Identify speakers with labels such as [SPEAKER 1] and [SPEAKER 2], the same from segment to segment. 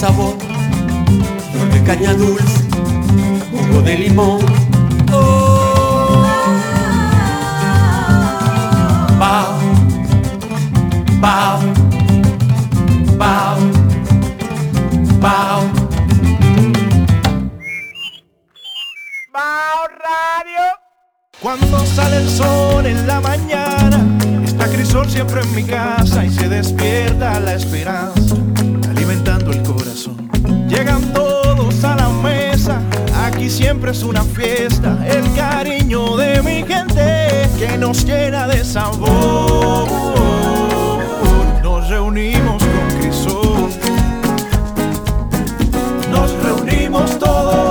[SPEAKER 1] sabor, flor de caña dulce, jugo de limón. Oh, bao, bao, bao, bao.
[SPEAKER 2] Bao Radio.
[SPEAKER 3] Cuando sale el sol en la mañana, está Crisol siempre en mi casa y se despierta la esperanza. Llegan todos a la mesa, aquí siempre es una fiesta, el cariño de mi gente que nos llena de sabor. Nos reunimos con Crisol, nos reunimos todos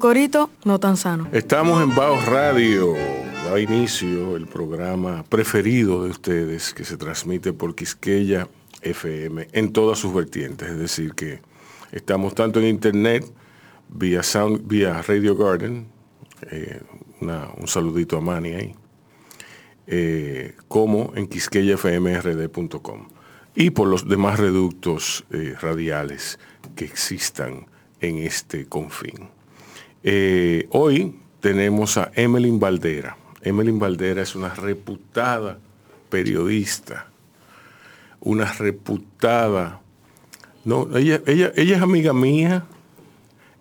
[SPEAKER 4] corito no tan sano.
[SPEAKER 5] Estamos en Baos Radio. Da inicio el programa preferido de ustedes que se transmite por Quisqueya FM en todas sus vertientes. Es decir, que estamos tanto en internet, vía, sound, vía Radio Garden, eh, un saludito a Manny ahí, eh, como en quisqueyafmrd.com y por los demás reductos eh, radiales que existan en este confín. Eh, hoy tenemos a Emeline Valdera. Emeline Valdera es una reputada periodista, una reputada... No, ella, ella, ella es amiga mía,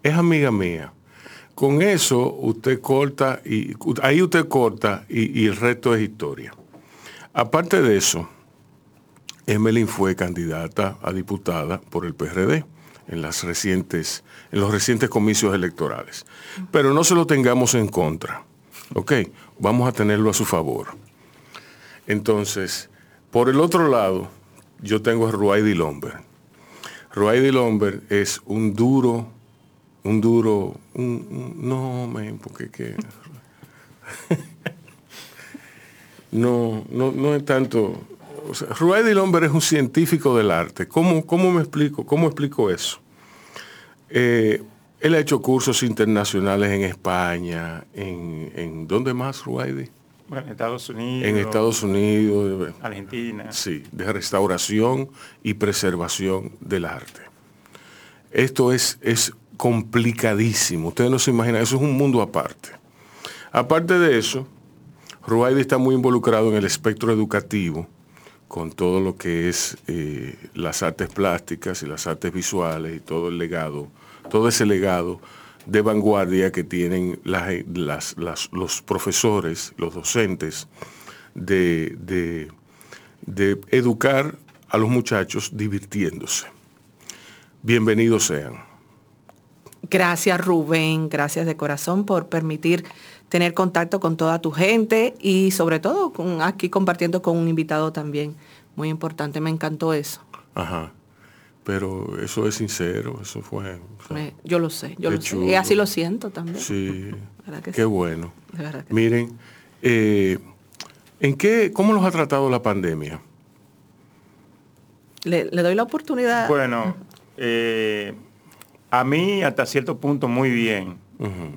[SPEAKER 5] es amiga mía. Con eso usted corta y ahí usted corta y, y el resto es historia. Aparte de eso, Emeline fue candidata a diputada por el PRD en, las recientes, en los recientes comicios electorales. Pero no se lo tengamos en contra. ¿Ok? Vamos a tenerlo a su favor. Entonces, por el otro lado, yo tengo a Ruaidi Lomber. Ruaidi Lomber es un duro, un duro, un- no, men, porque que... no, no, no es tanto... O sea, es un científico del arte. ¿Cómo, cómo me explico? ¿Cómo explico eso? Eh, él ha hecho cursos internacionales en España, en, en ¿dónde más, Ruaidi?
[SPEAKER 2] Bueno, en Estados Unidos.
[SPEAKER 5] En Estados Unidos,
[SPEAKER 2] Argentina.
[SPEAKER 5] sí, de restauración y preservación del arte. Esto es, es complicadísimo, ustedes no se imaginan, eso es un mundo aparte. Aparte de eso, Ruaidi está muy involucrado en el espectro educativo, con todo lo que es eh, las artes plásticas y las artes visuales y todo el legado, todo ese legado de vanguardia que tienen las- los profesores, los docentes, de educar a los muchachos divirtiéndose. Bienvenidos sean.
[SPEAKER 4] Gracias Rubén, gracias de corazón por permitir tener contacto con toda tu gente y sobre todo con, aquí compartiendo con un invitado también muy importante. Me encantó eso.
[SPEAKER 5] Ajá. Pero eso es sincero, eso fue... o sea,
[SPEAKER 4] Me- yo lo sé, yo lo sé.
[SPEAKER 5] chulo.
[SPEAKER 4] Y así lo siento también.
[SPEAKER 5] Sí,
[SPEAKER 4] ¿Verdad que
[SPEAKER 5] qué
[SPEAKER 4] sí?
[SPEAKER 5] bueno.
[SPEAKER 4] Que
[SPEAKER 5] Miren, eh, ¿en qué, cómo los ha tratado la pandemia?
[SPEAKER 4] Le, le doy la oportunidad.
[SPEAKER 2] Bueno, eh, a mí hasta cierto punto muy bien.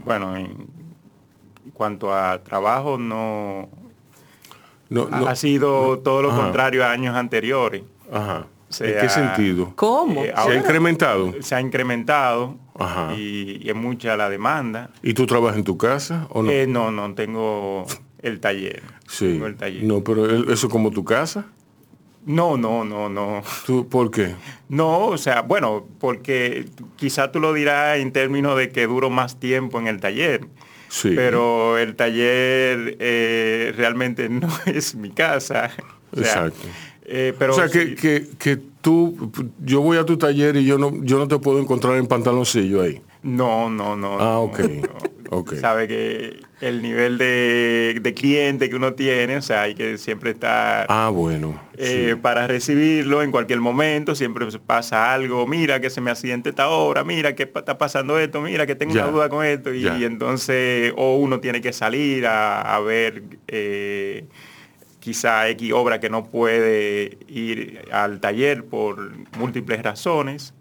[SPEAKER 2] Bueno, en cuanto a trabajo no,
[SPEAKER 5] No,
[SPEAKER 2] ha-
[SPEAKER 5] no-
[SPEAKER 2] ha sido todo lo
[SPEAKER 5] Ajá.
[SPEAKER 2] contrario a años anteriores.
[SPEAKER 5] Ajá.
[SPEAKER 2] O sea,
[SPEAKER 5] ¿En qué sentido?
[SPEAKER 4] ¿Cómo?
[SPEAKER 2] eh,
[SPEAKER 5] ¿Se ha incrementado?
[SPEAKER 2] se ha incrementado
[SPEAKER 5] Ajá.
[SPEAKER 2] y, y es mucha la demanda.
[SPEAKER 5] ¿Y tú trabajas en tu casa o no?
[SPEAKER 2] Eh, no, no tengo el taller.
[SPEAKER 5] sí.
[SPEAKER 2] Tengo el taller.
[SPEAKER 5] No, pero el- eso es como tu casa.
[SPEAKER 2] No, no, no, no.
[SPEAKER 5] ¿Tú, ¿Por qué?
[SPEAKER 2] No, o sea, bueno, porque quizá tú lo dirás en términos de que duro más tiempo en el taller.
[SPEAKER 5] Sí.
[SPEAKER 2] Pero el taller eh, realmente no es mi casa. O sea,
[SPEAKER 5] Exacto.
[SPEAKER 2] eh, pero
[SPEAKER 5] o sea, que,
[SPEAKER 2] sí-
[SPEAKER 5] que, que tú, yo voy a tu taller y yo no, yo no te puedo encontrar en pantaloncillo ahí.
[SPEAKER 2] No, no, no.
[SPEAKER 5] Ah, ok,
[SPEAKER 2] no.
[SPEAKER 5] ok.
[SPEAKER 2] Sabe que el nivel de, de cliente que uno tiene, o sea, hay que siempre estar
[SPEAKER 5] Ah, bueno.
[SPEAKER 2] eh,
[SPEAKER 5] sí.
[SPEAKER 2] para recibirlo en cualquier momento, siempre pasa algo, mira que se me accidente esta hora, mira que está pasando esto, mira que tengo
[SPEAKER 5] Ya,
[SPEAKER 2] una duda con esto, y, entonces, o uno tiene que salir a, a ver, eh, quizá X obra que no puede ir al taller por múltiples razones.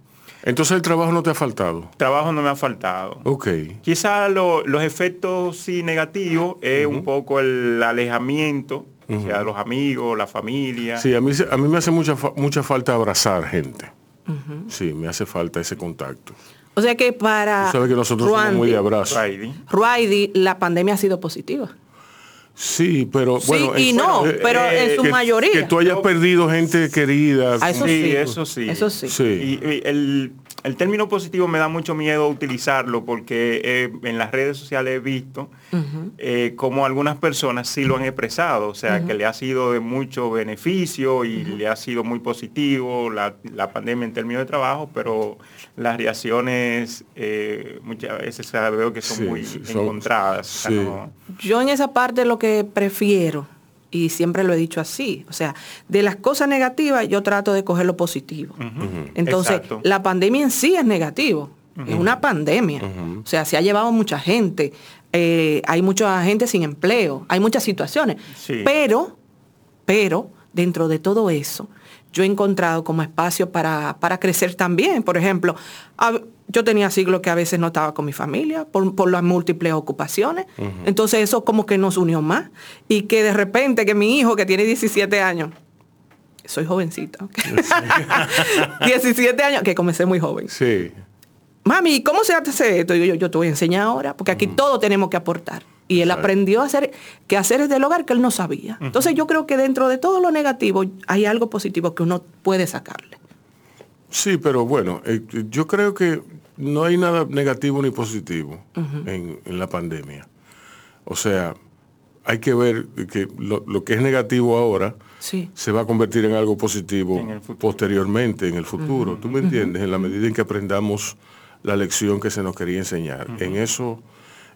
[SPEAKER 5] Entonces el trabajo no te ha faltado.
[SPEAKER 2] Trabajo no me ha faltado.
[SPEAKER 5] Ok.
[SPEAKER 2] Quizá lo- los efectos sí negativos es un poco el alejamiento, o sea, los amigos, la familia.
[SPEAKER 5] Sí, a mí, a mí me hace mucha, mucha falta abrazar gente. Sí, me hace falta ese contacto.
[SPEAKER 4] O sea que para
[SPEAKER 5] Tú sabes que nosotros somos muy de abrazo.
[SPEAKER 4] Ruaidi, la pandemia ha sido positiva.
[SPEAKER 5] Sí, pero
[SPEAKER 4] Sí
[SPEAKER 5] bueno.
[SPEAKER 4] y
[SPEAKER 5] en-
[SPEAKER 4] no,
[SPEAKER 5] eh,
[SPEAKER 4] pero
[SPEAKER 2] eh,
[SPEAKER 4] en su
[SPEAKER 5] que,
[SPEAKER 4] mayoría.
[SPEAKER 5] Que tú hayas perdido gente querida.
[SPEAKER 4] Ah, eso
[SPEAKER 2] Sí,
[SPEAKER 4] sí.
[SPEAKER 2] eso sí.
[SPEAKER 4] Eso sí.
[SPEAKER 5] Sí.
[SPEAKER 2] Y, y el, el término positivo me da mucho miedo utilizarlo porque eh, en las redes sociales he visto eh, como algunas personas sí lo han expresado, o sea, que le ha sido de mucho beneficio y le ha sido muy positivo la, la pandemia en términos de trabajo, pero las reacciones eh, muchas veces veo que son
[SPEAKER 5] Sí,
[SPEAKER 2] muy
[SPEAKER 5] sí, son-
[SPEAKER 2] encontradas. o sea,
[SPEAKER 5] sí.
[SPEAKER 2] no-
[SPEAKER 4] Yo en esa parte lo que prefiero, y siempre lo he dicho así, o sea, de las cosas negativas yo trato de coger lo positivo. Entonces,
[SPEAKER 2] Exacto.
[SPEAKER 4] la pandemia en sí es negativo, es una pandemia. O sea, se ha llevado mucha gente, eh, hay mucha gente sin empleo, hay muchas situaciones.
[SPEAKER 2] Sí.
[SPEAKER 4] Pero, pero, dentro de todo eso, yo he encontrado como espacio para, para crecer también. Por ejemplo, a- yo tenía siglos que a veces no estaba con mi familia por, por las múltiples ocupaciones. Entonces eso como que nos unió más. Y que de repente que mi hijo que tiene 17 años, soy jovencita, ok. 17 años, que comencé muy joven.
[SPEAKER 5] Sí.
[SPEAKER 4] Mami, ¿cómo se hace esto? Y yo, yo, yo te voy a enseñar ahora, porque aquí todo tenemos que aportar. Y él aprendió a hacer que hacer del hogar que él no sabía. Entonces yo creo que dentro de todo lo negativo hay algo positivo que uno puede sacarle.
[SPEAKER 5] Sí, pero bueno, eh, yo creo que no hay nada negativo ni positivo en, en la pandemia. O sea, hay que ver que lo, lo que es negativo ahora
[SPEAKER 4] Sí.
[SPEAKER 5] se va a convertir en algo positivo
[SPEAKER 2] En
[SPEAKER 5] posteriormente, en el futuro. ¿Tú me entiendes? En la medida en que aprendamos la lección que se nos quería enseñar. En eso,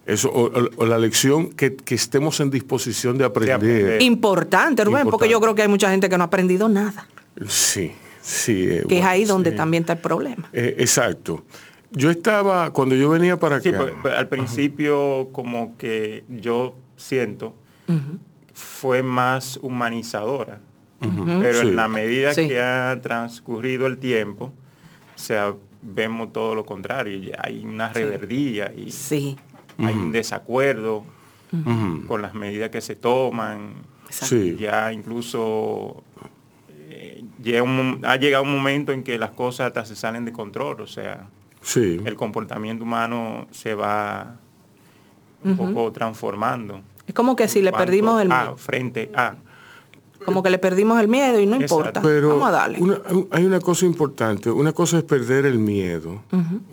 [SPEAKER 5] eso o, o- o la lección que, que estemos en disposición de aprender.
[SPEAKER 2] aprender.
[SPEAKER 4] Importante, Rubén, porque yo creo que hay mucha gente que no ha aprendido nada.
[SPEAKER 5] Sí, sí. eh,
[SPEAKER 4] Que es ahí donde también está el problema.
[SPEAKER 5] Eh, exacto. Yo estaba, cuando yo venía para acá,
[SPEAKER 2] Sí, al principio como que yo siento fue más humanizadora. Pero
[SPEAKER 5] Sí.
[SPEAKER 2] en la medida
[SPEAKER 4] Sí.
[SPEAKER 2] que ha transcurrido el tiempo, o sea, vemos todo lo contrario. Hay una reverdía y
[SPEAKER 4] Sí.
[SPEAKER 2] Hay un desacuerdo con las medidas que se toman.
[SPEAKER 4] Exacto.
[SPEAKER 5] sí,
[SPEAKER 2] Ya incluso eh, llega un ha llegado un momento en que las cosas hasta se salen de control. O sea,
[SPEAKER 5] sí,
[SPEAKER 2] el comportamiento humano se va un poco transformando.
[SPEAKER 4] Es como que si le perdimos el
[SPEAKER 2] a,
[SPEAKER 4] miedo.
[SPEAKER 2] frente a.
[SPEAKER 4] Como que le perdimos el miedo y no
[SPEAKER 2] Exacto.
[SPEAKER 4] importa.
[SPEAKER 5] pero
[SPEAKER 4] Vamos a darle.
[SPEAKER 5] una- hay una cosa importante. Una cosa es perder el miedo.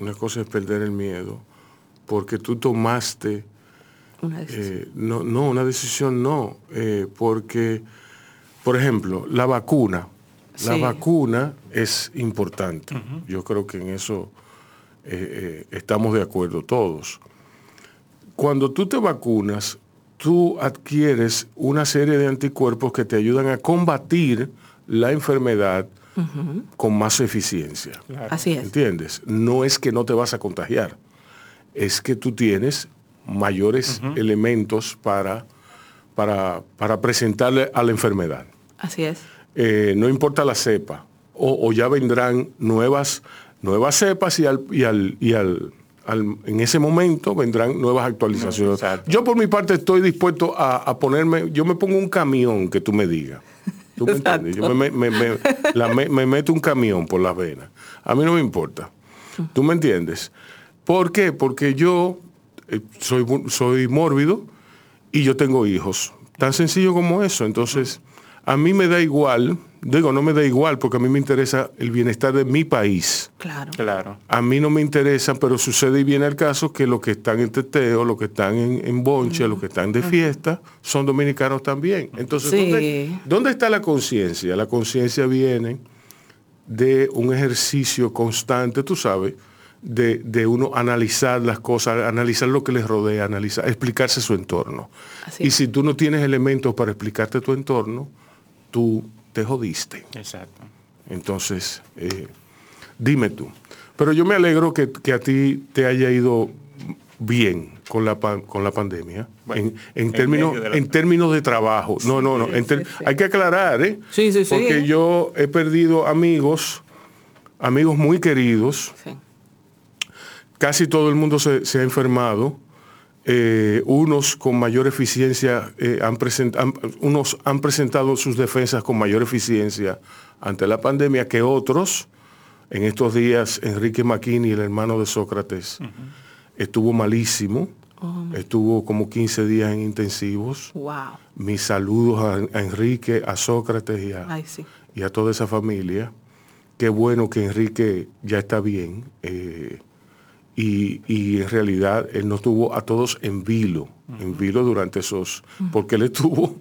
[SPEAKER 5] Una cosa es perder el miedo porque tú tomaste
[SPEAKER 4] Una decisión.
[SPEAKER 5] Eh, no, no, una decisión no, eh, porque, por ejemplo, la vacuna, la vacuna es importante. Yo creo que en eso eh, eh, estamos de acuerdo todos. Cuando tú te vacunas, tú adquieres una serie de anticuerpos que te ayudan a combatir la enfermedad con más eficiencia.
[SPEAKER 4] Así es.
[SPEAKER 5] ¿Entiendes? No es que no te vas a contagiar, es que tú tienes mayores elementos para, para, para presentarle a la enfermedad.
[SPEAKER 4] Así es.
[SPEAKER 5] Eh, no importa la cepa, o, o ya vendrán nuevas, nuevas cepas y, al, y, al, y al- al- en ese momento vendrán nuevas actualizaciones.
[SPEAKER 2] Exacto.
[SPEAKER 5] Yo por mi parte estoy dispuesto a, a ponerme, yo me pongo un camión que tú me digas. ¿Tú me
[SPEAKER 4] Exacto.
[SPEAKER 5] entiendes? Yo me, me- me- la me- me meto un camión por las venas. A mí no me importa. ¿Tú me entiendes? ¿Por qué? Porque yo eh, soy, soy mórbido y yo tengo hijos. Tan sencillo como eso. Entonces, a mí me da igual, digo, no me da igual porque a mí me interesa el bienestar de mi país.
[SPEAKER 4] Claro.
[SPEAKER 2] Claro.
[SPEAKER 5] A mí no me interesa, pero sucede y viene el caso que los que están en teteo, los que están en, en bonche, los que están de fiesta, son dominicanos también. Entonces,
[SPEAKER 4] Sí.
[SPEAKER 5] ¿dónde, dónde está la conciencia? La conciencia viene de un ejercicio constante, tú sabes, de, de uno analizar las cosas, analizar lo que les rodea, analizar, explicarse su entorno.
[SPEAKER 4] Así
[SPEAKER 5] y
[SPEAKER 4] es.
[SPEAKER 5] si tú no tienes elementos para explicarte tu entorno, tú te jodiste.
[SPEAKER 2] Exacto.
[SPEAKER 5] Entonces, eh, dime tú. Pero yo me alegro que, que a ti te haya ido bien con la, pan- con la pandemia.
[SPEAKER 2] Bueno,
[SPEAKER 5] en, en
[SPEAKER 2] en
[SPEAKER 5] términos,
[SPEAKER 2] la
[SPEAKER 5] en términos de trabajo. No, no, no. en ter-
[SPEAKER 4] sí, sí.
[SPEAKER 5] Hay que aclarar, ¿eh?
[SPEAKER 4] Sí, sí, sí.
[SPEAKER 5] Porque yo he perdido amigos, amigos muy queridos.
[SPEAKER 4] Sí.
[SPEAKER 5] Casi todo el mundo se, se ha enfermado. Eh, unos con mayor eficiencia eh, han, present- han- unos han presentado sus defensas con mayor eficiencia ante la pandemia que otros. En estos días, Enrique Maquini, el hermano de Sócrates, estuvo malísimo. Estuvo como 15 días en intensivos.
[SPEAKER 4] Wow.
[SPEAKER 5] Mis saludos a, a Enrique, a Sócrates y a,
[SPEAKER 4] Ay, sí.
[SPEAKER 5] y a toda esa familia. Qué bueno que Enrique ya está bien. eh, y, y en realidad él nos tuvo a todos en vilo, en vilo durante esos, porque él estuvo,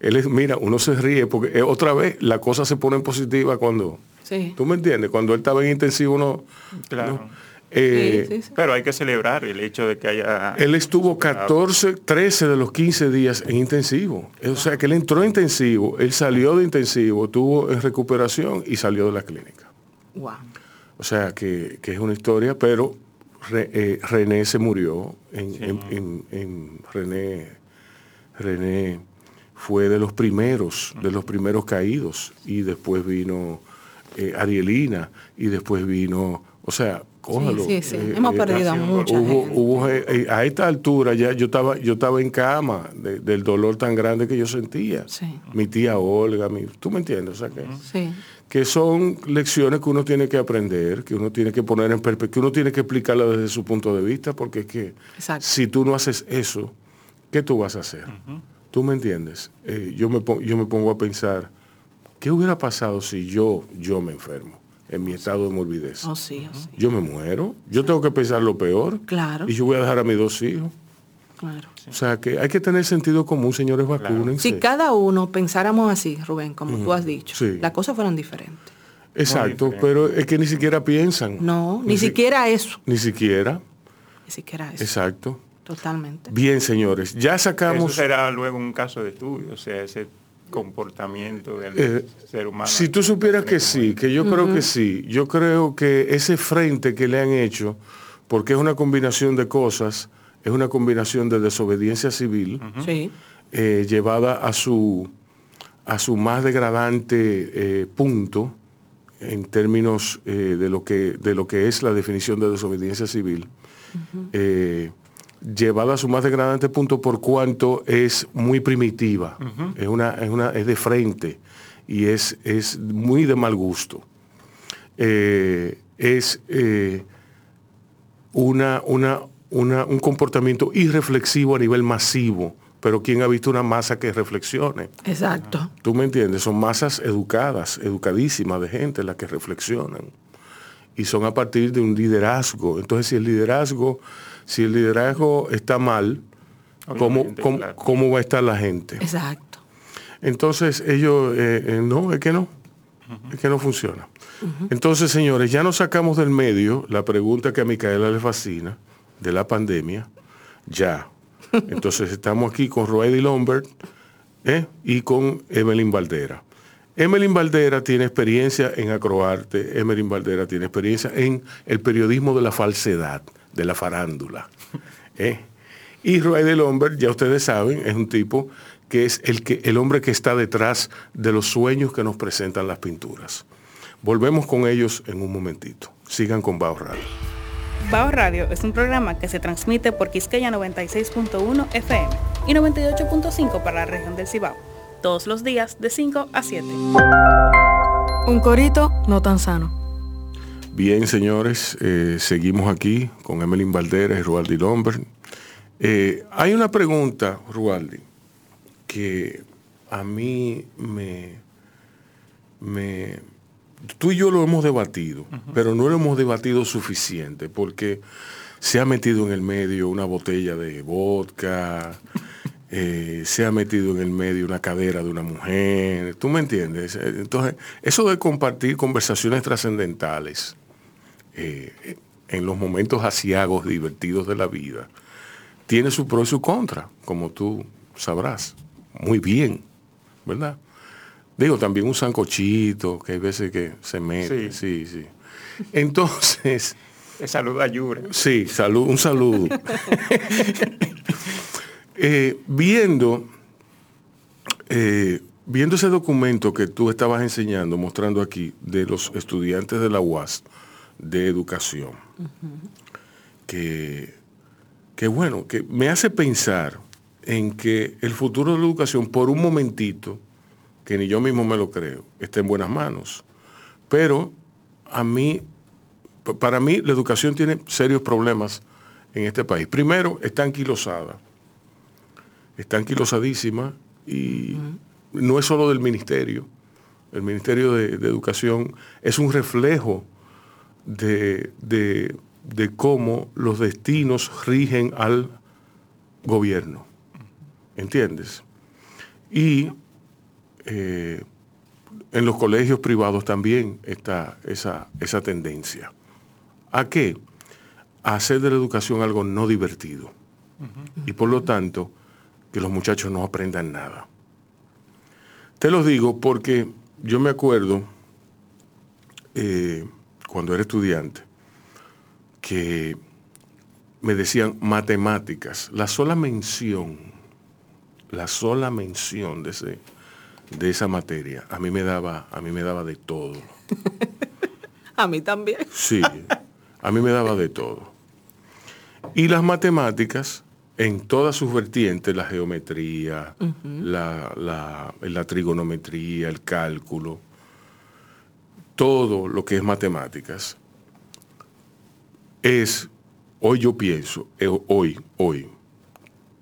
[SPEAKER 5] él es, mira, uno se ríe, porque eh, otra vez la cosa se pone en positiva cuando,
[SPEAKER 4] Sí.
[SPEAKER 5] tú me entiendes, cuando él estaba en intensivo, no,
[SPEAKER 2] Claro.
[SPEAKER 5] no, eh,
[SPEAKER 4] Sí, sí, sí.
[SPEAKER 2] Pero hay que celebrar el hecho de que haya...
[SPEAKER 5] él estuvo 14, 13 de los 15 días en intensivo. O sea que él entró en intensivo, él salió de intensivo, estuvo en recuperación y salió de la clínica.
[SPEAKER 4] Wow.
[SPEAKER 5] O sea que, que es una historia, pero Re- eh, René se murió. En, en- en- en René, René fue de los primeros, de los primeros caídos. Y después vino eh, Arielina y después vino, o sea, cójalo.
[SPEAKER 4] sí, sí. Hemos perdido a mucha
[SPEAKER 5] hubo-
[SPEAKER 4] gente.
[SPEAKER 5] hubo, eh, eh, a esta altura ya yo estaba, yo estaba en cama de- del dolor tan grande que yo sentía.
[SPEAKER 4] Sí.
[SPEAKER 5] Mi tía Olga, mi, tú me entiendes, o sea que
[SPEAKER 4] Sí.
[SPEAKER 5] Que son lecciones que uno tiene que aprender, que uno tiene que poner en perspectiva, que uno tiene que explicarla desde su punto de vista, porque es que
[SPEAKER 4] Exacto.
[SPEAKER 5] si tú no haces eso, ¿qué tú vas a hacer? ¿Tú me entiendes? Eh, yo, me yo me pongo a pensar, ¿qué hubiera pasado si yo, yo me enfermo en mi estado de morbidez?
[SPEAKER 4] Oh, sí, oh, sí.
[SPEAKER 5] Yo me muero, yo tengo que pensar lo peor
[SPEAKER 4] Claro.
[SPEAKER 5] y yo voy a dejar a mis dos hijos.
[SPEAKER 4] Claro.
[SPEAKER 5] O sea que hay que tener sentido común, señores, vacúnense.
[SPEAKER 4] Si cada uno pensáramos así, Rubén, como tú has dicho,
[SPEAKER 5] Sí.
[SPEAKER 4] las cosas fueran diferentes.
[SPEAKER 5] Exacto,
[SPEAKER 2] diferente.
[SPEAKER 5] pero es que ni siquiera piensan.
[SPEAKER 4] No, ni
[SPEAKER 5] si-
[SPEAKER 4] siquiera eso.
[SPEAKER 5] Ni siquiera.
[SPEAKER 4] Ni siquiera eso.
[SPEAKER 5] Exacto.
[SPEAKER 4] Totalmente.
[SPEAKER 5] Bien, señores, ya
[SPEAKER 2] Eso
[SPEAKER 5] sacamos...
[SPEAKER 2] será luego un caso de estudio, o sea, ese comportamiento del
[SPEAKER 5] eh,
[SPEAKER 2] ser humano.
[SPEAKER 5] si tú supieras que sí, que yo creo que sí, yo creo que ese frente que le han hecho, porque es una combinación de cosas, es una combinación de desobediencia civil
[SPEAKER 4] Sí.
[SPEAKER 5] eh, llevada a su, a su más degradante eh, punto en términos eh, de, lo que, de lo que es la definición de desobediencia civil. eh, llevada a su más degradante punto por cuanto es muy primitiva, es, una, es, una, es de frente y es, es muy de mal gusto. Eh, es eh, una, una, una- un comportamiento irreflexivo a nivel masivo, pero ¿quién ha visto una masa que reflexione?
[SPEAKER 4] Exacto.
[SPEAKER 5] ¿Tú me entiendes? Son masas educadas, educadísimas de gente las que reflexionan. Y son a partir de un liderazgo. Entonces, si el liderazgo, si el liderazgo está mal, ¿cómo, cómo-
[SPEAKER 2] claro.
[SPEAKER 5] cómo va a estar la gente?
[SPEAKER 4] Exacto.
[SPEAKER 5] Entonces ellos, eh, eh, no, es que no, es que no funciona. Entonces, señores, ya nos sacamos del medio la pregunta que a Micaela le fascina de la pandemia, ya. Entonces estamos aquí con Roedy Lombard ¿eh? y con Evelyn Valdera. Evelyn Valdera tiene experiencia en acroarte, Evelyn Valdera tiene experiencia en el periodismo de la falsedad, de la farándula. ¿eh? Y Roedy Lombard, ya ustedes saben, es un tipo que es el, que, el hombre que está detrás de los sueños que nos presentan las pinturas. Volvemos con ellos en un momentito. Sigan con Bao Radio.
[SPEAKER 6] Bao Radio es un programa que se transmite por Quisqueya 96.1 FM y 98.5 para la región del Cibao, todos los días de 5 a 7.
[SPEAKER 7] Un corito no tan sano.
[SPEAKER 5] Bien, señores, eh, seguimos aquí con Emelín Valdera y Rualdi Lombard. Eh, hay una pregunta, Rualdi, que a mí me, me... Tú y yo lo hemos debatido, pero no lo hemos debatido suficiente, porque se ha metido en el medio una botella de vodka, eh, se ha metido en el medio una cadera de una mujer, ¿tú me entiendes? Entonces, eso de compartir conversaciones trascendentales eh, en los momentos asiagos, divertidos de la vida, tiene su pro y su contra, como tú sabrás. Muy bien, ¿verdad? Digo, también un sancochito, que hay veces que se mete, sí, sí. Entonces,
[SPEAKER 2] Te saluda Yura.
[SPEAKER 5] Sí, salud, un saludo. Eh, viendo, eh, viendo ese documento que tú estabas enseñando, mostrando aquí, de los estudiantes de la UAS de educación, que, que bueno, que me hace pensar en que el futuro de la educación, por un momentito, que ni yo mismo me lo creo, está en buenas manos. Pero a mí, pa- para mí, la educación tiene serios problemas en este país. Primero, está anquilosada. Está anquilosadísima y no es solo del ministerio. El Ministerio de, de Educación es un reflejo de, de- de cómo los destinos rigen al gobierno. ¿Entiendes? Y eh, en los colegios privados también está esa, esa tendencia. ¿A qué? A hacer de la educación algo no divertido. Y por lo tanto, que los muchachos no aprendan nada. Te lo digo porque yo me acuerdo eh, cuando era estudiante que me decían matemáticas, la sola mención, la sola mención de, ese, de esa materia, a mí me daba, a mí me daba de todo.
[SPEAKER 4] A mí también.
[SPEAKER 5] Sí, a mí me daba de todo. Y las matemáticas, en todas sus vertientes, la geometría, la, la- la trigonometría, el cálculo, todo lo que es matemáticas, es, hoy yo pienso, eh, hoy, hoy,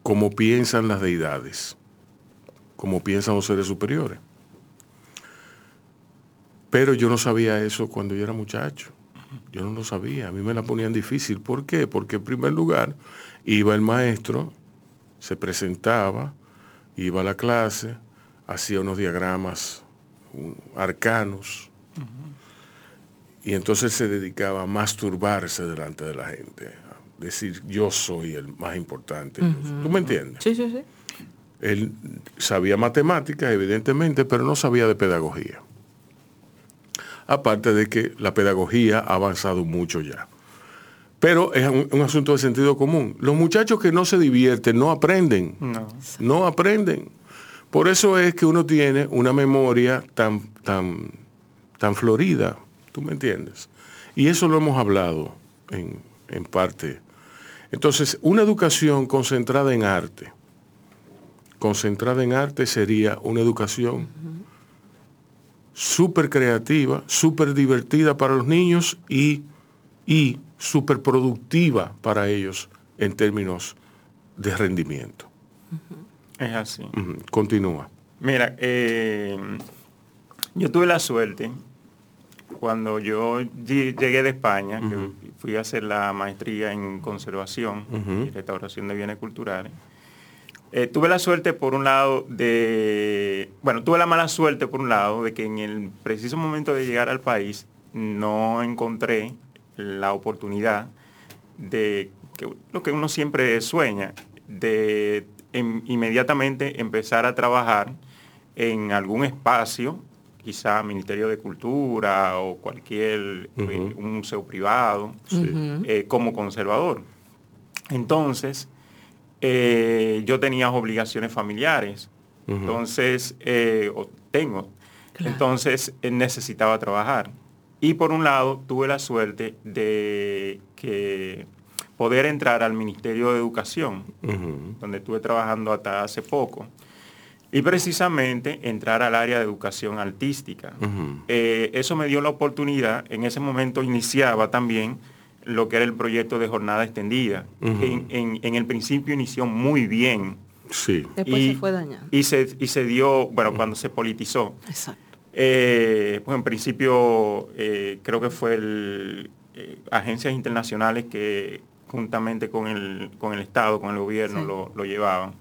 [SPEAKER 5] como piensan las deidades, como piensan los seres superiores. Pero yo no sabía eso cuando yo era muchacho. Yo no lo sabía. A mí me la ponían difícil. ¿Por qué? Porque en primer lugar iba el maestro, se presentaba, iba a la clase, hacía unos diagramas uh, arcanos y entonces se dedicaba a masturbarse delante de la gente. A decir, yo soy el más importante. ¿Tú me entiendes?
[SPEAKER 4] Sí, sí, sí.
[SPEAKER 5] Él sabía matemáticas, evidentemente, pero no sabía de pedagogía. Aparte de que la pedagogía ha avanzado mucho ya. Pero es un, un asunto de sentido común. Los muchachos que no se divierten no aprenden.
[SPEAKER 2] No.
[SPEAKER 5] No aprenden. Por eso es que uno tiene una memoria tan, tan, tan florida. ¿Tú me entiendes? Y eso lo hemos hablado en, en parte. Entonces, una educación concentrada en arte, concentrada en arte sería una educación súper creativa, súper divertida para los niños y, y súper productiva para ellos en términos de rendimiento.
[SPEAKER 2] Es así.
[SPEAKER 5] Continúa.
[SPEAKER 2] Mira, eh, yo tuve la suerte cuando yo lle- llegué de España, que fui a hacer la maestría en conservación y restauración de bienes culturales. Eh, tuve la suerte por un lado de, bueno, tuve la mala suerte por un lado de que en el preciso momento de llegar al país no encontré la oportunidad de que, lo que uno siempre sueña, de em- inmediatamente empezar a trabajar en algún espacio, quizá Ministerio de Cultura o cualquier eh, un museo privado, eh, como conservador. Entonces, eh, yo tenía obligaciones familiares. Entonces, eh, o tengo. Entonces, eh, necesitaba trabajar. Y por un lado, tuve la suerte de que poder entrar al Ministerio de Educación, donde estuve trabajando hasta hace poco. Y precisamente entrar al área de educación artística. Eh, eso me dio la oportunidad, en ese momento iniciaba también lo que era el proyecto de jornada extendida. en, en- en el principio inició muy bien.
[SPEAKER 5] Sí.
[SPEAKER 4] Después se fue dañando.
[SPEAKER 2] Y se, y se dio, bueno, cuando se politizó.
[SPEAKER 4] Exacto.
[SPEAKER 2] Eh, pues en principio eh, creo que fue el, eh, agencias internacionales que juntamente con el, con el Estado, con el gobierno,
[SPEAKER 4] Sí.
[SPEAKER 2] lo, lo llevaban.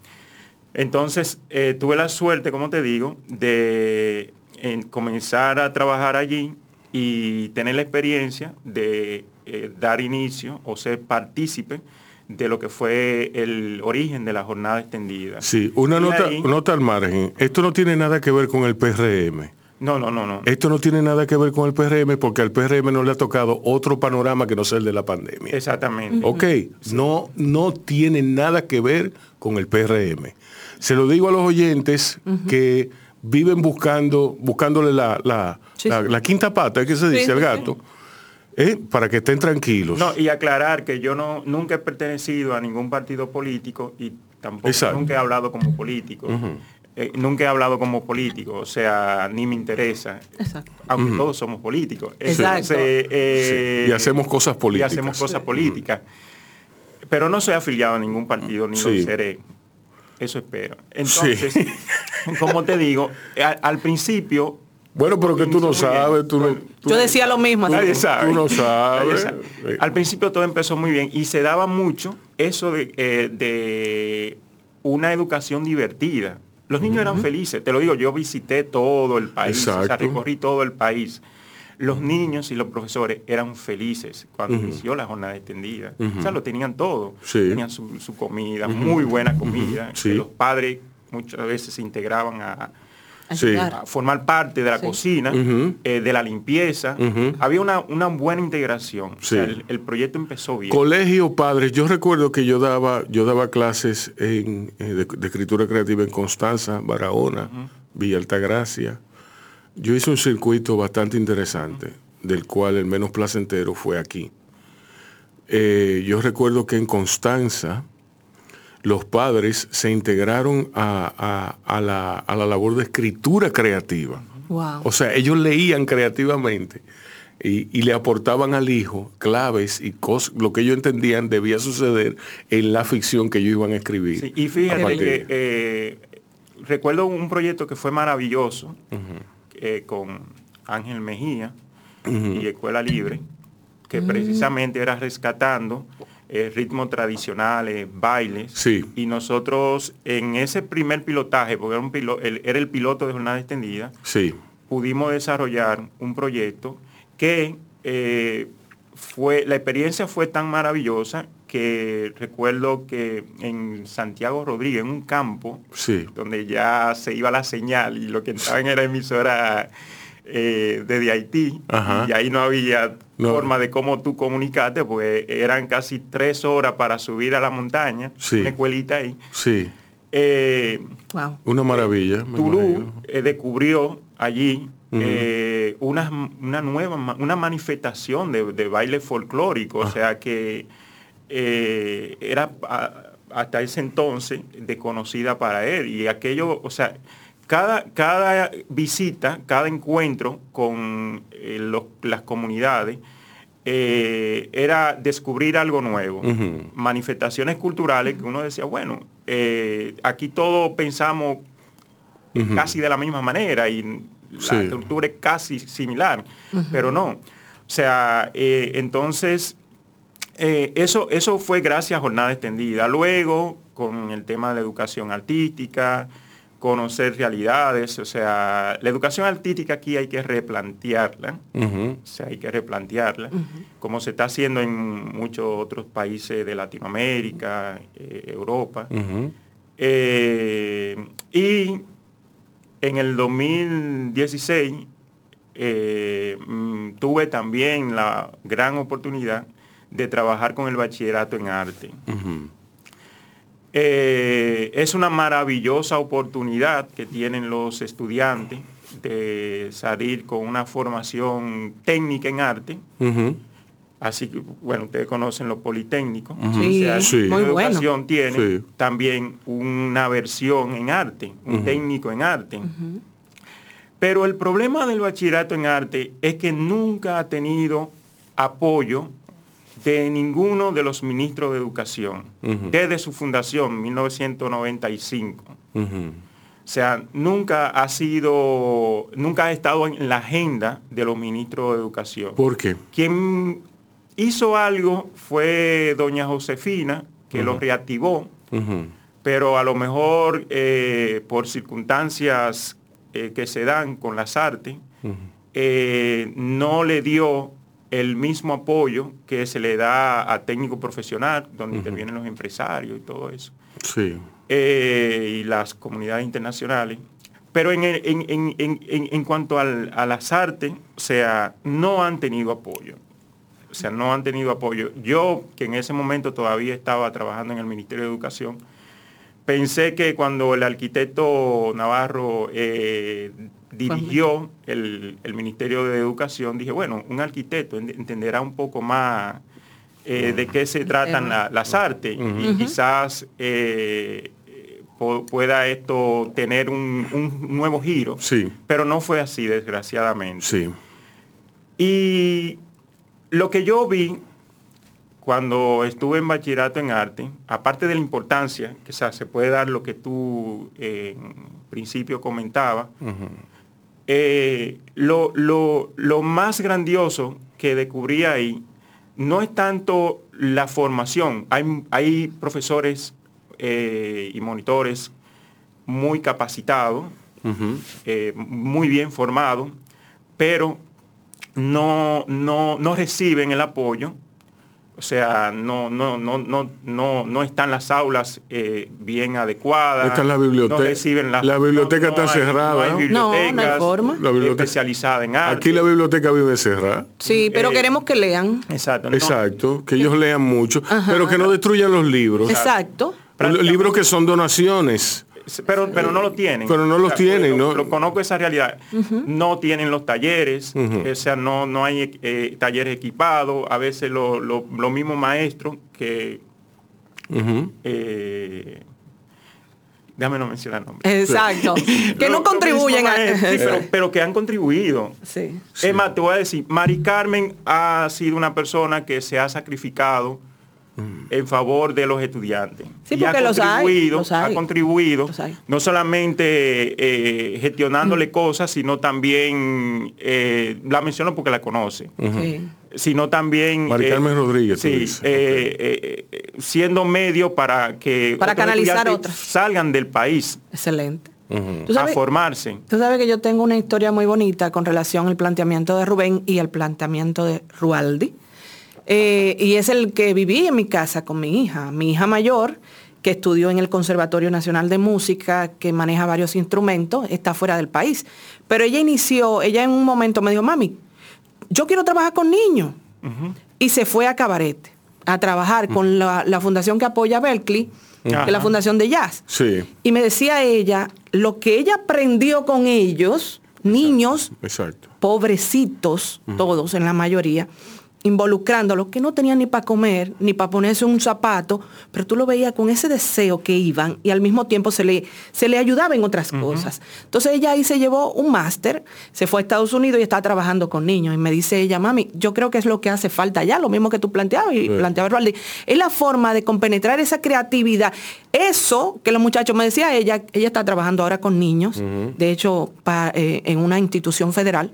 [SPEAKER 2] Entonces eh, tuve la suerte, como te digo, de en comenzar a trabajar allí y tener la experiencia de eh, dar inicio o ser partícipe de lo que fue el origen de la jornada extendida.
[SPEAKER 5] Sí, una
[SPEAKER 2] Y
[SPEAKER 5] nota,
[SPEAKER 2] ahí-
[SPEAKER 5] nota al margen. Esto no tiene nada que ver con el PRM.
[SPEAKER 2] No, no, no, no.
[SPEAKER 5] Esto no tiene nada que ver con el PRM porque al PRM no le ha tocado otro panorama que no sea el de la pandemia.
[SPEAKER 2] Exactamente.
[SPEAKER 5] Ok, no, no tiene nada que ver con el PRM. Se lo digo a los oyentes que viven buscando, buscándole la, la,
[SPEAKER 4] Sí,
[SPEAKER 5] la- quinta pata, ¿qué se dice
[SPEAKER 4] Sí,
[SPEAKER 5] al
[SPEAKER 4] sí,
[SPEAKER 5] gato? ¿Eh? Para que estén tranquilos.
[SPEAKER 2] No, y aclarar que yo no nunca he pertenecido a ningún partido político y tampoco
[SPEAKER 5] Exacto.
[SPEAKER 2] nunca he hablado como político. Eh, nunca he hablado como político, o sea, ni me interesa.
[SPEAKER 4] Exacto.
[SPEAKER 2] Aunque todos somos políticos.
[SPEAKER 4] Exacto.
[SPEAKER 2] eh,
[SPEAKER 5] Sí, y hacemos cosas políticas.
[SPEAKER 2] Y hacemos cosas políticas. Pero no soy afiliado a ningún partido, ni
[SPEAKER 5] Sí.
[SPEAKER 2] lo seré. Eso espero. Entonces, como te digo, al, al principio...
[SPEAKER 5] Bueno, pero que tú no sabes, tú no... tú-
[SPEAKER 4] Yo decía lo mismo.
[SPEAKER 2] Nadie
[SPEAKER 4] así.
[SPEAKER 2] sabe.
[SPEAKER 5] tú no
[SPEAKER 2] Nadie
[SPEAKER 5] sabes.
[SPEAKER 2] sabe. Al principio todo empezó muy bien y se daba mucho eso de, eh, de una educación divertida. Los niños eran felices, te lo digo, yo visité todo el país, o sea,
[SPEAKER 5] Exacto.
[SPEAKER 2] recorrí todo el país. Los niños y los profesores eran felices cuando inició la jornada extendida. O sea, lo tenían todo.
[SPEAKER 5] Sí.
[SPEAKER 2] Tenían su, su comida, muy buena comida.
[SPEAKER 5] Sí.
[SPEAKER 2] los padres muchas veces se integraban a.
[SPEAKER 4] Ayudar.
[SPEAKER 2] formar parte de la cocina, eh, de la limpieza. Había una, una buena integración. O sea,
[SPEAKER 5] Sí.
[SPEAKER 2] el, el proyecto empezó bien.
[SPEAKER 5] Colegio Padres, yo recuerdo que yo daba, yo daba clases en, eh, de, de escritura creativa en Constanza, Barahona, Villa Altagracia. Yo hice un circuito bastante interesante, del cual el menos placentero fue aquí. Eh, yo recuerdo que en Constanza los padres se integraron a, a- a la, a la labor de escritura creativa.
[SPEAKER 4] Wow.
[SPEAKER 5] O sea, ellos leían creativamente y, y le aportaban al hijo claves y cosas, lo que ellos entendían debía suceder en la ficción que ellos iban a escribir.
[SPEAKER 2] Sí, y fíjate que eh, recuerdo un proyecto que fue maravilloso eh, con Ángel Mejía y Escuela Libre, que precisamente era rescatando eh, ritmos tradicionales, bailes.
[SPEAKER 5] Sí.
[SPEAKER 2] Y nosotros en ese primer pilotaje, porque era, un pilo- el- era el piloto de jornada extendida,
[SPEAKER 5] Sí,
[SPEAKER 2] pudimos desarrollar un proyecto que eh, fue, la experiencia fue tan maravillosa que recuerdo que en Santiago Rodríguez, en un campo,
[SPEAKER 5] sí.
[SPEAKER 2] donde ya se iba la señal y lo que entraba en era emisora eh, desde Haití,
[SPEAKER 5] Ajá.
[SPEAKER 2] y ahí no había
[SPEAKER 5] No.
[SPEAKER 2] forma de cómo tú comunicarte, porque eran casi tres horas para subir a la montaña,
[SPEAKER 5] Sí.
[SPEAKER 2] una escuelita ahí.
[SPEAKER 5] Sí,
[SPEAKER 2] Eh,
[SPEAKER 4] Wow.
[SPEAKER 5] una maravilla.
[SPEAKER 2] Tulú eh, descubrió allí eh, una, una nueva, una manifestación de, de baile folclórico,
[SPEAKER 5] Ah.
[SPEAKER 2] o sea que eh, era a- hasta ese entonces desconocida para él. Y aquello, o sea, cada, cada visita, cada encuentro con eh, los- las comunidades, eh, era descubrir algo nuevo. Manifestaciones culturales que uno decía, bueno, eh, aquí todos pensamos casi de la misma manera y la
[SPEAKER 5] Sí.
[SPEAKER 2] estructura es casi similar, pero no. O sea, eh, entonces, eh, eso, eso fue gracias a jornada extendida. Luego, con el tema de la educación artística, conocer realidades, o sea, la educación artística aquí hay que replantearla. O sea, hay que replantearla, como se está haciendo en muchos otros países de Latinoamérica, eh, Europa. Eh, y en el 2016 eh, mm, tuve también la gran oportunidad de trabajar con el bachillerato en arte. Eh, es una maravillosa oportunidad que tienen los estudiantes de salir con una formación técnica en arte. Así que, bueno, ustedes conocen los politécnicos.
[SPEAKER 4] Sí,
[SPEAKER 5] Sí.
[SPEAKER 2] la
[SPEAKER 4] muy bueno.
[SPEAKER 2] educación tiene
[SPEAKER 5] Sí.
[SPEAKER 2] también una versión en arte, un técnico en arte. Pero el problema del bachillerato en arte es que nunca ha tenido apoyo de ninguno de los ministros de educación desde su fundación, 1995.
[SPEAKER 5] Ujú.
[SPEAKER 2] O sea, nunca ha sido, nunca ha estado en la agenda de los ministros de educación.
[SPEAKER 5] ¿Por qué?
[SPEAKER 2] Quien hizo algo fue doña Josefina, que lo reactivó, pero a lo mejor eh, por circunstancias eh, que se dan con las artes, eh, no le dio el mismo apoyo que se le da a técnico profesional, donde intervienen los empresarios y todo eso
[SPEAKER 5] Sí.
[SPEAKER 2] eh, y las comunidades internacionales. pero en, el- en- en- en- en- en cuanto al- a las artes, o sea, no han tenido apoyo. O sea, no han tenido apoyo. Yo, que en ese momento todavía estaba trabajando en el Ministerio de Educación, pensé que cuando el arquitecto Navarro eh, dirigió el, el Ministerio de Educación, dije, bueno, un arquitecto ent- entenderá un poco más eh, de qué se tratan la- las artes y quizás eh, po- pueda esto tener un, un nuevo giro.
[SPEAKER 5] Sí.
[SPEAKER 2] Pero no fue así, desgraciadamente.
[SPEAKER 5] Sí.
[SPEAKER 2] Y lo que yo vi cuando estuve en bachillerato en arte, aparte de la importancia, que o sea, se puede dar lo que tú eh, en principio comentabas, eh, lo, lo- lo más grandioso que descubrí ahí no es tanto la formación. Hay, hay profesores eh, y monitores muy capacitados, eh, muy bien formados, pero no, no, no reciben el apoyo. O sea, no, no, no, no, no, no están las aulas eh, bien adecuadas.
[SPEAKER 5] Está la biblioteca.
[SPEAKER 2] no reciben las-
[SPEAKER 5] La biblioteca está
[SPEAKER 2] hay-
[SPEAKER 5] cerrada.
[SPEAKER 2] No hay
[SPEAKER 5] No,
[SPEAKER 4] no hay
[SPEAKER 2] bibliotecas
[SPEAKER 4] forma.
[SPEAKER 5] La biblioteca-
[SPEAKER 2] especializadas en arte.
[SPEAKER 5] Aquí la biblioteca vive cerrada.
[SPEAKER 4] Sí, pero
[SPEAKER 2] Eh,
[SPEAKER 4] queremos que lean.
[SPEAKER 2] Exacto. no-
[SPEAKER 5] Exacto, que ellos lean mucho, pero que no destruyan los libros.
[SPEAKER 4] Exacto.
[SPEAKER 5] Los libros que son donaciones.
[SPEAKER 2] Pero, pero no lo tienen.
[SPEAKER 5] Pero no los tienen,
[SPEAKER 2] lo-
[SPEAKER 5] ¿no?
[SPEAKER 2] lo conozco esa realidad. No tienen los talleres, o sea, no, no hay eh, talleres equipados. A veces lo- lo- los mismos maestros que...
[SPEAKER 5] Ujú.
[SPEAKER 2] eh, déjame no mencionar nombres.
[SPEAKER 4] Exacto. que
[SPEAKER 2] Los-
[SPEAKER 4] no
[SPEAKER 2] los
[SPEAKER 4] contribuyen a...
[SPEAKER 2] sí, pero, pero que han contribuido.
[SPEAKER 4] Sí.
[SPEAKER 2] Es más, te voy a decir, Mari Carmen ha sido una persona que se ha sacrificado en favor de los estudiantes.
[SPEAKER 4] Sí,
[SPEAKER 2] Y ha
[SPEAKER 4] porque los hay,
[SPEAKER 2] contribuido,
[SPEAKER 4] los hay.
[SPEAKER 2] ha contribuido,
[SPEAKER 4] Los hay.
[SPEAKER 2] no solamente eh, gestionándole cosas, sino también, eh, la menciono porque la conoce,
[SPEAKER 4] Sí.
[SPEAKER 2] sino también...
[SPEAKER 5] Mari
[SPEAKER 2] eh,
[SPEAKER 5] Carmen Rodríguez,
[SPEAKER 2] Sí, eh, siendo medio para que
[SPEAKER 4] Para
[SPEAKER 2] otros
[SPEAKER 4] canalizar
[SPEAKER 2] estudiantes
[SPEAKER 4] otras.
[SPEAKER 2] salgan del país
[SPEAKER 4] Excelente.
[SPEAKER 5] Ujú.
[SPEAKER 4] ¿Tú
[SPEAKER 2] a formarse.
[SPEAKER 4] tú sabes que yo tengo una historia muy bonita con relación al planteamiento de Rubén y al planteamiento de Rualdi. Eh, y es el que viví en mi casa con mi hija, mi hija mayor, que estudió en el Conservatorio Nacional de Música, que maneja varios instrumentos, está fuera del país. Pero ella inició, ella en un momento me dijo, mami, yo quiero trabajar con niños. Y se fue a Cabaret a trabajar con la, la fundación que apoya a Berkeley, que es la fundación de jazz.
[SPEAKER 5] Sí,
[SPEAKER 4] Y me decía ella, lo que ella aprendió con ellos, niños,
[SPEAKER 5] exacto.
[SPEAKER 4] pobrecitos, todos en la mayoría, involucrándolos, que no tenían ni para comer, ni para ponerse un zapato, pero tú lo veías con ese deseo que iban y al mismo tiempo se le, se le ayudaba en otras cosas. Entonces ella ahí se llevó un máster, se fue a Estados Unidos y está trabajando con niños. Y me dice ella, mami, yo creo que es lo que hace falta ya, lo mismo que tú planteabas y
[SPEAKER 5] Sí.
[SPEAKER 4] planteaba. Es la forma de compenetrar esa creatividad. Eso que los muchachos me decía ella, ella está trabajando ahora con niños, de hecho, eh, en una institución federal.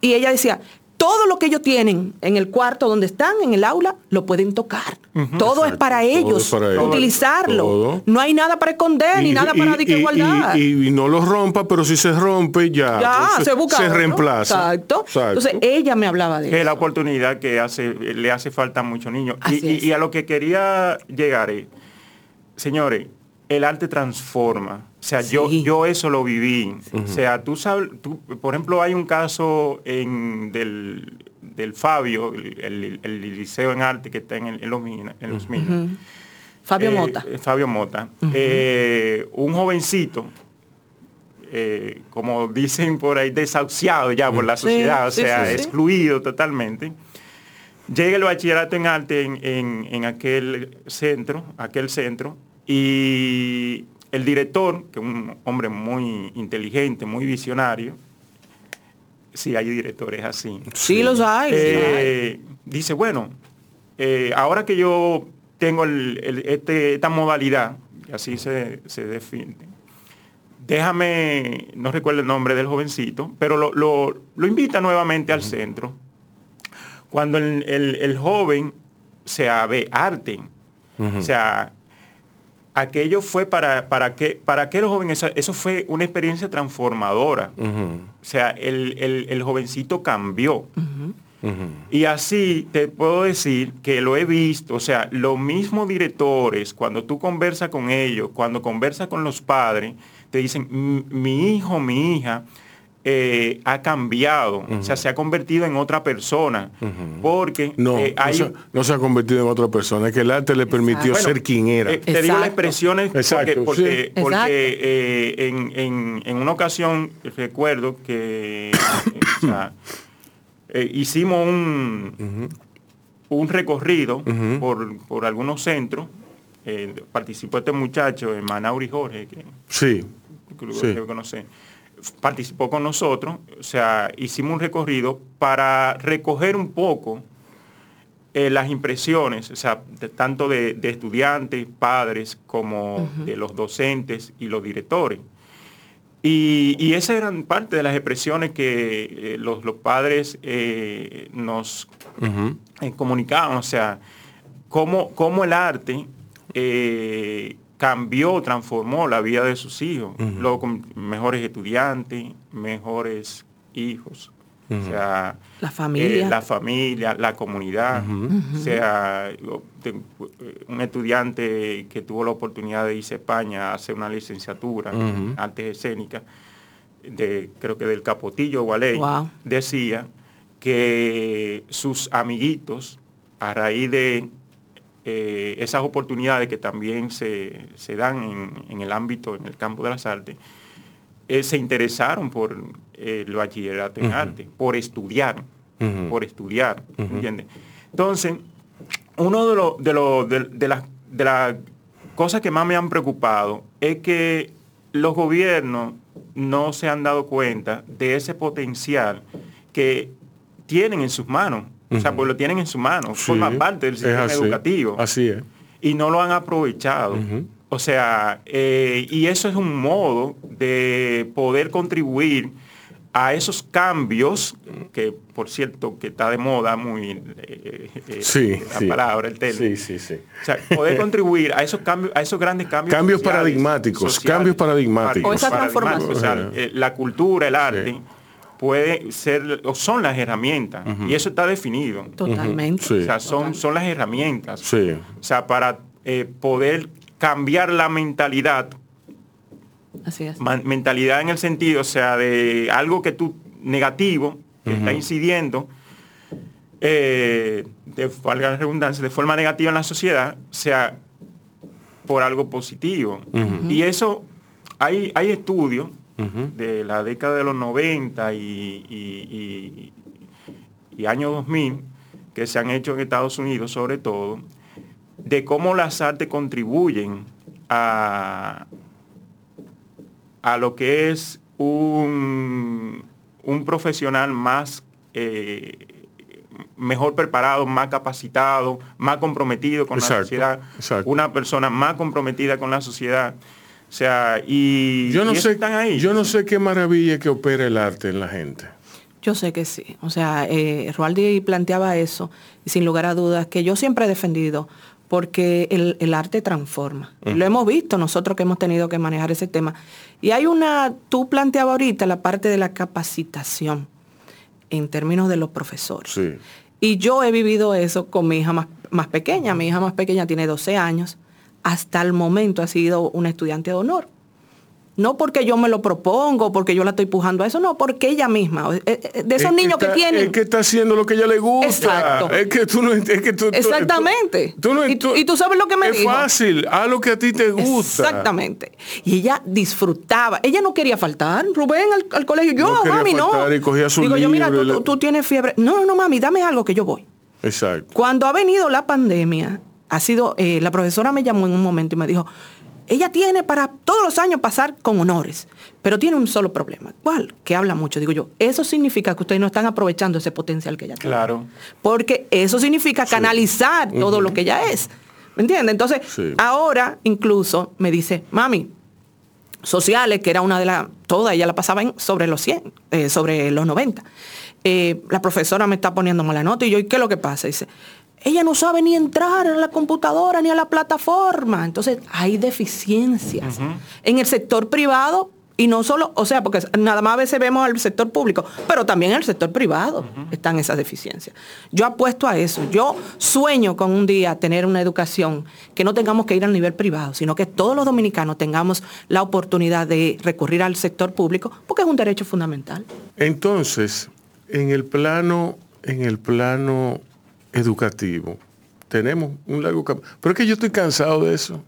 [SPEAKER 4] Y ella decía, todo lo que ellos tienen en el cuarto donde están, en el aula, lo pueden tocar. Todo es para
[SPEAKER 5] todo
[SPEAKER 4] ellos,
[SPEAKER 5] es para ellos.
[SPEAKER 4] utilizarlo.
[SPEAKER 5] Todo.
[SPEAKER 4] No hay nada para esconder, ni nada para
[SPEAKER 5] y-
[SPEAKER 4] guardar.
[SPEAKER 5] y- y no lo rompa, pero si se rompe, ya.
[SPEAKER 4] ya, se busca. otro.
[SPEAKER 5] reemplaza.
[SPEAKER 4] Exacto.
[SPEAKER 5] Exacto.
[SPEAKER 4] Entonces, ella me hablaba de
[SPEAKER 2] que es
[SPEAKER 4] eso.
[SPEAKER 2] la oportunidad que hace, le hace falta a muchos niños. Y, y a lo que quería llegar es, señores, el arte transforma. O sea, yo,
[SPEAKER 4] Sí.
[SPEAKER 2] yo eso lo viví. O sea, tú sabes, tú- por ejemplo, hay un caso en, del, del Fabio, el, el- el liceo en arte que está en, el- en los Minas. En los Minas.
[SPEAKER 4] Fabio
[SPEAKER 2] Eh,
[SPEAKER 4] Mota.
[SPEAKER 2] Fabio Mota. Eh, un jovencito, eh, como dicen por ahí, desahuciado ya por la
[SPEAKER 4] Sí,
[SPEAKER 2] sociedad, o sea, excluido totalmente. Llega el bachillerato en arte en, en- en aquel centro, aquel centro, y el director, que es un hombre muy inteligente, muy visionario, sí hay directores así,
[SPEAKER 4] Sí, los hay. los hay.
[SPEAKER 2] eh, dice, bueno, eh, ahora que yo tengo el- el- este- esta modalidad, y así se, se define, déjame, no recuerdo el nombre del jovencito, pero lo, lo- lo invita nuevamente al centro. Cuando el, el- el joven se ve arte, o sea, aquello fue para, para, que, para aquel joven, eso, eso fue una experiencia transformadora. O sea, el, el- el jovencito cambió. Y así te puedo decir que lo he visto, o sea, los mismos directores, cuando tú conversas con ellos, cuando conversas con los padres, te dicen, "M- mi hijo, mi hija eh, ha cambiado, o sea, se ha convertido en otra persona, porque
[SPEAKER 5] No,
[SPEAKER 2] eh,
[SPEAKER 5] no, se, no se ha convertido en otra persona, es que el arte le permitió ser quien era.
[SPEAKER 2] eh, te digo las
[SPEAKER 4] Exacto.
[SPEAKER 2] expresiones porque,
[SPEAKER 5] Exacto,
[SPEAKER 2] porque,
[SPEAKER 4] sí.
[SPEAKER 2] porque,
[SPEAKER 4] Exacto.
[SPEAKER 2] eh, en, en- en una ocasión recuerdo que o sea, hicimos un, un recorrido por, por algunos centros. eh, participó este muchacho, Manauri Jorge, que
[SPEAKER 5] sí,
[SPEAKER 2] que lo
[SPEAKER 5] Sí.
[SPEAKER 2] conocer, participó con nosotros, o sea, hicimos un recorrido para recoger un poco eh, las impresiones, o sea, de- tanto de, de estudiantes, padres, como de los docentes y los directores. Y, y esas eran parte de las expresiones que eh, los, los padres eh, nos eh, comunicaban, o sea, cómo, cómo el arte eh, cambió, transformó la vida de sus hijos, luego con mejores estudiantes, mejores hijos, o sea,
[SPEAKER 4] La familia.
[SPEAKER 2] eh, la familia, la comunidad, o sea, yo te- un estudiante que tuvo la oportunidad de irse a España a hacer una licenciatura en artes escénicas, de, creo que del Capotillo Gualey,
[SPEAKER 4] Wow.
[SPEAKER 2] decía que sus amiguitos, a raíz de eh, esas oportunidades que también se, se dan en, en el ámbito, en el campo de las artes, eh, se interesaron por eh, el bachillerato en arte, por estudiar, por estudiar, ¿entiendes? Entonces, uno de, los de, los- de- de las, de las cosas que más me han preocupado es que los gobiernos no se han dado cuenta de ese potencial que tienen en sus manos. O sea, pues lo tienen en sus manos,
[SPEAKER 5] Sí,
[SPEAKER 2] forma parte del sistema
[SPEAKER 5] así,
[SPEAKER 2] educativo
[SPEAKER 5] Así es.
[SPEAKER 2] y no lo han aprovechado. O sea, eh, y eso es un modo de poder contribuir a esos cambios, que por cierto que está de moda muy eh, eh,
[SPEAKER 5] Sí,
[SPEAKER 2] la
[SPEAKER 5] sí.
[SPEAKER 2] palabra, el término.
[SPEAKER 5] Sí, sí, sí.
[SPEAKER 2] O sea, poder contribuir a esos cambios, a esos grandes cambios.
[SPEAKER 5] Cambios
[SPEAKER 2] sociales,
[SPEAKER 5] paradigmáticos, cambios paradigmáticos.
[SPEAKER 4] O esa
[SPEAKER 2] paradigmáticos. O sea,
[SPEAKER 4] transformación.
[SPEAKER 2] eh, la cultura, el arte,
[SPEAKER 5] Sí.
[SPEAKER 2] Puede ser, o son las herramientas, y eso está definido.
[SPEAKER 4] Totalmente.
[SPEAKER 5] Sí.
[SPEAKER 2] O sea, son, son las herramientas.
[SPEAKER 5] Sí.
[SPEAKER 2] O sea, para eh, poder cambiar la mentalidad,
[SPEAKER 4] Así es.
[SPEAKER 2] ma- mentalidad en el sentido, o sea, de algo que tú negativo, que está incidiendo, eh, de valga la redundancia, de forma negativa en la sociedad, sea por algo positivo. Y eso, hay, hay estudios de la década de los 90 y, y, y, y año 2000 que se han hecho en Estados Unidos sobre todo, de cómo las artes contribuyen a, a lo que es un, un profesional más eh, mejor preparado, más capacitado, más comprometido con
[SPEAKER 5] Exacto,
[SPEAKER 2] la sociedad,
[SPEAKER 5] exacto.
[SPEAKER 2] una persona más comprometida con la sociedad. O sea, y,
[SPEAKER 5] Yo no
[SPEAKER 2] y
[SPEAKER 5] sé,
[SPEAKER 2] están ahí.
[SPEAKER 5] yo no sé qué maravilla que opera el arte en la gente.
[SPEAKER 4] Yo sé que sí. O sea, eh, Roaldi planteaba eso, y sin lugar a dudas, que yo siempre he defendido, porque el, el arte transforma. Y Lo hemos visto nosotros que hemos tenido que manejar ese tema. Y hay una, tú planteabas ahorita la parte de la capacitación en términos de los profesores.
[SPEAKER 5] Sí.
[SPEAKER 4] Y yo he vivido eso con mi hija más, más pequeña. Mi hija más pequeña tiene 12 años. Hasta el momento ha sido una estudiante de honor. No porque yo me lo propongo, porque yo la estoy pujando a eso, no, porque ella misma, eh, eh, de esos
[SPEAKER 5] Es
[SPEAKER 4] niños que,
[SPEAKER 5] está-
[SPEAKER 4] tienen...
[SPEAKER 5] Es que está haciendo lo que ella le gusta.
[SPEAKER 4] Exacto.
[SPEAKER 5] Es que tú no es que tú,
[SPEAKER 4] Exactamente.
[SPEAKER 5] tú no-
[SPEAKER 4] Y tú- y tú sabes lo que me
[SPEAKER 5] es
[SPEAKER 4] dijo.
[SPEAKER 5] fácil, haz lo que a ti te gusta.
[SPEAKER 4] Exactamente. Y ella disfrutaba. Ella no quería faltar, Rubén, al, al colegio. Yo,
[SPEAKER 5] No quería
[SPEAKER 4] mami, no.
[SPEAKER 5] faltar y cogía su
[SPEAKER 4] Digo yo, mira, tú, tú- tú tienes fiebre. No, no, no, mami, dame algo que yo voy.
[SPEAKER 5] Exacto.
[SPEAKER 4] Cuando ha venido la pandemia, ha sido, eh, la profesora me llamó en un momento y me dijo, ella tiene para todos los años pasar con honores, pero tiene un solo problema. ¿Cuál? Que habla mucho. Digo yo, eso significa que ustedes no están aprovechando ese potencial que ella tiene.
[SPEAKER 2] Claro.
[SPEAKER 4] Porque eso significa canalizar todo lo que ella es. ¿Me entiendes? Entonces,
[SPEAKER 5] Sí.
[SPEAKER 4] ahora incluso me dice, mami, sociales, que era una de las, toda ella la pasaba en, sobre los 100, eh, sobre los 90. Eh, la profesora me está poniendo mala nota y yo, ¿y qué es lo que pasa? Dice, ella no sabe ni entrar a la computadora ni a la plataforma. Entonces, hay deficiencias. En el sector privado, Y no solo, o sea, porque nada más a veces vemos al sector público, pero también en el sector privado están esas deficiencias. Yo apuesto a eso. Yo sueño con un día tener una educación que no tengamos que ir al nivel privado, sino que todos los dominicanos tengamos la oportunidad de recurrir al sector público, porque es un derecho fundamental.
[SPEAKER 5] Entonces, en el plano, en el plano educativo, tenemos un largo camino. Pero es que yo estoy cansado de eso.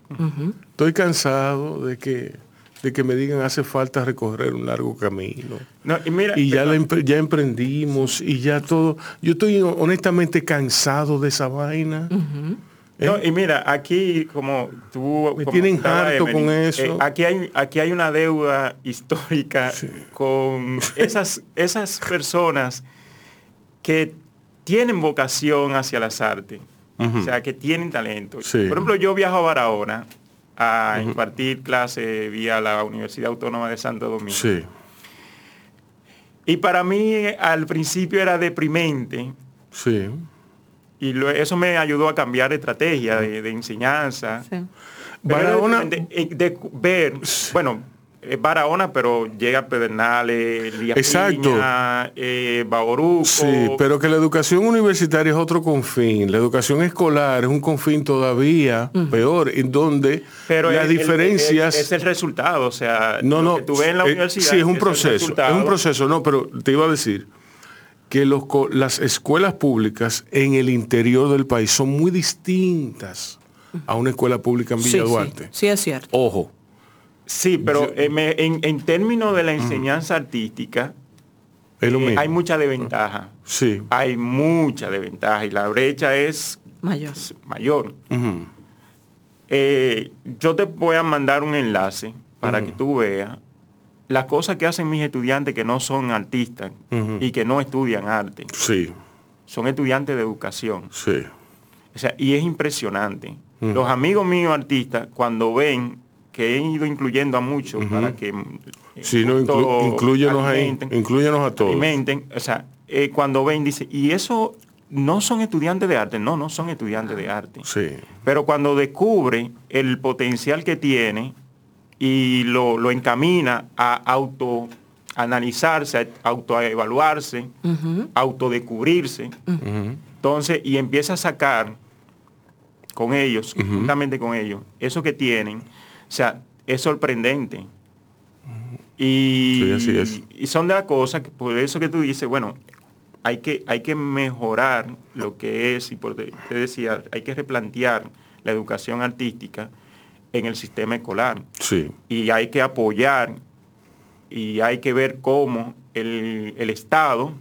[SPEAKER 5] Estoy cansado de que, de que me digan hace falta recorrer un largo camino.
[SPEAKER 2] No, y mira,
[SPEAKER 5] Y ya, la empre- ya emprendimos y ya todo. Yo estoy honestamente cansado de esa vaina.
[SPEAKER 2] No,
[SPEAKER 5] ¿Eh?
[SPEAKER 2] y mira, aquí como tú...
[SPEAKER 5] Me
[SPEAKER 2] como
[SPEAKER 5] tienen harto con eso.
[SPEAKER 2] eh, aquí, hay, aquí hay una deuda histórica con esas, esas personas que tienen vocación hacia las artes. O sea, que tienen talento.
[SPEAKER 5] Sí.
[SPEAKER 2] Por ejemplo, yo viajo a Barahona a impartir clases vía la Universidad Autónoma de Santo Domingo.
[SPEAKER 5] Sí.
[SPEAKER 2] Y para mí eh, al principio era deprimente
[SPEAKER 5] Sí.
[SPEAKER 2] y lo- eso me ayudó a cambiar de estrategia de, de enseñanza.
[SPEAKER 4] Sí.
[SPEAKER 5] Barahona-
[SPEAKER 2] de, de- de ver, bueno, es Barahona, pero llega Pedernales, Villa
[SPEAKER 5] Exacto.
[SPEAKER 2] Piña, eh, Bauruco.
[SPEAKER 5] Sí, pero que la educación universitaria es otro confín. La educación escolar es un confín todavía peor, en donde
[SPEAKER 2] pero
[SPEAKER 5] las
[SPEAKER 2] el- el-
[SPEAKER 5] diferencias...
[SPEAKER 2] es, es el resultado, o sea,
[SPEAKER 5] no,
[SPEAKER 2] lo
[SPEAKER 5] no,
[SPEAKER 2] que tú ves en la
[SPEAKER 5] eh,
[SPEAKER 2] universidad.
[SPEAKER 5] sí, es un proceso, es un proceso, no, pero te iba a decir que los, las escuelas públicas en el interior del país son muy distintas a una escuela pública en
[SPEAKER 4] Sí,
[SPEAKER 5] Villa
[SPEAKER 4] sí,
[SPEAKER 5] Duarte.
[SPEAKER 4] sí es cierto.
[SPEAKER 5] Ojo,
[SPEAKER 2] Sí, pero eh, me- en, en términos de la enseñanza artística,
[SPEAKER 5] es lo
[SPEAKER 2] eh,
[SPEAKER 5] mismo.
[SPEAKER 2] hay mucha desventaja.
[SPEAKER 5] Sí.
[SPEAKER 2] Hay mucha desventaja y la brecha es
[SPEAKER 4] Mayor.
[SPEAKER 2] mayor. Eh, yo te voy a mandar un enlace para que tú veas las cosas que hacen mis estudiantes que no son artistas y que no estudian arte.
[SPEAKER 5] Sí,
[SPEAKER 2] Son estudiantes de educación.
[SPEAKER 5] sí.
[SPEAKER 2] O sea, y es impresionante. Los amigos míos artistas, cuando ven que he ido incluyendo a muchos para que eh,
[SPEAKER 5] Sí, no, inclu-
[SPEAKER 2] justo
[SPEAKER 5] inclúyenos ahí,
[SPEAKER 2] alimenten,
[SPEAKER 5] inclúyenos a todos.
[SPEAKER 2] alimenten, o sea, eh, cuando ven, dice, y eso no son estudiantes de arte, no, no son estudiantes de arte.
[SPEAKER 5] Sí.
[SPEAKER 2] Pero cuando descubre el potencial que tiene y lo, lo encamina a autoanalizarse, a autoevaluarse, autodescubrirse, entonces, y empieza a sacar con ellos, juntamente con ellos, eso que tienen, o sea, es sorprendente. Y,
[SPEAKER 5] Sí, así es.
[SPEAKER 2] y son de las cosas, que por eso que tú dices, bueno, hay que, hay que mejorar lo que es, y por te, te decía, hay que replantear la educación artística en el sistema escolar.
[SPEAKER 5] Sí.
[SPEAKER 2] Y hay que apoyar y hay que ver cómo el, el Estado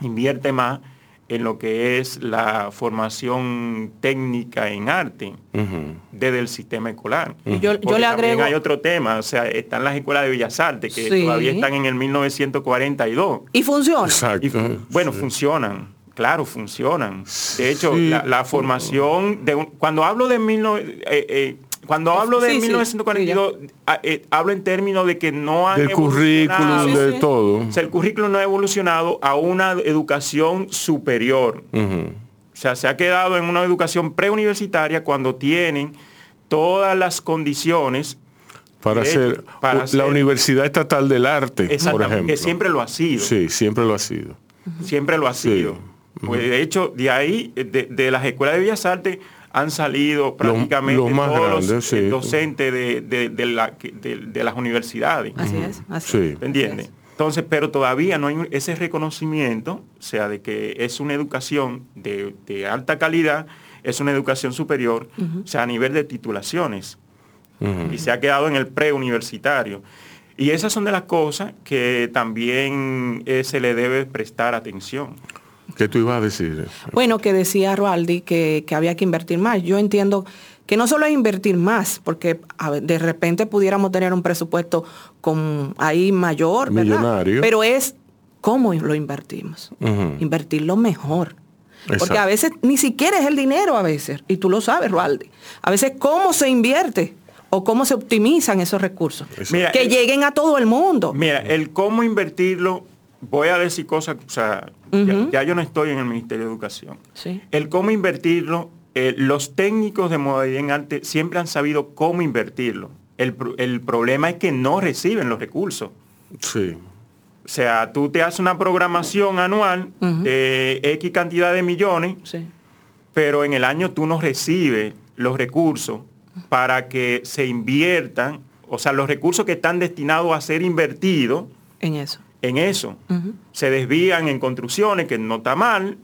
[SPEAKER 2] invierte más en lo que es la formación técnica en arte desde el sistema escolar.
[SPEAKER 4] Y yo- yo
[SPEAKER 2] Porque
[SPEAKER 4] le
[SPEAKER 2] también hay otro tema, o sea, están las escuelas de Bellas Artes que
[SPEAKER 4] Sí.
[SPEAKER 2] todavía están en el 1942.
[SPEAKER 4] Y funciona.
[SPEAKER 5] Exacto.
[SPEAKER 2] Y fu- bueno, funcionan, claro, funcionan. De hecho,
[SPEAKER 5] Sí.
[SPEAKER 2] la, la formación de un- cuando hablo de 19 eh, eh, cuando hablo de
[SPEAKER 4] Sí, sí,
[SPEAKER 2] 1942, a- eh, hablo en términos de que no han
[SPEAKER 5] Del currículum,
[SPEAKER 2] evolucionado.
[SPEAKER 5] de todo.
[SPEAKER 2] O sea, el currículum no ha evolucionado a una educación superior. O sea, se ha quedado en una educación preuniversitaria cuando tienen todas las condiciones
[SPEAKER 5] Para ser
[SPEAKER 2] para
[SPEAKER 5] la
[SPEAKER 2] ser-
[SPEAKER 5] Universidad Estatal del Arte, por
[SPEAKER 2] exactamente,
[SPEAKER 5] ejemplo.
[SPEAKER 2] que siempre lo ha sido.
[SPEAKER 5] Sí, siempre lo ha sido.
[SPEAKER 2] siempre lo ha
[SPEAKER 5] Sí.
[SPEAKER 2] sido. Pues, de hecho, de ahí, de, de las escuelas de Bellas Artes, han salido prácticamente
[SPEAKER 5] más
[SPEAKER 2] todos los
[SPEAKER 5] sí.
[SPEAKER 2] docentes de, de- de la- que- de- de las universidades.
[SPEAKER 4] Así es. Así
[SPEAKER 5] Sí.
[SPEAKER 4] es.
[SPEAKER 2] ¿Me entiendes? Entonces, pero todavía no hay ese reconocimiento, o sea, de que es una educación de, de alta calidad, es una educación superior, o sea, a nivel de titulaciones. Y se ha quedado en el preuniversitario. Y esas son de las cosas que también eh, se le debe prestar atención.
[SPEAKER 5] ¿Qué tú ibas a decir?
[SPEAKER 4] Bueno, que decía Roaldi que, que había que invertir más. Yo entiendo que no solo es invertir más, porque a ver, de repente pudiéramos tener un presupuesto con ahí mayor, ¿verdad?
[SPEAKER 5] Millonario.
[SPEAKER 4] Pero es cómo lo invertimos. Invertirlo mejor. Porque
[SPEAKER 5] Exacto.
[SPEAKER 4] a veces ni siquiera es el dinero a veces, y tú lo sabes, Roaldi. A veces cómo se invierte o cómo se optimizan esos recursos.
[SPEAKER 2] Mira,
[SPEAKER 4] que
[SPEAKER 2] el-
[SPEAKER 4] lleguen a todo el mundo.
[SPEAKER 2] Mira, el cómo invertirlo, voy a decir cosas, o sea, ya- yo no estoy en el Ministerio de Educación.
[SPEAKER 4] Sí.
[SPEAKER 2] El cómo invertirlo, eh, los técnicos de modalidad en arte siempre han sabido cómo invertirlo. El, el problema es que no reciben los recursos.
[SPEAKER 5] Sí.
[SPEAKER 2] O sea, tú te haces una programación anual de X cantidad de millones,
[SPEAKER 4] Sí.
[SPEAKER 2] pero en el año tú no recibes los recursos para que se inviertan, o sea, los recursos que están destinados a ser invertidos
[SPEAKER 4] En eso.
[SPEAKER 2] En eso. Se desvían en construcciones, que no está mal,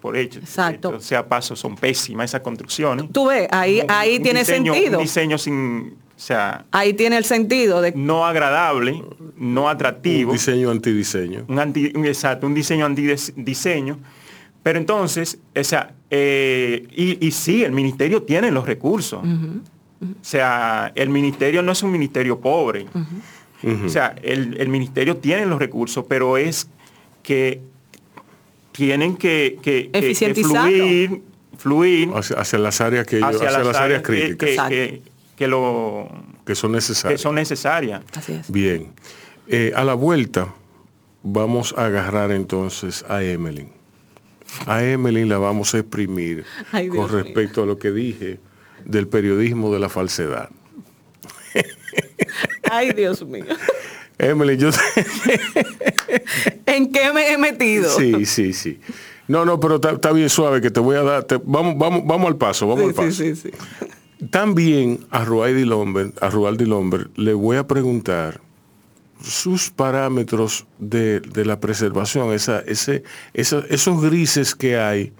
[SPEAKER 2] por hecho.
[SPEAKER 4] Exacto.
[SPEAKER 2] Sea, paso, son pésimas esas construcciones.
[SPEAKER 4] Tú ves, ahí,
[SPEAKER 2] Un-
[SPEAKER 4] ahí
[SPEAKER 2] un
[SPEAKER 4] tiene
[SPEAKER 2] diseño-
[SPEAKER 4] sentido.
[SPEAKER 2] Un diseño sin, o sea,
[SPEAKER 4] Ahí tiene el sentido de
[SPEAKER 2] no agradable, no atractivo.
[SPEAKER 5] Diseño antidiseño.
[SPEAKER 2] un anti, un- exacto, un diseño antidiseño. Pero entonces, o sea, eh, y, y sí, el ministerio tiene los recursos. O sea, el ministerio no es un ministerio pobre. O sea, el, el ministerio tiene los recursos, pero es que tienen que, que- que- que fluir, fluir
[SPEAKER 5] Hacia, hacia las áreas que ellos-
[SPEAKER 2] hacia,
[SPEAKER 5] hacia, las, áreas
[SPEAKER 2] que-
[SPEAKER 5] críticas
[SPEAKER 2] que, que- que lo,
[SPEAKER 5] que son
[SPEAKER 2] que
[SPEAKER 5] necesarias.
[SPEAKER 2] son necesarias.
[SPEAKER 4] Así es.
[SPEAKER 5] Bien. Eh, a la vuelta vamos a agarrar entonces a Emily. A Emily la vamos a exprimir
[SPEAKER 4] Ay,
[SPEAKER 5] con
[SPEAKER 4] mío.
[SPEAKER 5] respecto a lo que dije del periodismo de la falsedad.
[SPEAKER 4] Ay, Dios mío.
[SPEAKER 5] Emily, yo...
[SPEAKER 4] ¿En qué me he metido?
[SPEAKER 5] sí, sí, sí. No, no, pero está está bien suave que te voy a dar... te- vamos, vamos, vamos al paso, vamos
[SPEAKER 4] Sí,
[SPEAKER 5] al paso.
[SPEAKER 4] sí, sí, sí.
[SPEAKER 5] También a Rualdi Lomber, a Rualdi Lomber le voy a preguntar sus parámetros de, de la preservación, esa, ese, esa- esos grises que hay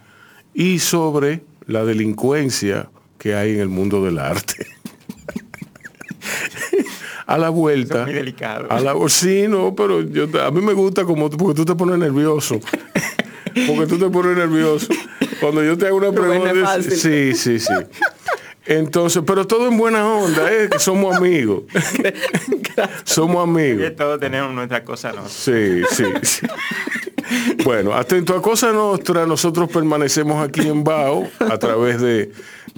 [SPEAKER 5] y sobre la delincuencia que hay en el mundo del arte. A la vuelta.
[SPEAKER 2] Eso es muy delicado.
[SPEAKER 5] A la, sí, no, pero yo, a mí me gusta como porque tú te pones nervioso. porque tú te pones nervioso. Cuando yo te hago una pregunta. Sí, sí, sí. Entonces, pero todo en buena onda, ¿eh? que somos amigos. somos
[SPEAKER 2] Que
[SPEAKER 5] amigos.
[SPEAKER 2] todos tenemos nuestras cosas, ¿no?
[SPEAKER 5] Sí, sí, sí. Bueno, atento a Cosa Nostra, nosotros permanecemos aquí en Bao a través de,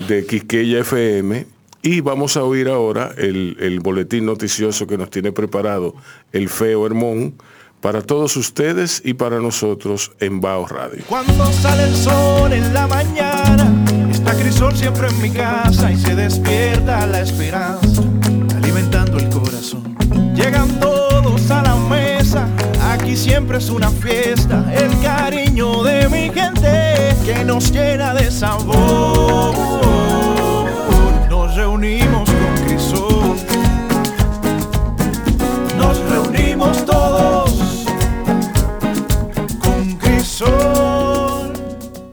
[SPEAKER 5] de Quisqueya FM y vamos a oír ahora el, el boletín noticioso que nos tiene preparado el feo Hermón para todos ustedes y para nosotros en Bao Radio.
[SPEAKER 3] Cuando sale el sol en la mañana, está Crisol siempre en mi casa y se despierta la esperanza, alimentando el corazón. Llegan todos a la mesa, aquí siempre es una fiesta, el cariño de mi gente que nos llena de sabor. Reunimos.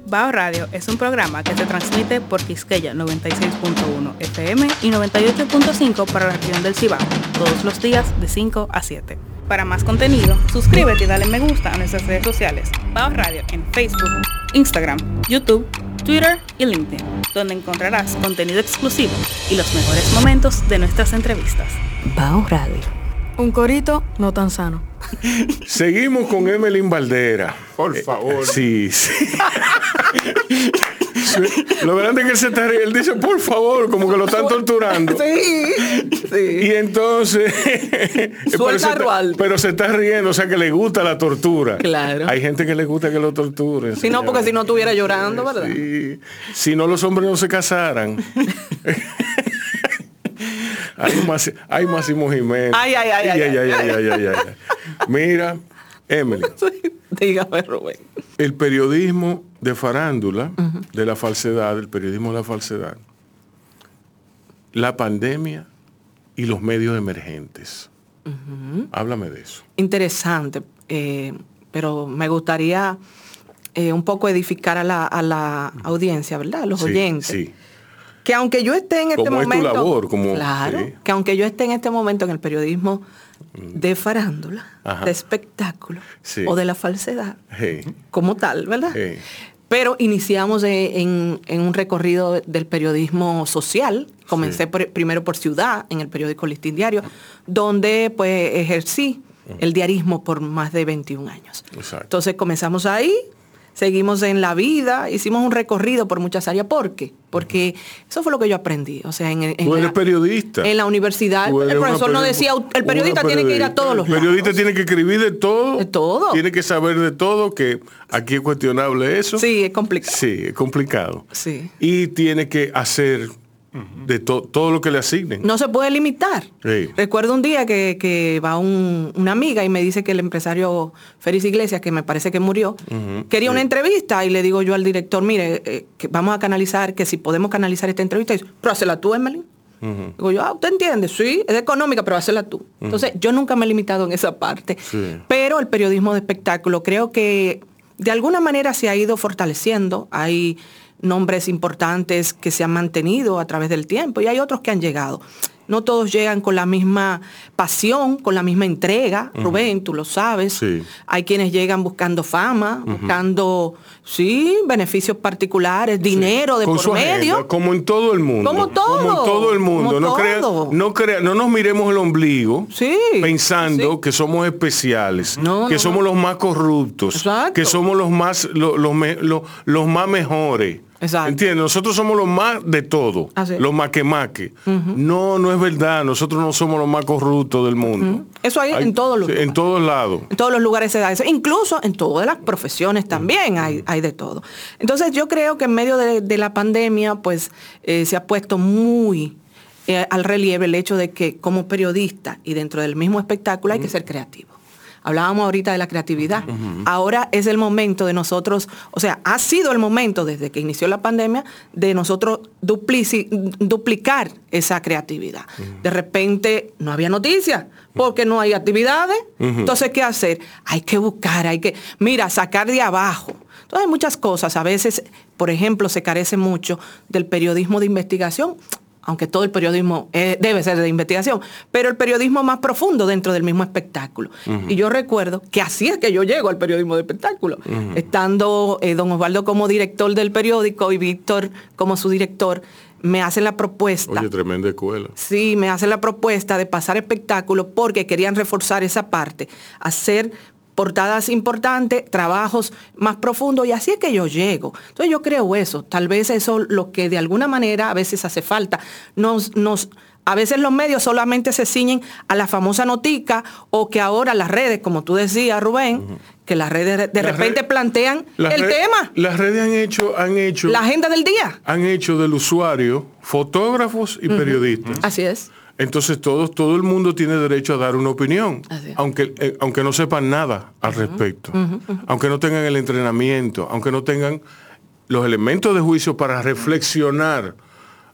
[SPEAKER 6] Bao Radio es un programa que se transmite por Quisqueya 96.1 FM y 98.5 para la región del Cibao, todos los días de 5 a 7. Para más contenido, suscríbete y dale me gusta a nuestras redes sociales. Bao Radio en Facebook, Instagram, YouTube, Twitter y LinkedIn, donde encontrarás contenido exclusivo y los mejores momentos de nuestras entrevistas.
[SPEAKER 4] Bao Radio.
[SPEAKER 7] Un corito no tan sano.
[SPEAKER 5] Seguimos con Emelín Valdera.
[SPEAKER 2] Por
[SPEAKER 5] Eh,
[SPEAKER 2] favor.
[SPEAKER 5] sí. Sí, Lo grande es que él se está riendo. Él dice, por favor, como que lo están torturando.
[SPEAKER 4] Sí, sí.
[SPEAKER 5] Y entonces, pero, se está,
[SPEAKER 4] Rualdi.
[SPEAKER 5] pero se está riendo, o sea que le gusta la tortura.
[SPEAKER 4] Claro.
[SPEAKER 5] Hay gente que le gusta que lo torturen.
[SPEAKER 4] Si no, porque si no estuviera llorando, ¿verdad?
[SPEAKER 5] Sí. Si no, los hombres no se casaran. hay, más, hay Máximo Jiménez.
[SPEAKER 4] Ay, ay, ay, ay,
[SPEAKER 5] ay,
[SPEAKER 4] ay,
[SPEAKER 5] ay, ay, ay, ay. Mira, Emily,
[SPEAKER 4] Dígame, Rubén.
[SPEAKER 5] el periodismo de farándula, de la falsedad, el periodismo de la falsedad, la pandemia y los medios emergentes. Háblame de eso.
[SPEAKER 4] Interesante, eh, pero me gustaría eh, un poco edificar a la, a la audiencia, ¿verdad? A los
[SPEAKER 5] Sí,
[SPEAKER 4] oyentes.
[SPEAKER 5] sí.
[SPEAKER 4] Que aunque yo esté en este
[SPEAKER 5] Como es tu
[SPEAKER 4] momento.
[SPEAKER 5] labor, como-
[SPEAKER 4] claro.
[SPEAKER 5] sí.
[SPEAKER 4] Que aunque yo esté en este momento en el periodismo de farándula,
[SPEAKER 5] Ajá.
[SPEAKER 4] de espectáculo
[SPEAKER 5] Sí.
[SPEAKER 4] o de la falsedad,
[SPEAKER 5] Hey,
[SPEAKER 4] como tal, ¿verdad?
[SPEAKER 5] hey.
[SPEAKER 4] Pero iniciamos en, en un recorrido del periodismo social. Comencé
[SPEAKER 5] Sí.
[SPEAKER 4] por- primero por Ciudad, en el periódico Listín Diario, donde pues ejercí el diarismo por más de 21 años.
[SPEAKER 5] Exacto.
[SPEAKER 4] Entonces comenzamos ahí, seguimos en la vida, hicimos un recorrido por muchas áreas. ¿Por qué? Porque eso fue lo que yo aprendí. O sea, en, en
[SPEAKER 5] Tú eres
[SPEAKER 4] la,
[SPEAKER 5] periodista.
[SPEAKER 4] en la universidad, el profesor
[SPEAKER 5] peri-
[SPEAKER 4] decía, el periodista tiene que ir a todos los
[SPEAKER 5] El periodista
[SPEAKER 4] lados".
[SPEAKER 5] tiene que escribir de todo.
[SPEAKER 4] De todo.
[SPEAKER 5] Tiene que saber de todo, que aquí es cuestionable eso.
[SPEAKER 4] Sí, es complicado.
[SPEAKER 5] Sí, es complicado.
[SPEAKER 4] Sí.
[SPEAKER 5] Y tiene que hacer de to- todo lo que le asignen.
[SPEAKER 4] No se puede limitar.
[SPEAKER 5] Sí.
[SPEAKER 4] Recuerdo un día que, que va un- una amiga y me dice que el empresario Félix Iglesias, que me parece que murió, quería una entrevista y le digo yo al director, mire, eh, que vamos a canalizar, que si podemos canalizar esta entrevista, y dice, pero hazla tú, Emily. Digo yo, ah, ¿usted entiende? Sí, es económica, pero hazla tú. Entonces, yo nunca me he limitado en esa parte.
[SPEAKER 5] Sí.
[SPEAKER 4] Pero el periodismo de espectáculo creo que de alguna manera se ha ido fortaleciendo. Hay nombres importantes que se han mantenido a través del tiempo y hay otros que han llegado. No todos llegan con la misma pasión, con la misma entrega. Rubén, tú lo sabes.
[SPEAKER 5] Sí.
[SPEAKER 4] Hay quienes llegan buscando fama, buscando, sí, beneficios particulares, dinero de
[SPEAKER 5] Con
[SPEAKER 4] por
[SPEAKER 5] su agenda,
[SPEAKER 4] medio.
[SPEAKER 5] como en todo el mundo.
[SPEAKER 4] Como todo,
[SPEAKER 5] Como en todo el mundo.
[SPEAKER 4] como
[SPEAKER 5] no, crea-
[SPEAKER 4] todo.
[SPEAKER 5] no, crea- no nos miremos el ombligo
[SPEAKER 4] Sí,
[SPEAKER 5] pensando que somos especiales,
[SPEAKER 4] No,
[SPEAKER 5] que
[SPEAKER 4] no,
[SPEAKER 5] somos los más corruptos,
[SPEAKER 4] Exacto.
[SPEAKER 5] que somos los más, lo- los, me- lo- los más mejores.
[SPEAKER 4] Exacto.
[SPEAKER 5] ¿Entiendes? Nosotros somos los más de todo,
[SPEAKER 4] Así.
[SPEAKER 5] los maquemaque. No, no es verdad. Nosotros no somos los más corruptos del mundo.
[SPEAKER 4] Eso hay en todos los
[SPEAKER 5] sí, En todos lados.
[SPEAKER 4] En todos los lugares se da eso. Incluso en todas las profesiones también hay, hay de todo. Entonces yo creo que en medio de, de la pandemia, pues eh, se ha puesto muy eh, al relieve el hecho de que como periodista y dentro del mismo espectáculo hay que ser creativo. Hablábamos ahorita de la creatividad. Ahora es el momento de nosotros, o sea, ha sido el momento desde que inició la pandemia de nosotros duplici- duplicar esa creatividad. De repente no había noticias porque no hay actividades. Entonces, ¿qué hacer? Hay que buscar, hay que, mira, sacar de abajo. Entonces hay muchas cosas. A veces, por ejemplo, se carece mucho del periodismo de investigación aunque todo el periodismo eh, debe ser de investigación, pero el periodismo más profundo dentro del mismo espectáculo. Y yo recuerdo que así es que yo llego al periodismo de espectáculo, estando eh, don Osvaldo como director del periódico y Víctor como su director, me hacen la propuesta.
[SPEAKER 5] Oye, tremenda escuela.
[SPEAKER 4] Sí, me hacen la propuesta de pasar espectáculo porque querían reforzar esa parte, hacer portadas importantes, trabajos más profundos y así es que yo llego. Entonces yo creo eso, tal vez eso lo que de alguna manera a veces hace falta. Nos, nos, a veces los medios solamente se ciñen a la famosa notica o que ahora las redes, como tú decías, Rubén, que las redes de-
[SPEAKER 5] Las
[SPEAKER 4] repente
[SPEAKER 5] red-
[SPEAKER 4] plantean el
[SPEAKER 5] red-
[SPEAKER 4] tema,
[SPEAKER 5] Las redes han hecho, han hecho,
[SPEAKER 4] la agenda del día.
[SPEAKER 5] han hecho del usuario fotógrafos y periodistas.
[SPEAKER 4] Así es.
[SPEAKER 5] Entonces todos, todo el mundo tiene derecho a dar una opinión, aunque, eh, aunque no sepan nada al respecto, aunque no tengan el entrenamiento, aunque no tengan los elementos de juicio para reflexionar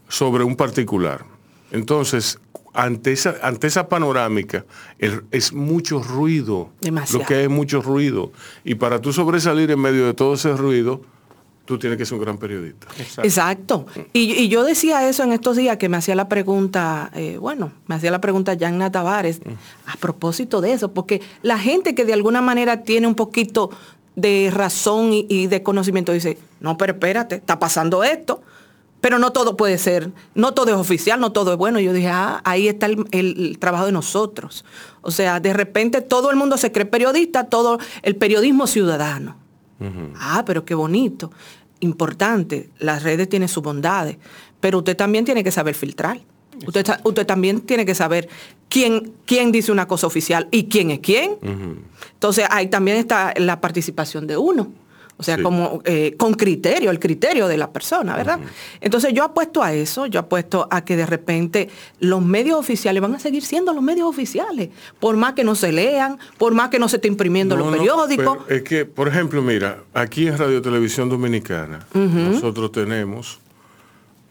[SPEAKER 5] sobre un particular. Entonces, ante esa, ante esa panorámica, el- es mucho ruido.
[SPEAKER 4] Demasiado.
[SPEAKER 5] Lo que es mucho ruido. Y para tú sobresalir en medio de todo ese ruido, tú tienes que ser un gran periodista.
[SPEAKER 4] Exacto. Y, y yo decía eso en estos días que me hacía la pregunta, eh, bueno, me hacía la pregunta Yanna Tavares a propósito de eso, porque la gente que de alguna manera tiene un poquito de razón y, y de conocimiento dice, no, pero espérate, está pasando esto. Pero no todo puede ser, no todo es oficial, no todo es bueno. Y yo dije, ah, ahí está el, el- el trabajo de nosotros. O sea, de repente todo el mundo se cree periodista, todo el periodismo ciudadano. Ah, pero qué bonito. Importante, las redes tienen sus bondades, pero usted también tiene que saber filtrar. Usted, ta- usted también tiene que saber quién, quién dice una cosa oficial y quién es quién. Entonces ahí también está la participación de uno. O sea,
[SPEAKER 5] Sí.
[SPEAKER 4] como eh, con criterio, el criterio de la persona, ¿verdad? Entonces yo apuesto a eso, yo apuesto a que de repente los medios oficiales van a seguir siendo los medios oficiales, por más que no se lean, por más que no se esté imprimiendo
[SPEAKER 5] No,
[SPEAKER 4] los periódicos.
[SPEAKER 5] es que, por ejemplo, mira, aquí en Radio Televisión Dominicana, nosotros tenemos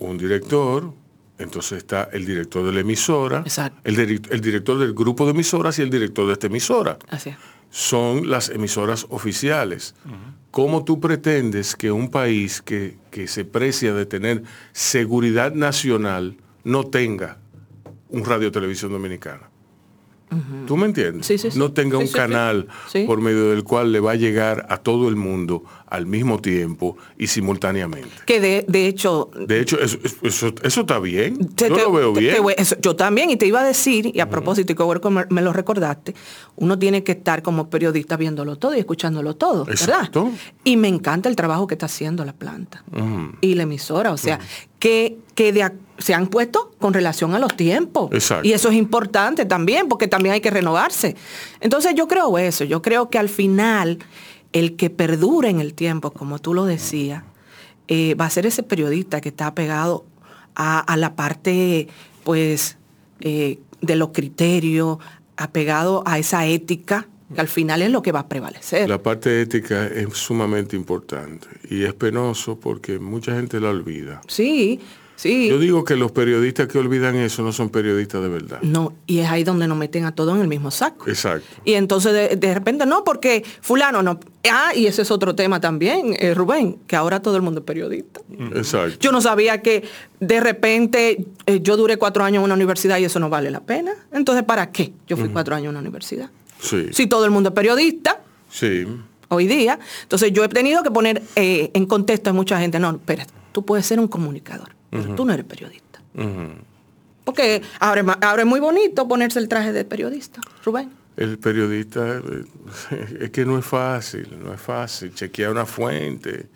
[SPEAKER 5] un director, entonces está el director de la emisora, el, direct- el director del grupo de emisoras y el director de esta emisora.
[SPEAKER 4] Así es.
[SPEAKER 5] Son las emisoras oficiales. ¿Cómo tú pretendes que un país que, que se precia de tener seguridad nacional no tenga un radio televisión dominicana? ¿Tú me entiendes?
[SPEAKER 4] Sí, sí, sí.
[SPEAKER 5] No tenga un canal por medio del cual le va a llegar a todo el mundo al mismo tiempo y simultáneamente.
[SPEAKER 4] Que de, de hecho,
[SPEAKER 5] De hecho, eso, eso, eso está bien.
[SPEAKER 4] te-
[SPEAKER 5] Yo
[SPEAKER 4] te-
[SPEAKER 5] lo veo
[SPEAKER 4] te-
[SPEAKER 5] bien.
[SPEAKER 4] eso- yo también, y te iba a decir, y a propósito, y que bueno que me, me lo recordaste, uno tiene que estar como periodista viéndolo todo y escuchándolo todo,
[SPEAKER 5] Exacto.
[SPEAKER 4] ¿verdad? Y me encanta el trabajo que está haciendo la planta y la emisora, o sea, que, que de se han puesto con relación a los tiempos.
[SPEAKER 5] Exacto.
[SPEAKER 4] Y eso es importante también, porque también hay que renovarse. Entonces yo creo eso, yo creo que al final el que perdure en el tiempo, como tú lo decías, eh, va a ser ese periodista que está pegado a, a la parte, pues, eh, de los criterios, apegado a esa ética, que al final es lo que va a prevalecer.
[SPEAKER 5] La parte ética es sumamente importante y es penoso porque mucha gente la olvida.
[SPEAKER 4] Sí, sí.
[SPEAKER 5] Yo digo que los periodistas que olvidan eso no son periodistas de verdad.
[SPEAKER 4] No, y es ahí donde nos meten a todos en el mismo saco.
[SPEAKER 5] Exacto.
[SPEAKER 4] Y entonces de, de repente no, porque fulano no. Ah, y ese es otro tema también, eh, Rubén, que ahora todo el mundo es periodista.
[SPEAKER 5] Exacto.
[SPEAKER 4] Yo no sabía que de repente eh, yo duré cuatro años en una universidad y eso no vale la pena. Entonces, ¿para qué yo fui cuatro años en una universidad?
[SPEAKER 5] Sí.
[SPEAKER 4] Si todo el mundo es periodista
[SPEAKER 5] Sí.
[SPEAKER 4] hoy día, entonces yo he tenido que poner eh, en contexto a mucha gente, no, espera, tú puedes ser un comunicador, pero tú no eres periodista. Porque ahora, ahora es muy bonito ponerse el traje de periodista, Rubén.
[SPEAKER 5] El periodista eh, es que no es fácil, no es fácil. Chequear una fuente,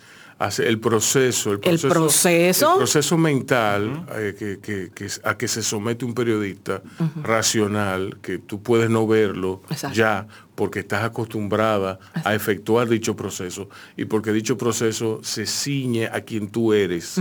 [SPEAKER 5] el proceso, el
[SPEAKER 4] El
[SPEAKER 5] proceso,
[SPEAKER 4] proceso.
[SPEAKER 5] el proceso mental eh, que, que- que- a que se somete un periodista racional, que tú puedes no verlo
[SPEAKER 4] Exacto.
[SPEAKER 5] ya porque estás acostumbrada a efectuar dicho proceso y porque dicho proceso se ciñe a quien tú eres,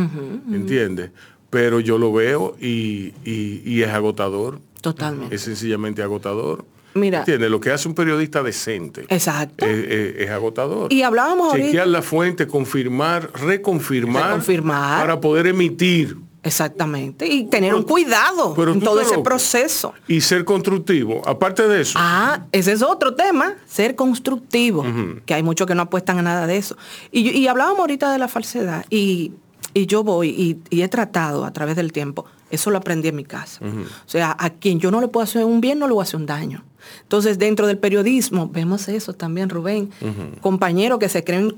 [SPEAKER 5] ¿entiendes? Pero yo lo veo y, y- y es agotador,
[SPEAKER 4] Totalmente.
[SPEAKER 5] es sencillamente agotador.
[SPEAKER 4] Mira.
[SPEAKER 5] ¿Entiendes? Lo que hace un periodista decente
[SPEAKER 4] Exacto.
[SPEAKER 5] es, es- es agotador.
[SPEAKER 4] Y hablábamos ahorita-
[SPEAKER 5] Chequear la fuente, confirmar, reconfirmar,
[SPEAKER 4] Reconfirmar.
[SPEAKER 5] para poder emitir
[SPEAKER 4] Exactamente. Y tener un cuidado
[SPEAKER 5] pero
[SPEAKER 4] en todo ese
[SPEAKER 5] loco.
[SPEAKER 4] proceso.
[SPEAKER 5] y ser constructivo. Aparte de eso,
[SPEAKER 4] Ah, ese es otro tema, ser constructivo, que hay muchos que no apuestan a nada de eso. Y, hablábamos ahorita de la falsedad, y, y yo voy y, y he tratado a través del tiempo, eso lo aprendí en mi casa. O sea, a quien yo no le puedo hacer un bien, no le voy a hacer un daño. Entonces, dentro del periodismo, vemos eso también, Rubén, compañeros que se creen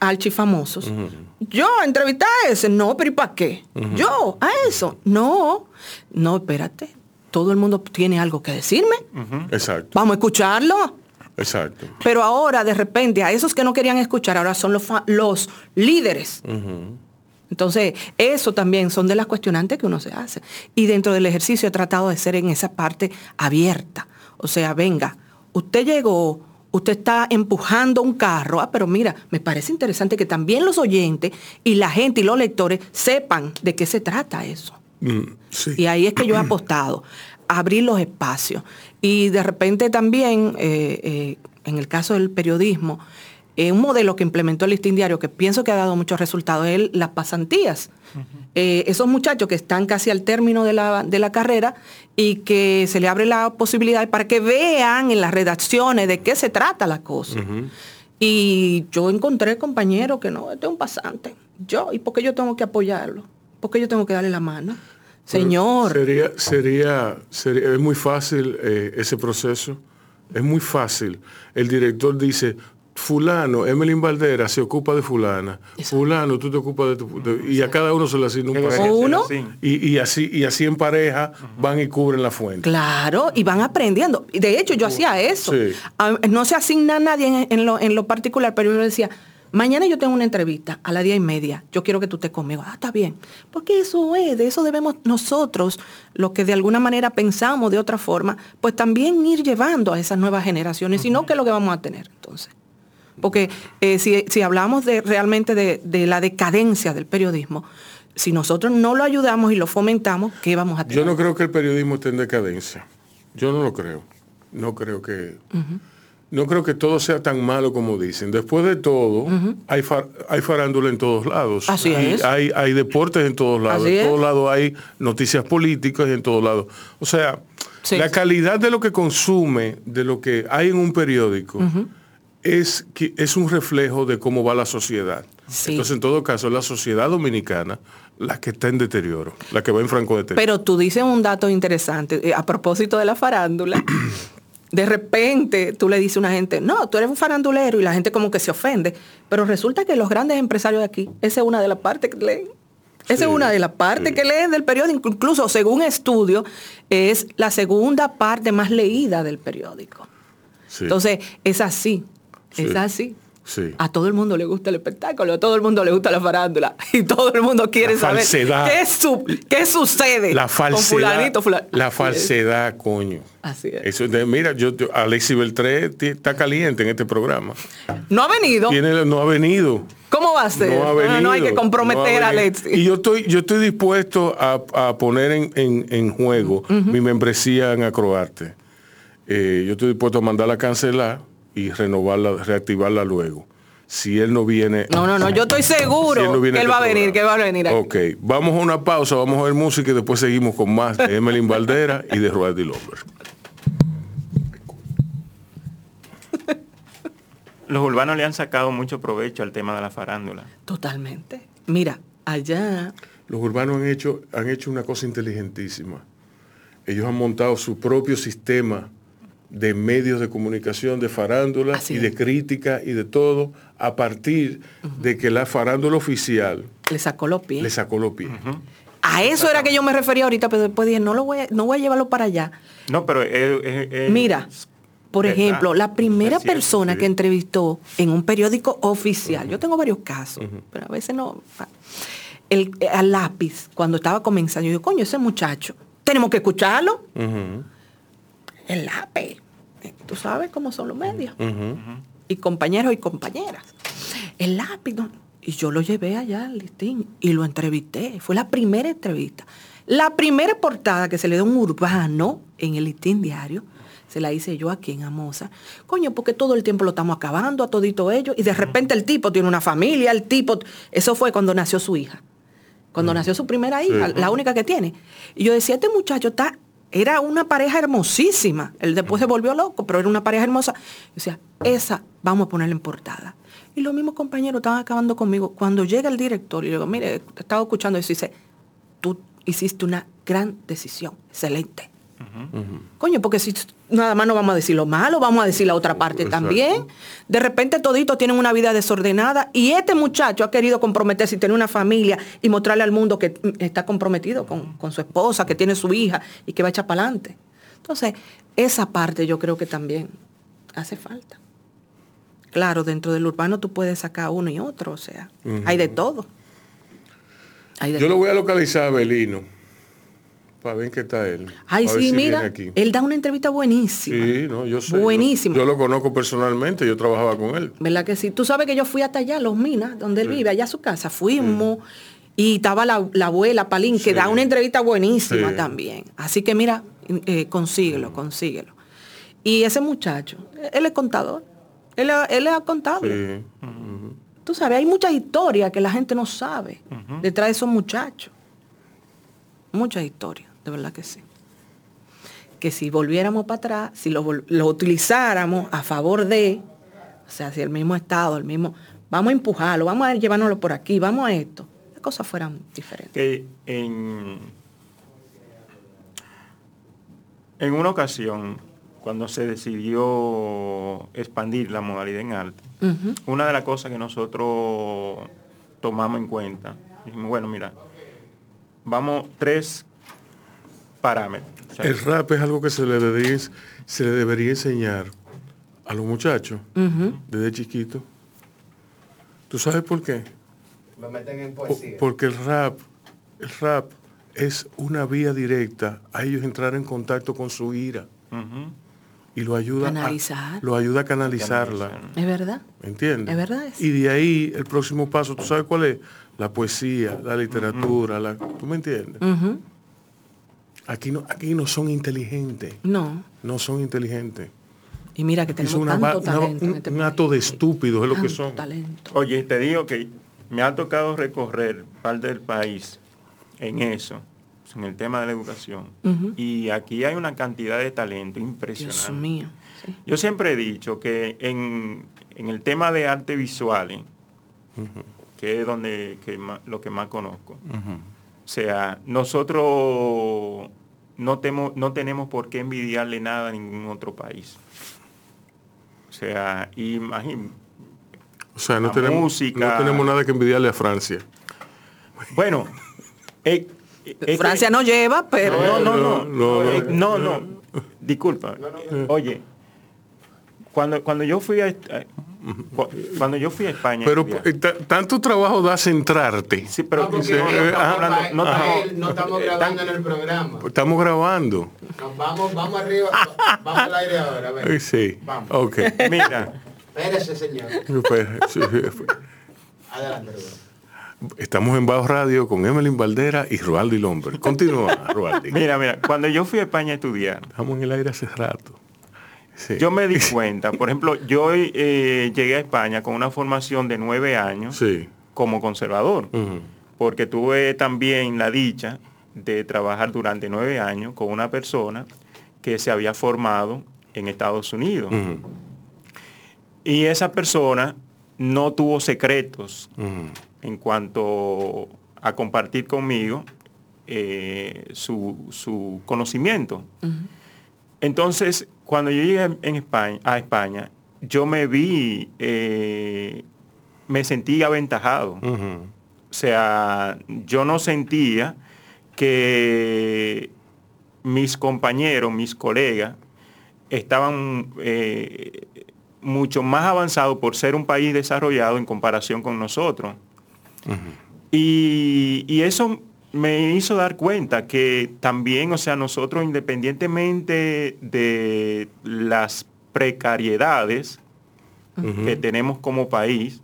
[SPEAKER 4] archifamosos. Yo entrevisté a ese, no, pero ¿y para qué? Yo, a eso, no, no, espérate, todo el mundo tiene algo que decirme.
[SPEAKER 5] exacto,
[SPEAKER 4] Vamos a escucharlo.
[SPEAKER 5] exacto.
[SPEAKER 4] Pero ahora, de repente, a esos que no querían escuchar, ahora son los, los líderes. Entonces, eso también son de las cuestionantes que uno se hace. Y dentro del ejercicio he tratado de ser en esa parte abierta. O sea, venga, usted llegó, usted está empujando un carro, ah, pero mira, me parece interesante que también los oyentes y la gente y los lectores sepan de qué se trata eso.
[SPEAKER 5] Mm, sí.
[SPEAKER 4] Y ahí es que yo he apostado, a abrir los espacios. Y de repente también, eh, eh, en el caso del periodismo, eh, un modelo que implementó el listín diario, que pienso que ha dado muchos resultados, es las pasantías. Eh, esos muchachos que están casi al término de la, de la carrera y que se le abre la posibilidad para que vean en las redacciones de qué se trata la cosa. Y yo encontré compañeros que no, este es un pasante. Yo, ¿y por qué yo tengo que apoyarlo? ¿Por qué yo tengo que darle la mano? Señor,
[SPEAKER 5] Sería, sería, sería- es muy fácil eh, ese proceso. Es muy fácil. El director dice, fulano, Emelín Valdera se ocupa de fulana. Fulano, tú te ocupas de tu... de-". y a cada uno se le asigna un papel.
[SPEAKER 4] uno.
[SPEAKER 5] Y, y así, y así en pareja van y cubren la fuente.
[SPEAKER 4] claro, y van aprendiendo. Y De hecho, yo hacía eso.
[SPEAKER 5] Sí.
[SPEAKER 4] A- No se asigna a nadie en, en lo, en lo particular, pero yo le decía, mañana yo tengo una entrevista a las diez y media, yo quiero que tú estés conmigo. Ah, está bien. Porque eso es, de eso debemos nosotros, los que de alguna manera pensamos de otra forma, pues también ir llevando a esas nuevas generaciones, sino que es lo que vamos a tener entonces. Porque eh, si, si hablamos de, realmente de, de la decadencia del periodismo, si nosotros no lo ayudamos y lo fomentamos, ¿qué vamos a tener?
[SPEAKER 5] Yo no creo que el periodismo esté en decadencia. Yo no lo creo. No creo que... No creo que todo sea tan malo como dicen. Después de todo, hay, far- hay farándula en todos lados.
[SPEAKER 4] Así
[SPEAKER 5] hay,
[SPEAKER 4] es.
[SPEAKER 5] Hay, hay deportes en todos lados.
[SPEAKER 4] Así
[SPEAKER 5] en todos lados hay noticias políticas en todos lados. O sea,
[SPEAKER 4] Sí.
[SPEAKER 5] la calidad de lo que consume, de lo que hay en un periódico, es, que, es un reflejo de cómo va la sociedad.
[SPEAKER 4] Sí.
[SPEAKER 5] Entonces, en todo caso, la sociedad dominicana la que está en deterioro, la que va en franco deterioro.
[SPEAKER 4] Pero tú dices un dato interesante, eh, a propósito de la farándula. De repente tú le dices a una gente, no, tú eres un farandulero y la gente como que se ofende. Pero resulta que los grandes empresarios de aquí, esa es una de las partes que leen. Esa
[SPEAKER 5] Sí,
[SPEAKER 4] es una de las partes
[SPEAKER 5] sí.
[SPEAKER 4] que leen del periódico. Incluso según estudio, es la segunda parte más leída del periódico.
[SPEAKER 5] Sí.
[SPEAKER 4] Entonces, es así,
[SPEAKER 5] Sí.
[SPEAKER 4] es así.
[SPEAKER 5] Sí.
[SPEAKER 4] A todo el mundo le gusta el espectáculo, a todo el mundo le gusta la farándula y todo el mundo quiere saber
[SPEAKER 5] falsedad.
[SPEAKER 4] qué, su- qué sucede
[SPEAKER 5] La
[SPEAKER 4] con
[SPEAKER 5] falsedad.
[SPEAKER 4] fulanito, fulan-
[SPEAKER 5] La
[SPEAKER 4] es.
[SPEAKER 5] falsedad, coño.
[SPEAKER 4] Así es.
[SPEAKER 5] Eso de- mira, yo, Alexis Beltré está caliente en este programa.
[SPEAKER 4] No ha venido.
[SPEAKER 5] Tiene, no ha venido.
[SPEAKER 4] ¿Cómo va a ser?
[SPEAKER 5] No ha venido.
[SPEAKER 4] no hay que comprometer
[SPEAKER 5] no
[SPEAKER 4] a. Alexis.
[SPEAKER 5] Y yo estoy, yo estoy dispuesto a, a poner en, en- en juego mi membresía en Acroarte. Eh, yo estoy dispuesto a mandarla a cancelar y renovarla, reactivarla luego. Si él no viene.
[SPEAKER 4] No, no, no, yo estoy seguro
[SPEAKER 5] si no viene
[SPEAKER 4] que él
[SPEAKER 5] a
[SPEAKER 4] va a venir, que va a venir aquí.
[SPEAKER 5] Ok, vamos a una pausa, vamos a ver música y después seguimos con más de Emelyn Valdera y de Roaldy Lover.
[SPEAKER 2] Los urbanos le han sacado mucho provecho al tema de la farándula.
[SPEAKER 4] Totalmente. Mira, allá,
[SPEAKER 5] Los urbanos han hecho, han hecho una cosa inteligentísima. Ellos han montado su propio sistema de medios de comunicación, de farándula
[SPEAKER 4] Así
[SPEAKER 5] y
[SPEAKER 4] es.
[SPEAKER 5] de crítica y de todo, a partir de que la farándula oficial
[SPEAKER 4] le sacó los pies.
[SPEAKER 5] le sacó los pies.
[SPEAKER 4] A eso era que yo me refería ahorita, pero después dije, no lo voy a, no voy a llevarlo para allá.
[SPEAKER 2] No, pero
[SPEAKER 4] Mira, por
[SPEAKER 2] verdad,
[SPEAKER 4] ejemplo, la primera
[SPEAKER 2] cierto,
[SPEAKER 4] persona
[SPEAKER 2] sí.
[SPEAKER 4] que entrevistó en un periódico oficial, yo tengo varios casos, pero a veces no. El, al lápiz, cuando estaba comenzando, yo digo, coño, ese muchacho, tenemos que escucharlo. El lápiz. Tú sabes cómo son los medios. Y compañeros y compañeras. El lápiz. ¿no? Y yo lo llevé allá al listín y lo entrevisté. Fue la primera entrevista. La primera portada que se le dio a un urbano en el listín diario, se la hice yo aquí en Amosa. Coño, porque todo el tiempo lo estamos acabando a todito ellos. Y de repente el tipo tiene una familia, el tipo... Eso fue cuando nació su hija. Cuando nació su primera hija, la única que tiene. Y yo decía, este muchacho está... Era una pareja hermosísima. Él después se volvió loco, pero era una pareja hermosa. Yo decía, esa vamos a ponerla en portada. Y los mismos compañeros estaban acabando conmigo. Cuando llega el director y yo digo, mire, estaba escuchando eso y dice, tú hiciste una gran decisión, excelente. Coño, porque si nada más no vamos a decir lo malo, vamos a decir la otra parte
[SPEAKER 5] Exacto.
[SPEAKER 4] también. De repente toditos tienen una vida desordenada y este muchacho ha querido comprometerse y tener una familia y mostrarle al mundo que mm, está comprometido con, con su esposa, que tiene su hija y que va a echar para adelante. Entonces, esa parte yo creo que también hace falta. Claro, dentro del urbano tú puedes sacar uno y otro, o sea, hay de todo. Hay de
[SPEAKER 5] Yo lo voy a localizar a Belino para ver qué está él.
[SPEAKER 4] Ay, sí,
[SPEAKER 5] si
[SPEAKER 4] mira,
[SPEAKER 5] aquí.
[SPEAKER 4] él da una entrevista buenísima.
[SPEAKER 5] Sí, no, yo sé.
[SPEAKER 4] Buenísimo.
[SPEAKER 5] Yo, yo lo conozco personalmente, yo trabajaba con él.
[SPEAKER 4] ¿Verdad que sí? Tú sabes que yo fui hasta allá, Los Minas, donde él vive, allá a su casa. Fuimos y estaba la, la abuela Palín, que
[SPEAKER 5] Sí.
[SPEAKER 4] da una entrevista buenísima
[SPEAKER 5] Sí.
[SPEAKER 4] también. Así que mira, eh, consíguelo, consíguelo. Y ese muchacho, él es contador. Él, es- él es contable.
[SPEAKER 5] Sí.
[SPEAKER 4] Tú sabes, hay muchas historias que la gente no sabe detrás de esos muchachos. Muchas historias, de verdad que sí. Que si volviéramos para atrás, si lo, lo utilizáramos a favor de, o sea, si el mismo Estado, el mismo, vamos a empujarlo, vamos a llevárnoslo por aquí, vamos a esto, las cosas fueran diferentes.
[SPEAKER 2] que en, en una ocasión, cuando se decidió expandir la modalidad en arte, una de las cosas que nosotros tomamos en cuenta, dijimos, bueno, mira, vamos tres parámetros. O sea,
[SPEAKER 5] El rap es algo que se le debería, se le debería enseñar a los muchachos desde chiquitos. ¿Tú sabes por qué?
[SPEAKER 8] Lo meten en
[SPEAKER 5] Po-
[SPEAKER 8] poesía.
[SPEAKER 5] Porque el rap, el rap es una vía directa a ellos entrar en contacto con su ira y lo ayuda
[SPEAKER 4] Canalizar.
[SPEAKER 5] a, lo ayuda a canalizarla.
[SPEAKER 2] Canalizar.
[SPEAKER 4] ¿Es verdad?
[SPEAKER 5] ¿Me entiendes?
[SPEAKER 4] Es verdad eso.
[SPEAKER 5] Y de ahí el próximo paso, ¿tú sabes cuál es? La poesía, la literatura, la, ¿tú me entiendes? Aquí no, aquí no son inteligentes,
[SPEAKER 4] No.
[SPEAKER 5] no son inteligentes.
[SPEAKER 4] Y mira que tenemos
[SPEAKER 5] una,
[SPEAKER 4] tanto
[SPEAKER 5] una-
[SPEAKER 4] talento en
[SPEAKER 5] un,
[SPEAKER 4] este
[SPEAKER 5] un acto de estúpidos es lo que son.
[SPEAKER 4] talento.
[SPEAKER 2] Oye, te digo que me ha tocado recorrer parte del país en eso, en el tema de la educación. Y aquí hay una cantidad de talento
[SPEAKER 4] Dios
[SPEAKER 2] impresionante.
[SPEAKER 4] mío. sí.
[SPEAKER 2] Yo siempre he dicho que en, en el tema de arte visuales, que es donde que lo que más conozco, o sea, nosotros no, temo- no tenemos por qué envidiarle nada a ningún otro país. O sea, imagín-
[SPEAKER 5] O sea, no
[SPEAKER 2] La
[SPEAKER 5] tenemos,
[SPEAKER 2] música.
[SPEAKER 5] no tenemos nada que envidiarle a Francia.
[SPEAKER 2] bueno, eh, eh, es
[SPEAKER 4] Francia
[SPEAKER 2] que-
[SPEAKER 4] no lleva, pero...
[SPEAKER 2] no, no, no,
[SPEAKER 5] No, no,
[SPEAKER 2] eh, no, no, disculpa. Oye, cuando, cuando yo fui a, Cuando yo fui a España.
[SPEAKER 5] Pero eh, ta- tanto trabajo da centrarte.
[SPEAKER 2] sí, pero
[SPEAKER 8] No, porque
[SPEAKER 2] sí, no,
[SPEAKER 8] Rafael,
[SPEAKER 2] estamos hablando- no
[SPEAKER 8] Rafael,
[SPEAKER 2] estamos-
[SPEAKER 8] no estamos grabando en el programa.
[SPEAKER 5] Estamos grabando.
[SPEAKER 8] Vamos, vamos arriba, va- vamos al aire ahora.
[SPEAKER 5] Eh. Sí.
[SPEAKER 8] Vamos.
[SPEAKER 5] Ok.
[SPEAKER 2] Mira,
[SPEAKER 8] Espérese, señor. Adelante, Rubén.
[SPEAKER 5] Estamos en Bajo Radio con Emelyn Valdera y Roaldi Lomber. Continúa, Roaldi.
[SPEAKER 2] mira, mira, cuando yo fui a España a estudiar,
[SPEAKER 5] Estamos en el aire hace rato. Sí.
[SPEAKER 2] yo me di cuenta, por ejemplo, yo eh, llegué a España con una formación de nueve años
[SPEAKER 5] Sí.
[SPEAKER 2] como conservador, porque tuve también la dicha de trabajar durante nueve años con una persona que se había formado en Estados Unidos. Y esa persona no tuvo secretos en cuanto a compartir conmigo eh, su, su conocimiento. Entonces, cuando yo llegué en España, a España, yo me vi, eh, me sentí aventajado. O sea, yo no sentía que mis compañeros, mis colegas, estaban eh, mucho más avanzados por ser un país desarrollado en comparación con nosotros. y, y eso me hizo dar cuenta que también, o sea, nosotros independientemente de las precariedades que tenemos como país,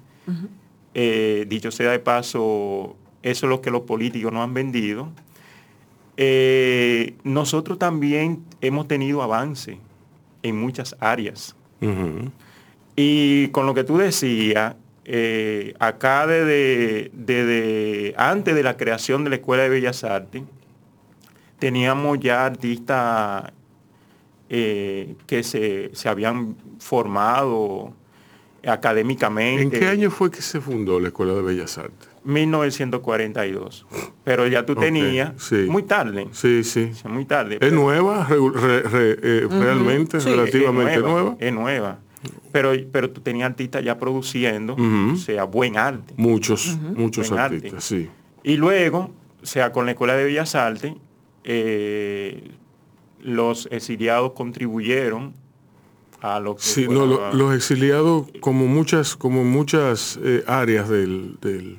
[SPEAKER 2] eh, dicho sea de paso, eso es lo que los políticos nos han vendido. Eh, nosotros también hemos tenido avance en muchas áreas. Y con lo que tú decías, eh, acá desde, desde antes de la creación de la Escuela de Bellas Artes, teníamos ya artistas eh, que se, se habían formado académicamente.
[SPEAKER 5] ¿En qué año fue que se fundó la Escuela de Bellas Artes?
[SPEAKER 2] 1942. Pero ya tú tenías
[SPEAKER 5] sí.
[SPEAKER 2] muy tarde.
[SPEAKER 5] Sí, sí.
[SPEAKER 2] o sea, muy tarde.
[SPEAKER 5] ¿Es
[SPEAKER 2] pero-
[SPEAKER 5] nueva? Regu- re- re- eh, ¿Realmente?
[SPEAKER 4] Sí.
[SPEAKER 5] ¿Relativamente
[SPEAKER 2] es nueva,
[SPEAKER 5] nueva?
[SPEAKER 2] Es nueva. Pero, pero tú tenías artistas ya produciendo, o sea, buen arte.
[SPEAKER 5] Muchos, muchos
[SPEAKER 2] Buen arte.
[SPEAKER 5] artistas, sí.
[SPEAKER 2] Y luego, o sea, con la Escuela de Bellas Artes, eh, los exiliados contribuyeron a lo que
[SPEAKER 5] Sí,
[SPEAKER 2] fue
[SPEAKER 5] no, los exiliados, como muchas, como muchas eh, áreas del, del-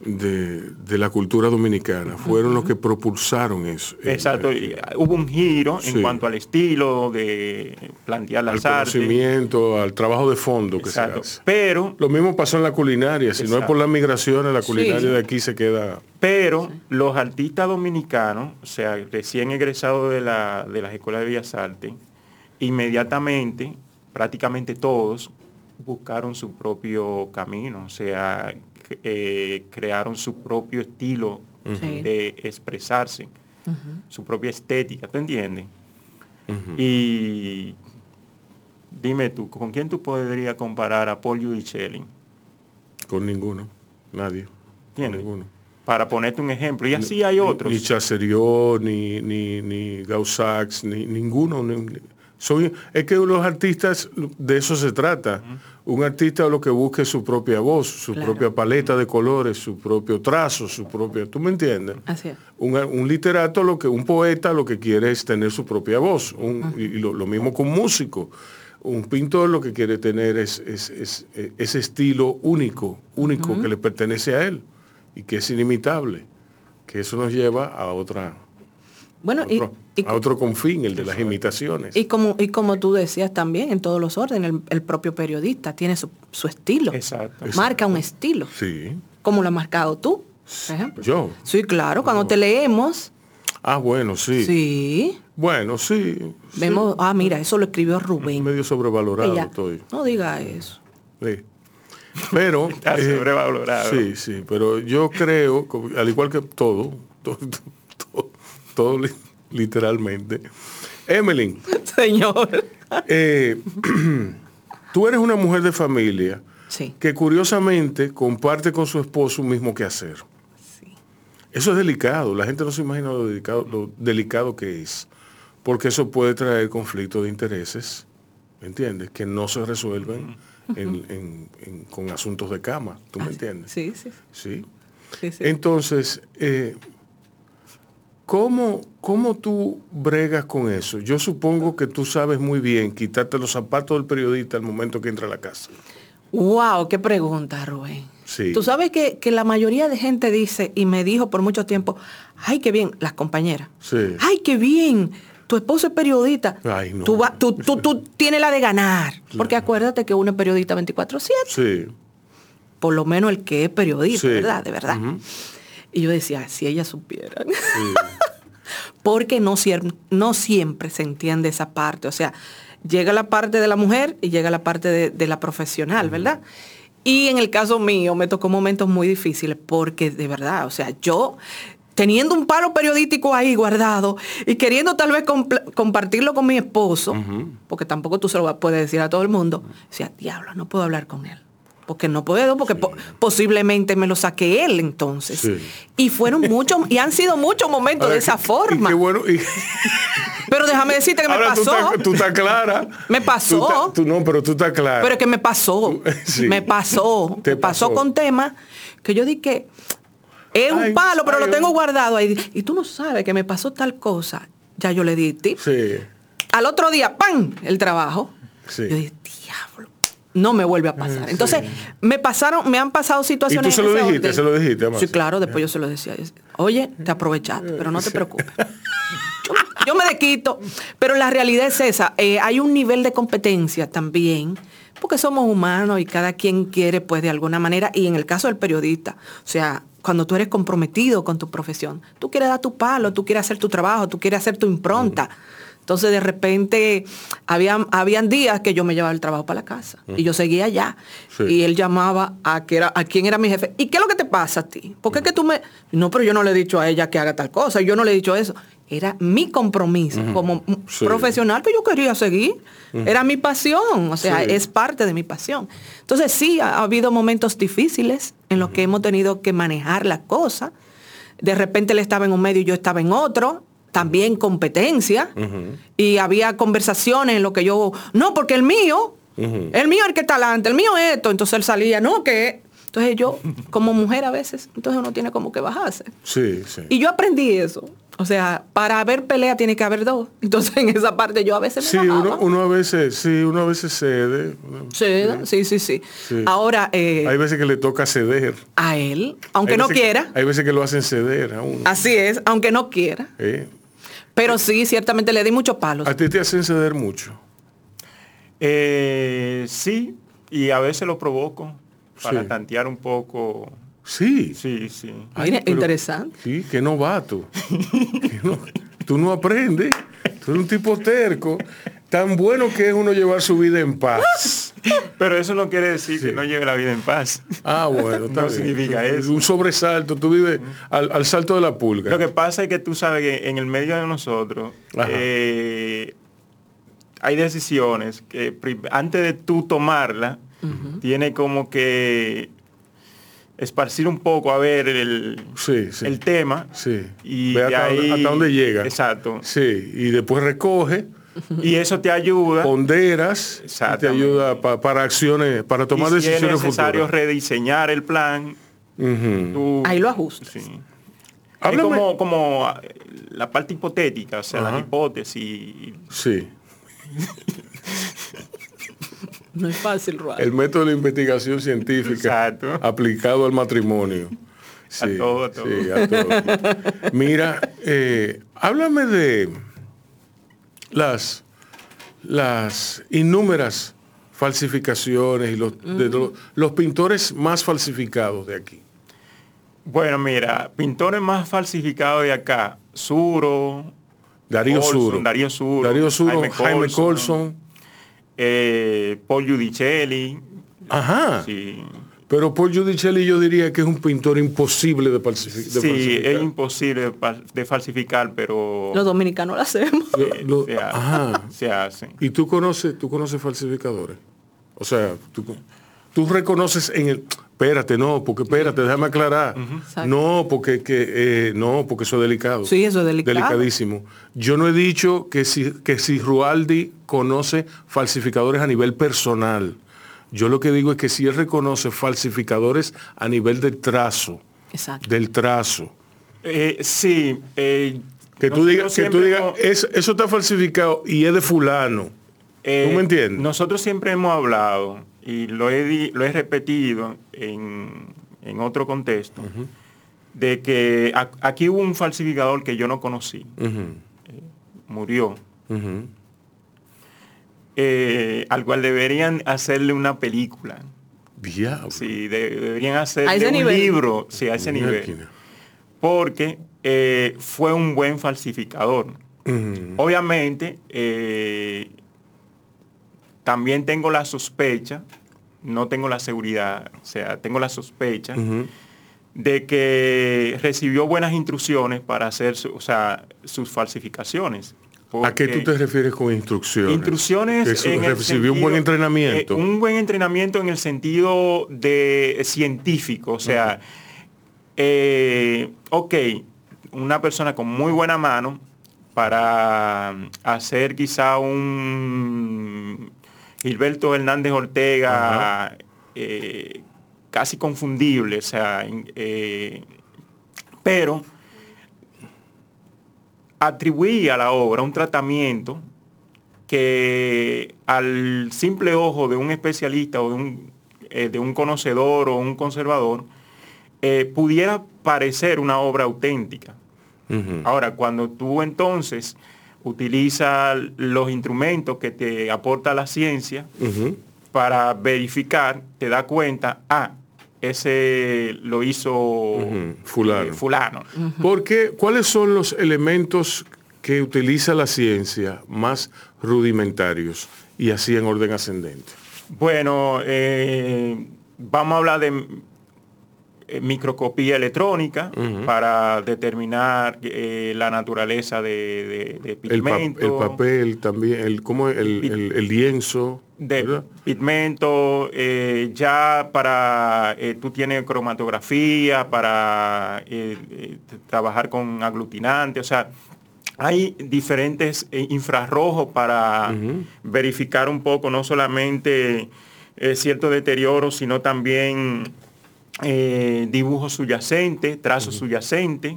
[SPEAKER 5] de, de la cultura dominicana, fueron los que propulsaron eso. eh,
[SPEAKER 2] Exacto,
[SPEAKER 5] eh,
[SPEAKER 2] ah, hubo un giro
[SPEAKER 5] Sí.
[SPEAKER 2] en cuanto al estilo de plantear
[SPEAKER 5] al
[SPEAKER 2] las artes.
[SPEAKER 5] conocimiento, al trabajo de fondo que
[SPEAKER 2] Exacto.
[SPEAKER 5] se hace.
[SPEAKER 2] Pero
[SPEAKER 5] Lo mismo pasó en la culinaria, si no es por las migraciones, la culinaria
[SPEAKER 4] Sí.
[SPEAKER 5] de aquí se queda...
[SPEAKER 2] Pero los artistas dominicanos, o sea, recién egresados de, la, de las escuelas de Bellas Artes, inmediatamente, prácticamente todos, buscaron su propio camino, o sea, eh, crearon su propio estilo de expresarse, su propia estética, ¿tú entiendes? Y dime tú, ¿con quién tú podrías comparar a Paul Giudicelli?
[SPEAKER 5] Con ninguno, nadie. Con ninguno.
[SPEAKER 2] Para ponerte un ejemplo. Y así hay otros.
[SPEAKER 5] Ni Chasseriot, ni, ni, ni Gaussax, ni ninguno. ni- son, es que los artistas, de eso se trata. Un artista lo que busca es su propia voz, su
[SPEAKER 4] Claro.
[SPEAKER 5] propia paleta de colores, su propio trazo, su propio... ¿Tú me entiendes?
[SPEAKER 4] Así es.
[SPEAKER 5] Un, un literato, lo que, un poeta lo que quiere es tener su propia voz. Un- y lo, lo mismo con un músico. Un pintor lo que quiere tener es, es- es- ese estilo único, único que le pertenece a él y que es inimitable. Que eso nos lleva a otra
[SPEAKER 4] Bueno, y,
[SPEAKER 5] otro,
[SPEAKER 4] y-
[SPEAKER 5] a otro confín, el de las imitaciones.
[SPEAKER 4] y como, y como tú decías también, en todos los órdenes, el, el propio periodista tiene su, su estilo.
[SPEAKER 2] Exacto.
[SPEAKER 4] Marca un estilo.
[SPEAKER 5] Sí.
[SPEAKER 4] Como lo has marcado tú, por ejemplo.
[SPEAKER 5] Yo.
[SPEAKER 4] Sí, claro, cuando te leemos,
[SPEAKER 5] Ah, bueno, sí.
[SPEAKER 4] sí,
[SPEAKER 5] Bueno, sí. sí.
[SPEAKER 4] vemos, ah, mira, eso lo escribió Rubén.
[SPEAKER 5] Medio sobrevalorado
[SPEAKER 4] Ella,
[SPEAKER 5] estoy.
[SPEAKER 4] no diga eso.
[SPEAKER 5] Sí. Pero...
[SPEAKER 2] Está
[SPEAKER 5] eh,
[SPEAKER 2] sobrevalorado.
[SPEAKER 5] Sí, sí, pero yo creo, al igual que todo, todo, todo, todo li- literalmente. Emily,
[SPEAKER 4] Señor.
[SPEAKER 5] eh, tú eres una mujer de familia
[SPEAKER 4] Sí.
[SPEAKER 5] que curiosamente comparte con su esposo un mismo quehacer.
[SPEAKER 4] Sí.
[SPEAKER 5] Eso es delicado, la gente no se imagina lo delicado, lo delicado que es, porque eso puede traer conflictos de intereses, ¿me entiendes? Que no se resuelven en- en- en- con asuntos de cama, ¿tú me entiendes?
[SPEAKER 4] Sí, sí,
[SPEAKER 5] Sí.
[SPEAKER 4] sí, sí.
[SPEAKER 5] Entonces, eh, ¿Cómo, ¿Cómo tú bregas con eso? Yo supongo que tú sabes muy bien quitarte los zapatos del periodista al momento que entra a la casa.
[SPEAKER 4] Wow, qué pregunta, Rubén.
[SPEAKER 5] Sí.
[SPEAKER 4] Tú sabes que, que la mayoría de gente dice, y me dijo por mucho tiempo, ay, qué bien, las compañeras.
[SPEAKER 5] Sí.
[SPEAKER 4] Ay, qué bien, tu esposo es periodista.
[SPEAKER 5] Ay, no.
[SPEAKER 4] Tú, va- tú, tú, tú tienes la de ganar. Porque acuérdate que uno es periodista 24/7.
[SPEAKER 5] Sí.
[SPEAKER 4] Por lo menos el que es periodista,
[SPEAKER 5] Sí.
[SPEAKER 4] ¿verdad? De verdad. Y yo decía, si ellas supieran. Porque no, no siempre se entiende esa parte. O sea, llega la parte de la mujer y llega la parte de, de la profesional, ¿verdad? Y en el caso mío me tocó momentos muy difíciles porque de verdad, o sea, yo teniendo un palo periodístico ahí guardado y queriendo tal vez compartirlo con mi esposo, porque tampoco tú se lo puedes decir a todo el mundo, decía, diablo, no puedo hablar con él. Porque no puedo, porque po- posiblemente me lo saque él entonces.
[SPEAKER 5] Sí.
[SPEAKER 4] Y fueron muchos, y han sido muchos momentos de esa forma.
[SPEAKER 5] y qué bueno. y-
[SPEAKER 4] Pero déjame decirte que me
[SPEAKER 5] Ahora
[SPEAKER 4] pasó.
[SPEAKER 5] tú estás clara.
[SPEAKER 4] Me pasó.
[SPEAKER 5] Tú no, pero tú estás clara.
[SPEAKER 4] Pero que me pasó.
[SPEAKER 5] Sí.
[SPEAKER 4] Me pasó.
[SPEAKER 5] Te
[SPEAKER 4] me pasó,
[SPEAKER 5] pasó.
[SPEAKER 4] con temas que yo dije, es un palo, pero
[SPEAKER 5] ay,
[SPEAKER 4] lo tengo guardado ahí. Y tú no sabes que me pasó tal cosa. Ya yo le di tip.
[SPEAKER 5] Sí.
[SPEAKER 4] Al otro día, ¡pam! El trabajo.
[SPEAKER 5] Sí.
[SPEAKER 4] Yo dije, diablo. No me vuelve a pasar. Entonces, me pasaron, me han pasado
[SPEAKER 5] ¿Y
[SPEAKER 4] situaciones.
[SPEAKER 5] tú se lo dijiste?
[SPEAKER 4] orden.
[SPEAKER 5] ¿Se lo dijiste, Amasa?
[SPEAKER 4] Sí, claro, después yo se lo decía. Oye, te aprovechaste, pero no te preocupes. Yo, yo me desquito. Pero la realidad es esa. eh, hay un nivel de competencia también, porque somos humanos y cada quien quiere, pues, de alguna manera, y en el caso del periodista, o sea, cuando tú eres comprometido con tu profesión, tú quieres dar tu palo, tú quieres hacer tu trabajo, tú quieres hacer tu impronta. Entonces de repente habían, habían días que yo me llevaba el trabajo para la casa y yo seguía allá.
[SPEAKER 5] Sí.
[SPEAKER 4] Y él llamaba a, que era, a quién era mi jefe. ¿Y qué es lo que te pasa a ti? ¿Por qué que tú me.? No, pero yo no le he dicho a ella que haga tal cosa. Yo no le he dicho eso. Era mi compromiso como
[SPEAKER 5] Sí.
[SPEAKER 4] profesional que yo quería seguir. Era mi pasión. O sea,
[SPEAKER 5] Sí.
[SPEAKER 4] es parte de mi pasión. Entonces sí, ha, ha habido momentos difíciles en los que hemos tenido que manejar la cosa. De repente él estaba en un medio y yo estaba en otro. También competencia. Y había conversaciones en lo que yo, no, porque el mío, el mío es el que está adelante, el mío es esto. Entonces él salía, no, que... Entonces yo, como mujer a veces, entonces uno tiene como que bajarse.
[SPEAKER 5] Sí, sí.
[SPEAKER 4] Y yo aprendí eso. O sea, para haber pelea tiene que haber dos. Entonces en esa parte yo a veces me
[SPEAKER 5] Sí, uno, uno a veces, sí, uno a veces cede.
[SPEAKER 4] Sí, sí, sí, sí.
[SPEAKER 5] Sí.
[SPEAKER 4] Ahora, eh,
[SPEAKER 5] Hay veces que le toca ceder.
[SPEAKER 4] a él, aunque no
[SPEAKER 5] que-
[SPEAKER 4] quiera,
[SPEAKER 5] hay veces que lo hacen ceder a uno.
[SPEAKER 4] así es, aunque no quiera.
[SPEAKER 5] ¿eh?
[SPEAKER 4] Pero sí, ciertamente le di muchos palos.
[SPEAKER 5] A ti te hacen ceder mucho.
[SPEAKER 2] Eh, sí, y a veces lo provoco para
[SPEAKER 5] Sí.
[SPEAKER 2] tantear un poco.
[SPEAKER 5] Sí.
[SPEAKER 2] Sí, sí.
[SPEAKER 5] Ay,
[SPEAKER 4] Mire,
[SPEAKER 5] pero-
[SPEAKER 4] interesante.
[SPEAKER 5] Sí, qué novato. Que no- tú no aprendes. Tú eres un tipo terco. Tan bueno que es uno llevar su vida en paz.
[SPEAKER 2] Pero eso no quiere decir
[SPEAKER 5] Sí.
[SPEAKER 2] que no lleve la vida en paz.
[SPEAKER 5] Ah, bueno,
[SPEAKER 2] No
[SPEAKER 5] bien.
[SPEAKER 2] significa eso.
[SPEAKER 5] Un sobresalto. Tú vives al, al salto de la pulga.
[SPEAKER 2] Lo que pasa es que tú sabes que en el medio de nosotros eh, hay decisiones que antes de tú tomarla, tiene como que esparcir un poco a ver el,
[SPEAKER 5] Sí, sí.
[SPEAKER 2] el tema.
[SPEAKER 5] Sí.
[SPEAKER 2] Y
[SPEAKER 5] Ve hasta,
[SPEAKER 2] ahí-
[SPEAKER 5] hasta dónde llega.
[SPEAKER 2] Exacto.
[SPEAKER 5] Sí. Y después recoge,
[SPEAKER 2] Y eso te ayuda.
[SPEAKER 5] ponderas, y te ayuda pa- para acciones, para tomar
[SPEAKER 2] y si es necesario
[SPEAKER 5] futuras.
[SPEAKER 2] rediseñar el plan. Tú-
[SPEAKER 4] Ahí lo ajustas.
[SPEAKER 2] Sí. Es como, como eh, la parte hipotética, o sea,
[SPEAKER 5] Ajá.
[SPEAKER 2] las hipótesis.
[SPEAKER 5] Sí.
[SPEAKER 4] No es fácil, Rual.
[SPEAKER 5] El método de la investigación científica
[SPEAKER 2] Exacto.
[SPEAKER 5] aplicado al matrimonio.
[SPEAKER 2] A todo, a todo.
[SPEAKER 5] sí, a todo. Mira, eh, háblame de las, las innúmeras falsificaciones y los, de los pintores más falsificados de aquí.
[SPEAKER 2] Bueno, mira, pintores más falsificados de acá, Suro,
[SPEAKER 5] Darío
[SPEAKER 2] Colson,
[SPEAKER 5] Suro.
[SPEAKER 2] Darío Suro,
[SPEAKER 5] Darío Suro,
[SPEAKER 2] Jaime
[SPEAKER 5] Jaime
[SPEAKER 2] Colson.
[SPEAKER 5] Colson.
[SPEAKER 2] eh, Paul Giudicelli,
[SPEAKER 5] Ajá.
[SPEAKER 2] sí,
[SPEAKER 5] Pero Paul Giudicelli yo diría que es un pintor imposible de, falsifi- de
[SPEAKER 2] sí,
[SPEAKER 5] falsificar.
[SPEAKER 2] es imposible de falsificar, pero
[SPEAKER 4] Los dominicanos lo hacemos.
[SPEAKER 5] Lo-
[SPEAKER 2] se, hace,
[SPEAKER 5] ajá.
[SPEAKER 2] se hace.
[SPEAKER 5] ¿Y tú conoces, tú conoces falsificadores? O sea, tú, tú reconoces en el... Espérate, no, porque espérate, déjame aclarar. No, porque que, eh, no, porque eso es delicado.
[SPEAKER 4] Sí, eso es delicado.
[SPEAKER 5] Delicadísimo. Yo no he dicho que si, que si Rualdi conoce falsificadores a nivel personal. Yo lo que digo es que si él reconoce falsificadores a nivel del trazo,
[SPEAKER 4] Exacto.
[SPEAKER 5] del trazo.
[SPEAKER 2] Eh, sí, eh,
[SPEAKER 5] Que tú digas, que tú digas,
[SPEAKER 2] hemos-
[SPEAKER 5] "Es- eso está falsificado y es de fulano.
[SPEAKER 2] Eh,
[SPEAKER 5] ¿Tú me entiendes?
[SPEAKER 2] Nosotros siempre hemos hablado, y lo he, di- lo he repetido en, en otro contexto, de que a- aquí hubo un falsificador que yo no conocí,
[SPEAKER 5] Ujú,
[SPEAKER 2] murió. Eh, al cual deberían hacerle una película.
[SPEAKER 5] Diablo.
[SPEAKER 2] Sí, de- deberían hacerle un
[SPEAKER 4] nivel.
[SPEAKER 2] libro, sí, a ese nivel.
[SPEAKER 5] Máquina.
[SPEAKER 2] Porque eh, fue un buen falsificador. Obviamente, eh, también tengo la sospecha, no tengo la seguridad, o sea, tengo la sospecha de que recibió buenas instrucciones para hacer su- o sea, sus falsificaciones.
[SPEAKER 5] ¿A qué tú te refieres con instrucciones?
[SPEAKER 2] Instrucciones en
[SPEAKER 5] recibió un buen entrenamiento.
[SPEAKER 2] eh, un buen entrenamiento en el sentido de científico, o sea, eh, ok, una persona con muy buena mano para hacer quizá un Gilberto Hernández Ortega eh, casi confundible, o sea, eh, pero atribuía a la obra un tratamiento que al simple ojo de un especialista o de un, eh, de un conocedor o un conservador eh, pudiera parecer una obra auténtica. Ahora, cuando tú entonces utilizas los instrumentos que te aporta la ciencia para verificar, te da cuenta, ah, ese lo hizo
[SPEAKER 5] fulano.
[SPEAKER 2] eh, fulano.
[SPEAKER 5] Porque, ¿cuáles son los elementos que utiliza la ciencia más rudimentarios y así en orden ascendente?
[SPEAKER 2] Bueno, eh, vamos a hablar de eh, microscopía electrónica para determinar eh, la naturaleza de, de- de
[SPEAKER 5] El, pa- el papel también, el, ¿cómo el- el lienzo.
[SPEAKER 2] De
[SPEAKER 5] ¿verdad?
[SPEAKER 2] pigmento, eh, ya para, eh, tú tienes cromatografía, para eh, eh, trabajar con aglutinante, o sea, hay diferentes infrarrojos para verificar un poco, no solamente cierto deterioro, sino también dibujos subyacentes, trazos subyacentes.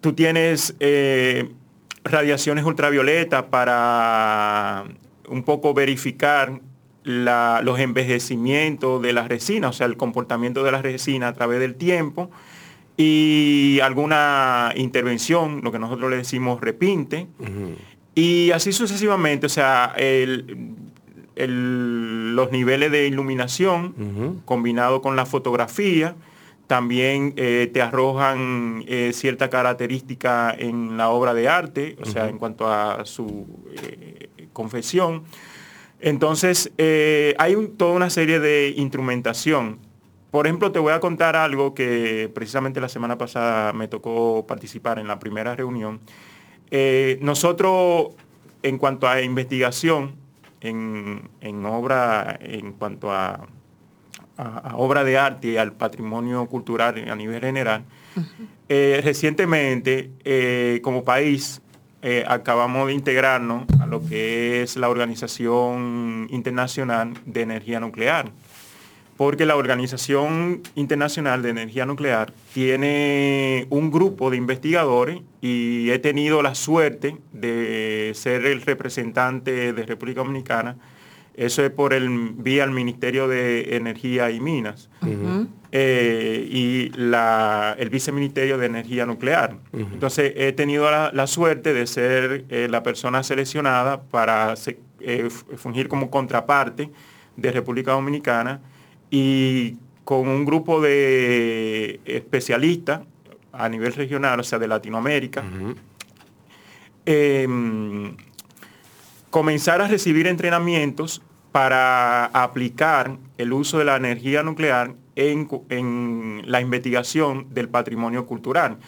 [SPEAKER 2] Tú tienes radiaciones ultravioletas para un poco verificar la- los envejecimientos de la resina, o sea, el comportamiento de la resina a través del tiempo y alguna intervención, lo que nosotros le decimos repinte, y así sucesivamente, o sea, el- el- los niveles de iluminación combinado con la fotografía, también eh, te arrojan eh, cierta característica en la obra de arte, o sea, en cuanto a su eh, confesión. Entonces, eh, hay un- toda una serie de instrumentación. Por ejemplo, te voy a contar algo que precisamente la semana pasada me tocó participar en la primera reunión. Eh, nosotros, en cuanto a investigación, en, en obra, en cuanto a, a- a obra de arte y al patrimonio cultural a nivel general, eh, recientemente, como país, acabamos de integrarnos lo que es la Organización Internacional de Energía Nuclear porque la Organización Internacional de Energía Nuclear tiene un grupo de investigadores y he tenido la suerte de ser el representante de República Dominicana. Eso es por el vía al Ministerio de Energía y Minas. Eh, y la- el Viceministerio de Energía Nuclear. Entonces he tenido la, la suerte de ser eh, la persona seleccionada para se- eh, fungir como contraparte de República Dominicana y con un grupo de especialistas a nivel regional, o sea, de Latinoamérica, comenzar a recibir entrenamientos para aplicar el uso de la energía nuclear en, la investigación del patrimonio cultural.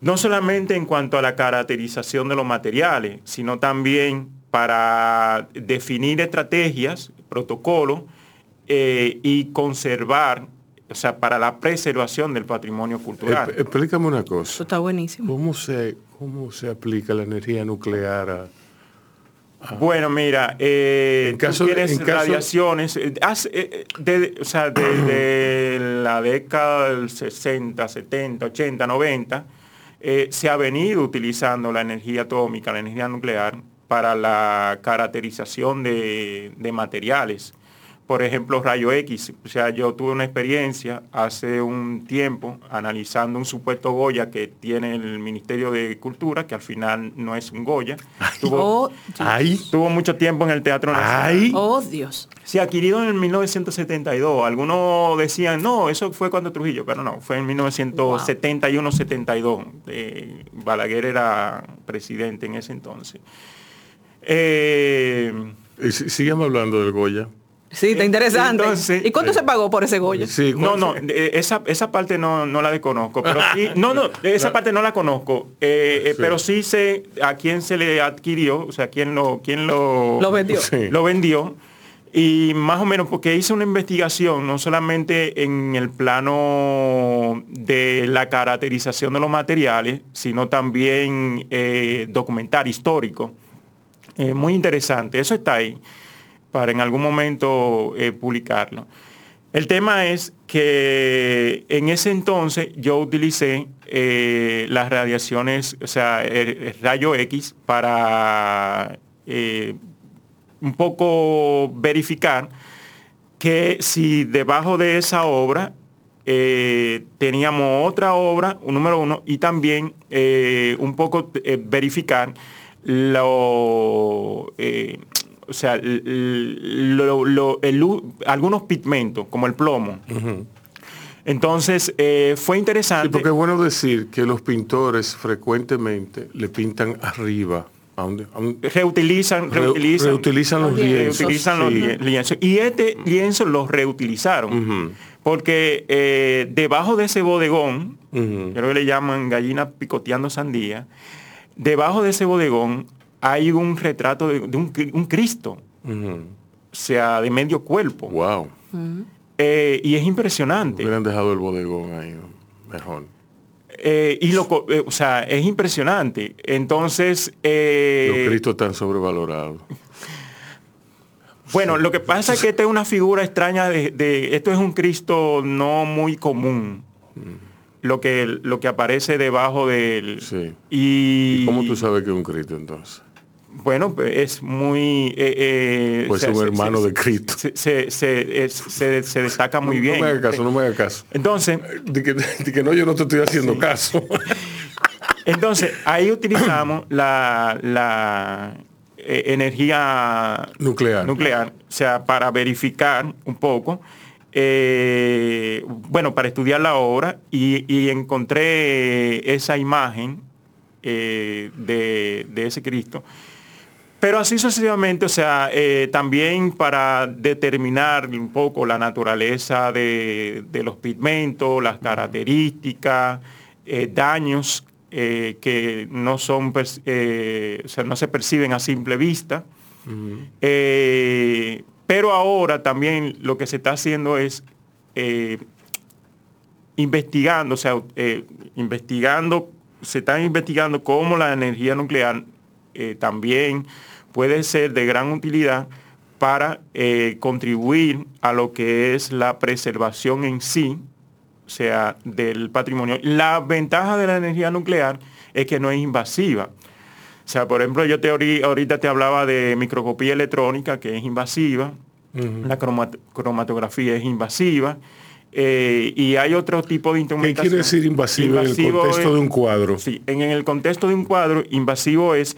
[SPEAKER 2] No solamente en cuanto a la caracterización de los materiales, sino también para definir estrategias, protocolos eh, y conservar, o sea, para la preservación del patrimonio cultural.
[SPEAKER 5] Explícame una cosa.
[SPEAKER 4] Eso está buenísimo.
[SPEAKER 5] ¿Cómo se, ¿Cómo se aplica la energía nuclear a,
[SPEAKER 2] Bueno, mira, eh,
[SPEAKER 5] En
[SPEAKER 2] tú
[SPEAKER 5] caso
[SPEAKER 2] tienes
[SPEAKER 5] en caso-
[SPEAKER 2] radiaciones, eh, eh, de- o sea, desde la década del 60, 70, 80, 90, eh, se ha venido utilizando la energía atómica, la energía nuclear, para la caracterización de, de materiales por ejemplo, rayo X. O sea, yo tuve una experiencia hace un tiempo analizando un supuesto Goya que tiene el Ministerio de Cultura, que al final no es un Goya. Tuvo,
[SPEAKER 4] Oh,
[SPEAKER 2] tuvo mucho tiempo en el Teatro Nacional.
[SPEAKER 4] Oh, Dios.
[SPEAKER 2] Sí, adquirido en el 1972. Algunos decían, no, eso fue cuando Trujillo, pero no, fue en 1971-72. Eh, Balaguer era presidente en ese entonces. Eh,
[SPEAKER 5] Y si- Sígueme hablando del Goya.
[SPEAKER 4] Sí, está interesante.
[SPEAKER 2] Entonces-
[SPEAKER 4] ¿Y cuánto se pagó por ese Goya?
[SPEAKER 5] Sí,
[SPEAKER 2] No,
[SPEAKER 5] ¿cuál
[SPEAKER 2] no, eh, esa, esa parte no, no la desconozco, pero sí, no, no, esa parte no la conozco, eh, eh,
[SPEAKER 5] Sí.
[SPEAKER 2] pero sí sé a quién se le adquirió, o sea, quién lo, quién lo,
[SPEAKER 4] Lo vendió.
[SPEAKER 5] Sí.
[SPEAKER 2] lo vendió. Y más o menos porque hice una investigación, no solamente en el plano de la caracterización de los materiales, sino también eh, documental, histórico. Eh, muy interesante, eso está ahí para en algún momento eh, publicarlo. El tema es que en ese entonces yo utilicé eh, las radiaciones, o sea, el, rayo X para eh, un poco verificar que si debajo de esa obra teníamos otra obra, un número uno, y también un poco verificar lo, o sea, l- lo- lo- el u- algunos pigmentos, como el plomo. Entonces, eh, fue
[SPEAKER 5] Sí,
[SPEAKER 2] interesante.
[SPEAKER 5] porque es bueno decir que los pintores frecuentemente le pintan arriba. A un, a un-
[SPEAKER 2] reutilizan,
[SPEAKER 5] Reu-
[SPEAKER 2] reutilizan,
[SPEAKER 5] reutilizan los lienzos,
[SPEAKER 2] reutilizan los
[SPEAKER 5] sí.
[SPEAKER 2] lie- lienzos. Y este lienzo los reutilizaron. Porque eh, debajo de ese bodegón, creo que le llaman gallina picoteando sandía, debajo de ese bodegón hay un retrato de, de un, cri- un Cristo, o sea, de medio cuerpo.
[SPEAKER 5] Wow.
[SPEAKER 2] Eh, y es impresionante.
[SPEAKER 5] Hubieran dejado el bodegón ahí. Mejor.
[SPEAKER 2] Eh, y lo, eh, o sea, es impresionante. Entonces, eh,
[SPEAKER 5] Los Cristos están sobrevalorados.
[SPEAKER 2] Bueno, lo que pasa es que esta es una figura extraña de, de- esto es un Cristo no muy común. Lo que, lo que aparece debajo del
[SPEAKER 5] Sí.
[SPEAKER 2] y
[SPEAKER 5] ¿Cómo tú sabes que es un Cristo entonces?
[SPEAKER 2] Bueno pues es muy eh, eh,
[SPEAKER 5] Pues un
[SPEAKER 2] se-
[SPEAKER 5] hermano
[SPEAKER 2] se-
[SPEAKER 5] de Cristo.
[SPEAKER 2] se, se, se- es- se- se destaca muy
[SPEAKER 5] No-
[SPEAKER 2] bien
[SPEAKER 5] No me hagas caso, no me hagas caso.
[SPEAKER 2] entonces
[SPEAKER 5] De que, de que no, yo no te estoy haciendo caso.
[SPEAKER 2] entonces ahí utilizamos la, la eh, energía
[SPEAKER 5] Nuclear.
[SPEAKER 2] nuclear, o sea, para verificar un poco, eh, bueno, para estudiar la obra y, y encontré esa imagen eh, de, de ese Cristo. Pero así sucesivamente, o sea, eh, también para determinar un poco la naturaleza de, de los pigmentos, las características, eh, daños eh, que no son, o sea, no se perciben a simple vista. Pero ahora también lo que se está haciendo es investigando, o sea, investigando, se está investigando cómo la energía nuclear eh, también puede ser de gran utilidad para eh, contribuir a lo que es la preservación en sí, o sea, del patrimonio. La ventaja de la energía nuclear es que no es invasiva. O sea, por ejemplo, yo te ori- ahorita te hablaba de microscopía electrónica, que es invasiva, la cromat- cromatografía es invasiva, eh, y hay otro tipo de
[SPEAKER 5] ¿Qué
[SPEAKER 2] instrumentación.
[SPEAKER 5] quiere decir invasivo, en el contexto
[SPEAKER 2] es-
[SPEAKER 5] de un cuadro?
[SPEAKER 2] Sí, en el contexto de un cuadro, invasivo es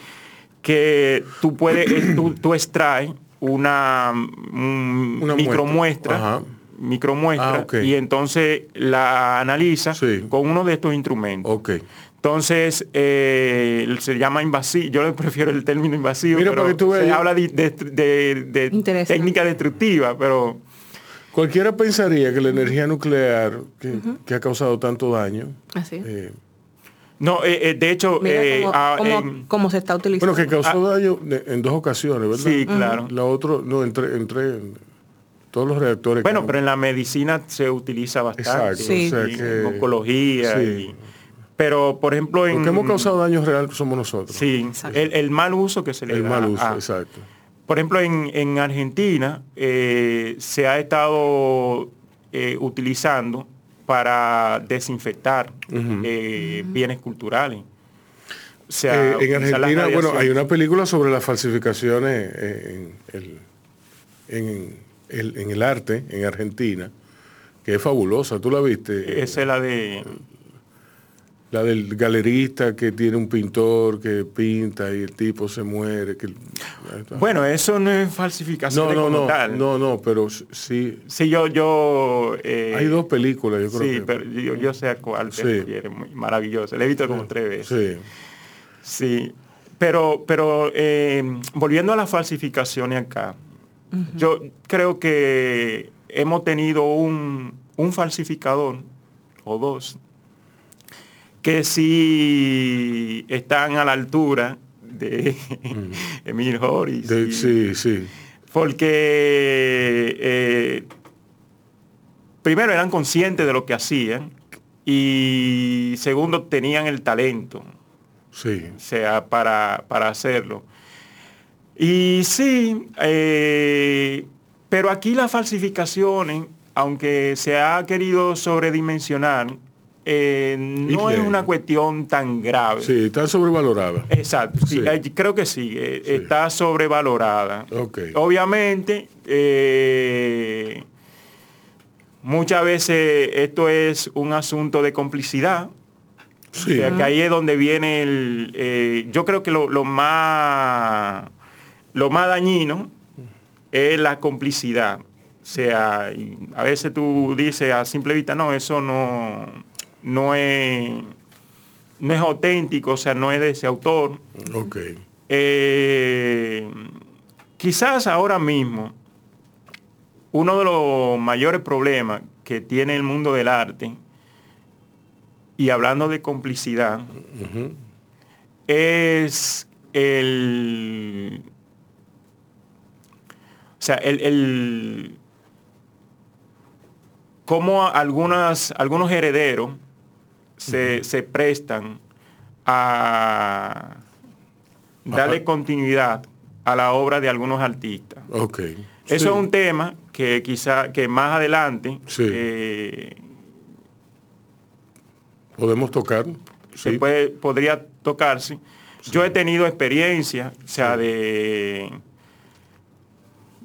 [SPEAKER 2] que tú puedes, eh, tú, tú extraes una, un
[SPEAKER 5] Una
[SPEAKER 2] micromuestra, micromuestra,
[SPEAKER 5] Ah,
[SPEAKER 2] y entonces la analiza
[SPEAKER 5] Sí.
[SPEAKER 2] con uno de estos instrumentos. Entonces, eh, se llama invasivo, yo le prefiero el término invasivo,
[SPEAKER 5] Mira,
[SPEAKER 2] pero
[SPEAKER 5] tú
[SPEAKER 2] se
[SPEAKER 5] yo-
[SPEAKER 2] habla de, de- de- de
[SPEAKER 4] Interesante.
[SPEAKER 2] técnica destructiva, pero
[SPEAKER 5] Cualquiera pensaría que la energía nuclear, que, que ha causado tanto daño,
[SPEAKER 4] Así.
[SPEAKER 5] eh,
[SPEAKER 2] no, eh, eh, de hecho,
[SPEAKER 4] Mira
[SPEAKER 2] eh,
[SPEAKER 4] cómo,
[SPEAKER 2] ah,
[SPEAKER 4] cómo- se está utilizando.
[SPEAKER 5] bueno, que causó daño de- en dos ocasiones, ¿verdad?
[SPEAKER 2] Sí, claro.
[SPEAKER 5] La otra, no, entre, entre todos los reactores.
[SPEAKER 2] bueno, pero en la medicina se utiliza bastante,
[SPEAKER 5] Exacto,
[SPEAKER 4] Sí.
[SPEAKER 5] o sea
[SPEAKER 2] y
[SPEAKER 5] que-
[SPEAKER 2] en oncología,
[SPEAKER 5] sí.
[SPEAKER 2] y- pero por ejemplo en
[SPEAKER 5] Lo que hemos causado daño real somos nosotros.
[SPEAKER 2] sí,
[SPEAKER 4] Exacto.
[SPEAKER 2] el, el mal uso que se le
[SPEAKER 5] El
[SPEAKER 2] da
[SPEAKER 5] mal uso,
[SPEAKER 2] a-
[SPEAKER 5] exacto.
[SPEAKER 2] Por ejemplo, en, en Argentina eh, se ha estado eh, utilizando para desinfectar eh, bienes culturales. O sea,
[SPEAKER 5] Eh, en Argentina, bueno, hay una película sobre las falsificaciones en el, en el- en el arte en Argentina, que es fabulosa. ¿Tú la viste?
[SPEAKER 2] Esa es la de...
[SPEAKER 5] La del galerista que tiene un pintor que pinta y el tipo se muere. Que,
[SPEAKER 2] Bueno, eso no es falsificación
[SPEAKER 5] no, no,
[SPEAKER 2] como
[SPEAKER 5] no,
[SPEAKER 2] tal.
[SPEAKER 5] no, no, pero sí.
[SPEAKER 2] Sí, yo... yo eh,
[SPEAKER 5] Hay dos películas, yo creo
[SPEAKER 2] Sí,
[SPEAKER 5] que.
[SPEAKER 2] pero yo, yo sé a cuál te
[SPEAKER 5] Sí.
[SPEAKER 2] refieres, muy maravilloso. La he visto como tres veces.
[SPEAKER 5] Sí.
[SPEAKER 2] Sí, pero, pero eh, volviendo a las falsificaciones acá, yo creo que hemos tenido un, un falsificador o dos que sí están a la altura de Emil Horis.
[SPEAKER 5] De-
[SPEAKER 2] y-
[SPEAKER 5] sí, sí.
[SPEAKER 2] porque eh, primero eran conscientes de lo que hacían y segundo tenían el talento,
[SPEAKER 5] Sí.
[SPEAKER 2] o sea, para, para hacerlo. Y sí, eh, pero aquí las falsificaciones, aunque se ha querido sobredimensionar, eh, no es una cuestión tan grave.
[SPEAKER 5] Sí, está sobrevalorada.
[SPEAKER 2] Exacto, sí,
[SPEAKER 5] Sí.
[SPEAKER 2] eh, creo que sí, eh, está sobrevalorada. Obviamente, eh, muchas veces esto es un asunto de complicidad.
[SPEAKER 5] Sí.
[SPEAKER 2] O sea, que ahí es donde viene el... yo creo que lo, lo más, lo más dañino es la complicidad. O sea, a veces tú dices a simple vista, no, eso no, no es no es auténtico, o sea, no es de ese autor.
[SPEAKER 5] Ok.
[SPEAKER 2] Eh, quizás ahora mismo uno de los mayores problemas que tiene el mundo del arte, y hablando de complicidad, es el... O sea, el... el cómo algunas, algunos herederos se, se prestan a darle
[SPEAKER 5] Ajá.
[SPEAKER 2] continuidad a la obra de algunos artistas.
[SPEAKER 5] Ok.
[SPEAKER 2] Eso
[SPEAKER 5] Sí.
[SPEAKER 2] es un tema que quizá que más adelante
[SPEAKER 5] Sí.
[SPEAKER 2] eh,
[SPEAKER 5] Podemos tocar.
[SPEAKER 2] se
[SPEAKER 5] Sí.
[SPEAKER 2] puede, podría tocarse. Yo he tenido experiencia, o sea, de...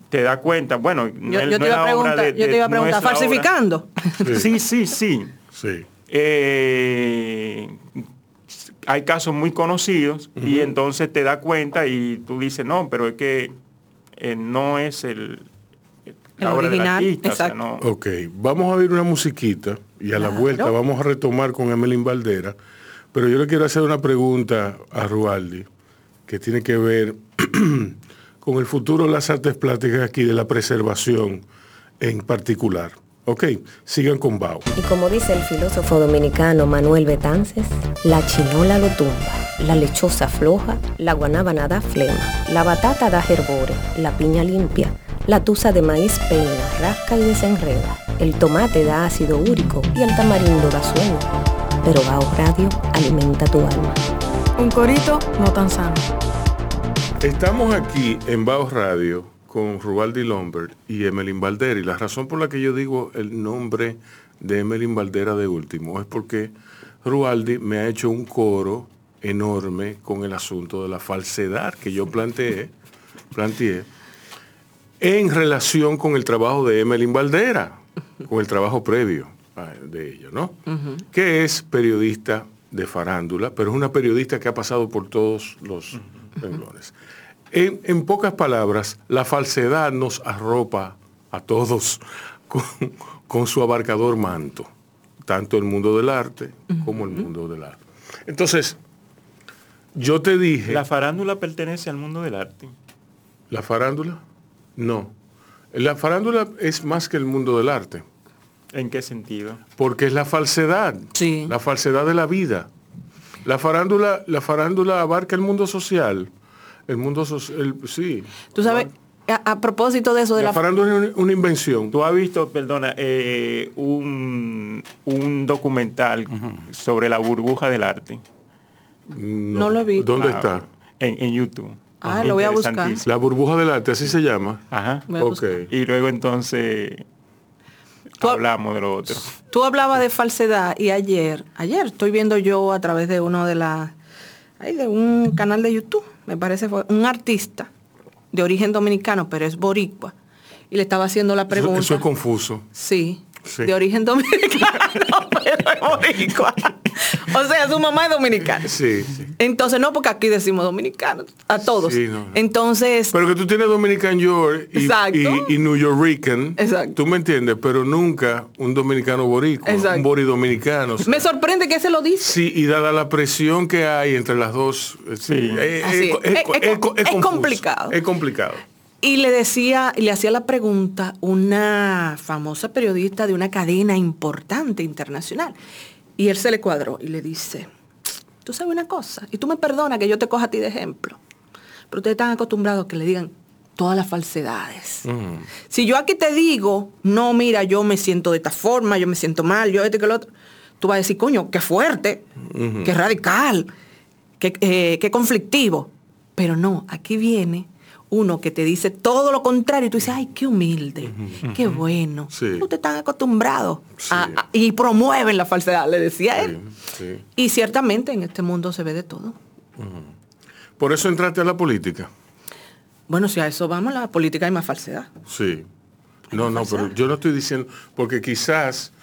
[SPEAKER 2] Te das cuenta, bueno, no
[SPEAKER 4] Yo,
[SPEAKER 2] es-
[SPEAKER 4] yo
[SPEAKER 2] no
[SPEAKER 4] te iba a preguntar,
[SPEAKER 2] de-
[SPEAKER 4] yo te iba a
[SPEAKER 2] no
[SPEAKER 4] preguntar, ¿falsificando?
[SPEAKER 2] Sí, sí, sí.
[SPEAKER 5] Sí.
[SPEAKER 2] Eh, hay casos muy conocidos y entonces te das cuenta y tú dices, no, pero es que eh, no es el, la
[SPEAKER 4] El
[SPEAKER 2] obra del
[SPEAKER 4] original,
[SPEAKER 2] artista, o sea,
[SPEAKER 4] exacto.
[SPEAKER 2] no-
[SPEAKER 5] Ok, vamos a oír una musiquita y a la
[SPEAKER 4] Claro.
[SPEAKER 5] vuelta vamos a retomar con Emelín Valdera, pero yo le quiero hacer una pregunta a Rualdi que tiene que ver con el futuro de las artes plásticas aquí, de la preservación en particular. Ok, sigan con Bao.
[SPEAKER 9] Y como dice el filósofo dominicano Manuel Betances, la chinola lo tumba, la lechosa floja, la guanábana da flema, la batata da herbore, la piña limpia, la tusa de maíz peina, rasca y desenreda, el tomate da ácido úrico y el tamarindo da sueño. Pero Bao Radio alimenta tu alma.
[SPEAKER 7] Un corito no tan sano.
[SPEAKER 5] Estamos aquí en Baos Radio con Rubaldi Lombard y Emelín Valdera. Y la razón por la que yo digo el nombre de Emelín Valdera de último es porque Rubaldi me ha hecho un coro enorme con el asunto de la falsedad que yo planteé, planteé en relación con el trabajo de Emelín Valdera, con el trabajo previo de ella, ¿no? Que es periodista de farándula, pero es una periodista que ha pasado por todos los renglones. En, en pocas palabras, la falsedad nos arropa a todos con, con su abarcador manto, tanto el mundo del arte como el mundo del arte. Entonces, yo te dije...
[SPEAKER 2] La farándula pertenece al mundo del arte.
[SPEAKER 5] ¿La farándula? No. La farándula es más que el mundo del arte,
[SPEAKER 2] ¿En qué sentido?
[SPEAKER 5] porque es la falsedad,
[SPEAKER 4] Sí.
[SPEAKER 5] la falsedad de la vida. La farándula, la farándula abarca el mundo social, el mundo social, sí.
[SPEAKER 4] Tú sabes, a, a propósito de eso de
[SPEAKER 5] La
[SPEAKER 4] la...
[SPEAKER 5] farándula es una, una invención.
[SPEAKER 2] Tú has visto, perdona, eh, un, un documental sobre la burbuja del arte
[SPEAKER 4] No lo he visto.
[SPEAKER 5] ¿Dónde
[SPEAKER 2] Ah,
[SPEAKER 5] está?
[SPEAKER 2] en, en YouTube.
[SPEAKER 4] Ah, lo voy a buscar.
[SPEAKER 5] La burbuja del arte, así se llama.
[SPEAKER 2] Ajá.
[SPEAKER 4] Voy a
[SPEAKER 5] Ok.
[SPEAKER 4] buscar.
[SPEAKER 2] Y luego entonces
[SPEAKER 4] Tú
[SPEAKER 2] hablamos de lo otro.
[SPEAKER 4] Tú hablabas de falsedad y ayer, ayer estoy viendo yo a través de uno de las, ay, de un canal de YouTube, me parece fue un artista de origen dominicano, pero es boricua, y le estaba haciendo la
[SPEAKER 5] Eso,
[SPEAKER 4] pregunta.
[SPEAKER 5] eso es confuso.
[SPEAKER 4] Sí,
[SPEAKER 5] Sí.
[SPEAKER 4] de origen dominicano, pero es boricua. O sea, su mamá es dominicana.
[SPEAKER 5] Sí, sí.
[SPEAKER 4] Entonces, no, porque aquí decimos dominicanos, a todos.
[SPEAKER 5] Sí, no, no.
[SPEAKER 4] Entonces,
[SPEAKER 5] Pero que tú tienes Dominican York y,
[SPEAKER 4] Exacto.
[SPEAKER 5] y, y New Yorkican,
[SPEAKER 4] Exacto.
[SPEAKER 5] tú me entiendes, pero nunca un dominicano boricua,
[SPEAKER 4] Exacto.
[SPEAKER 5] un bori dominicano.
[SPEAKER 4] me sorprende que se lo dice.
[SPEAKER 5] Sí, y dada la presión que hay entre las dos,
[SPEAKER 2] Sí.
[SPEAKER 4] Así es. complicado.
[SPEAKER 5] Es complicado.
[SPEAKER 4] Y le decía, y le hacía la pregunta una famosa periodista de una cadena importante internacional. Y él se le cuadró y le dice, tú sabes una cosa, y tú me perdonas que yo te coja a ti de ejemplo, pero ustedes están acostumbrados a que le digan todas las falsedades. Si yo aquí te digo, no, mira, yo me siento de esta forma, yo me siento mal, yo este que lo otro, tú vas a decir, coño, qué fuerte, qué radical, qué, eh, qué conflictivo. Pero no, aquí viene uno que te dice todo lo contrario y tú dices, ay, qué humilde, qué bueno.
[SPEAKER 5] Sí.
[SPEAKER 4] Ustedes están acostumbrados
[SPEAKER 5] Sí.
[SPEAKER 4] y promueven la falsedad, le decía él.
[SPEAKER 5] Sí.
[SPEAKER 4] Y ciertamente en este mundo se ve de todo.
[SPEAKER 5] Por eso entraste a la política.
[SPEAKER 4] Bueno, si a eso vamos, la política hay más falsedad.
[SPEAKER 5] Sí. No, no, pero yo no estoy diciendo, porque quizás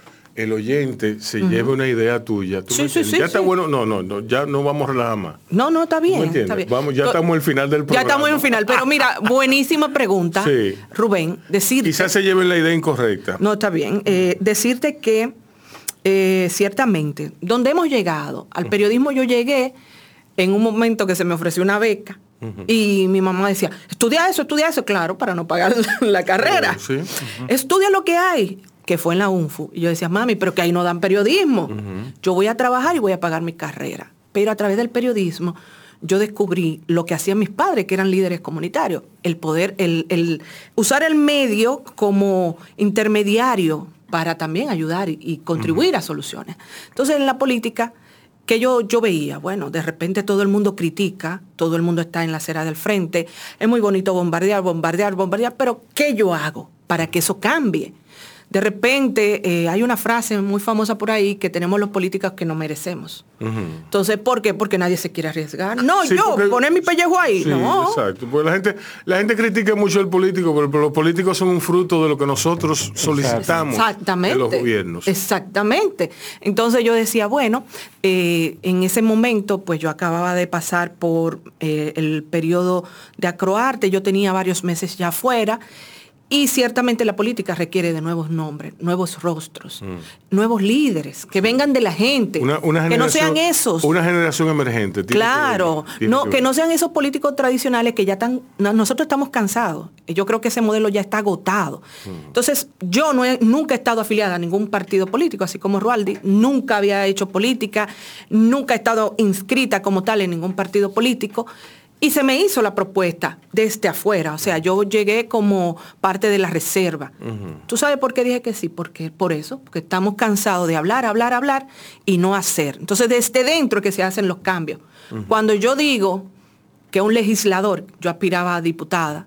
[SPEAKER 5] el oyente se lleve una idea tuya. ¿tú
[SPEAKER 4] Sí,
[SPEAKER 5] me
[SPEAKER 4] sí, sí,
[SPEAKER 5] ya está bueno, no, no, no, ya no vamos a relajar más.
[SPEAKER 4] No, no, está
[SPEAKER 5] ¿Tú
[SPEAKER 4] bien. está bien.
[SPEAKER 5] Vamos, ya estamos al final del
[SPEAKER 4] Ya
[SPEAKER 5] programa.
[SPEAKER 4] estamos en el final, pero mira, buenísima pregunta,
[SPEAKER 5] Sí.
[SPEAKER 4] Rubén, decirte...
[SPEAKER 5] Quizás se lleven la idea incorrecta.
[SPEAKER 4] No, está bien. Eh, decirte que eh, ciertamente, donde hemos llegado, al periodismo yo llegué en un momento que se me ofreció una beca y mi mamá decía, estudia eso, estudia eso, claro, para no pagar la, la carrera. Estudia lo que hay, que fue en la UNFU. Y yo decía, mami, pero que ahí no dan periodismo. Yo voy a trabajar y voy a pagar mi carrera. Pero a través del periodismo yo descubrí lo que hacían mis padres, que eran líderes comunitarios, el poder, el, el usar el medio como intermediario para también ayudar y, y contribuir a soluciones. Entonces en la política que yo, yo veía, bueno, de repente todo el mundo critica, todo el mundo está en la acera del frente, es muy bonito bombardear, bombardear, bombardear, pero ¿qué yo hago para que eso cambie? De repente eh, hay una frase muy famosa por ahí que tenemos los políticos que no merecemos. Entonces, ¿por qué? Porque nadie se quiere arriesgar. No,
[SPEAKER 5] Sí,
[SPEAKER 4] yo,
[SPEAKER 5] porque-
[SPEAKER 4] poner mi pellejo ahí.
[SPEAKER 5] Sí,
[SPEAKER 4] no.
[SPEAKER 5] exacto. Porque la gente, la gente critica mucho al político, pero, pero los políticos son un fruto de lo que nosotros solicitamos
[SPEAKER 4] Exactamente.
[SPEAKER 5] de los gobiernos.
[SPEAKER 4] Exactamente. Entonces yo decía, bueno, eh, en ese momento, pues yo acababa de pasar por eh, el periodo de acroarte, yo tenía varios meses ya afuera. Y ciertamente la política requiere de nuevos nombres, nuevos rostros, nuevos líderes, que vengan de la gente,
[SPEAKER 5] Mm. Una- una
[SPEAKER 4] que no sean esos.
[SPEAKER 5] Una generación emergente. tiene
[SPEAKER 4] Claro,
[SPEAKER 5] que
[SPEAKER 4] no,
[SPEAKER 5] que
[SPEAKER 4] que no sean esos políticos tradicionales que ya están, no- nosotros estamos cansados. Yo creo que ese modelo ya está agotado.
[SPEAKER 5] Mm.
[SPEAKER 4] Entonces, yo no he- nunca he estado afiliada a ningún partido político, así como Rualdi, nunca había hecho política, nunca he estado inscrita como tal en ningún partido político. Y se me hizo la propuesta desde afuera, o sea, yo llegué como parte de la reserva. ¿Tú sabes por qué dije que sí? Porque por eso, porque estamos cansados de hablar, hablar, hablar y no hacer. Entonces, desde dentro que se hacen los cambios. Cuando yo digo que un legislador, yo aspiraba a diputada,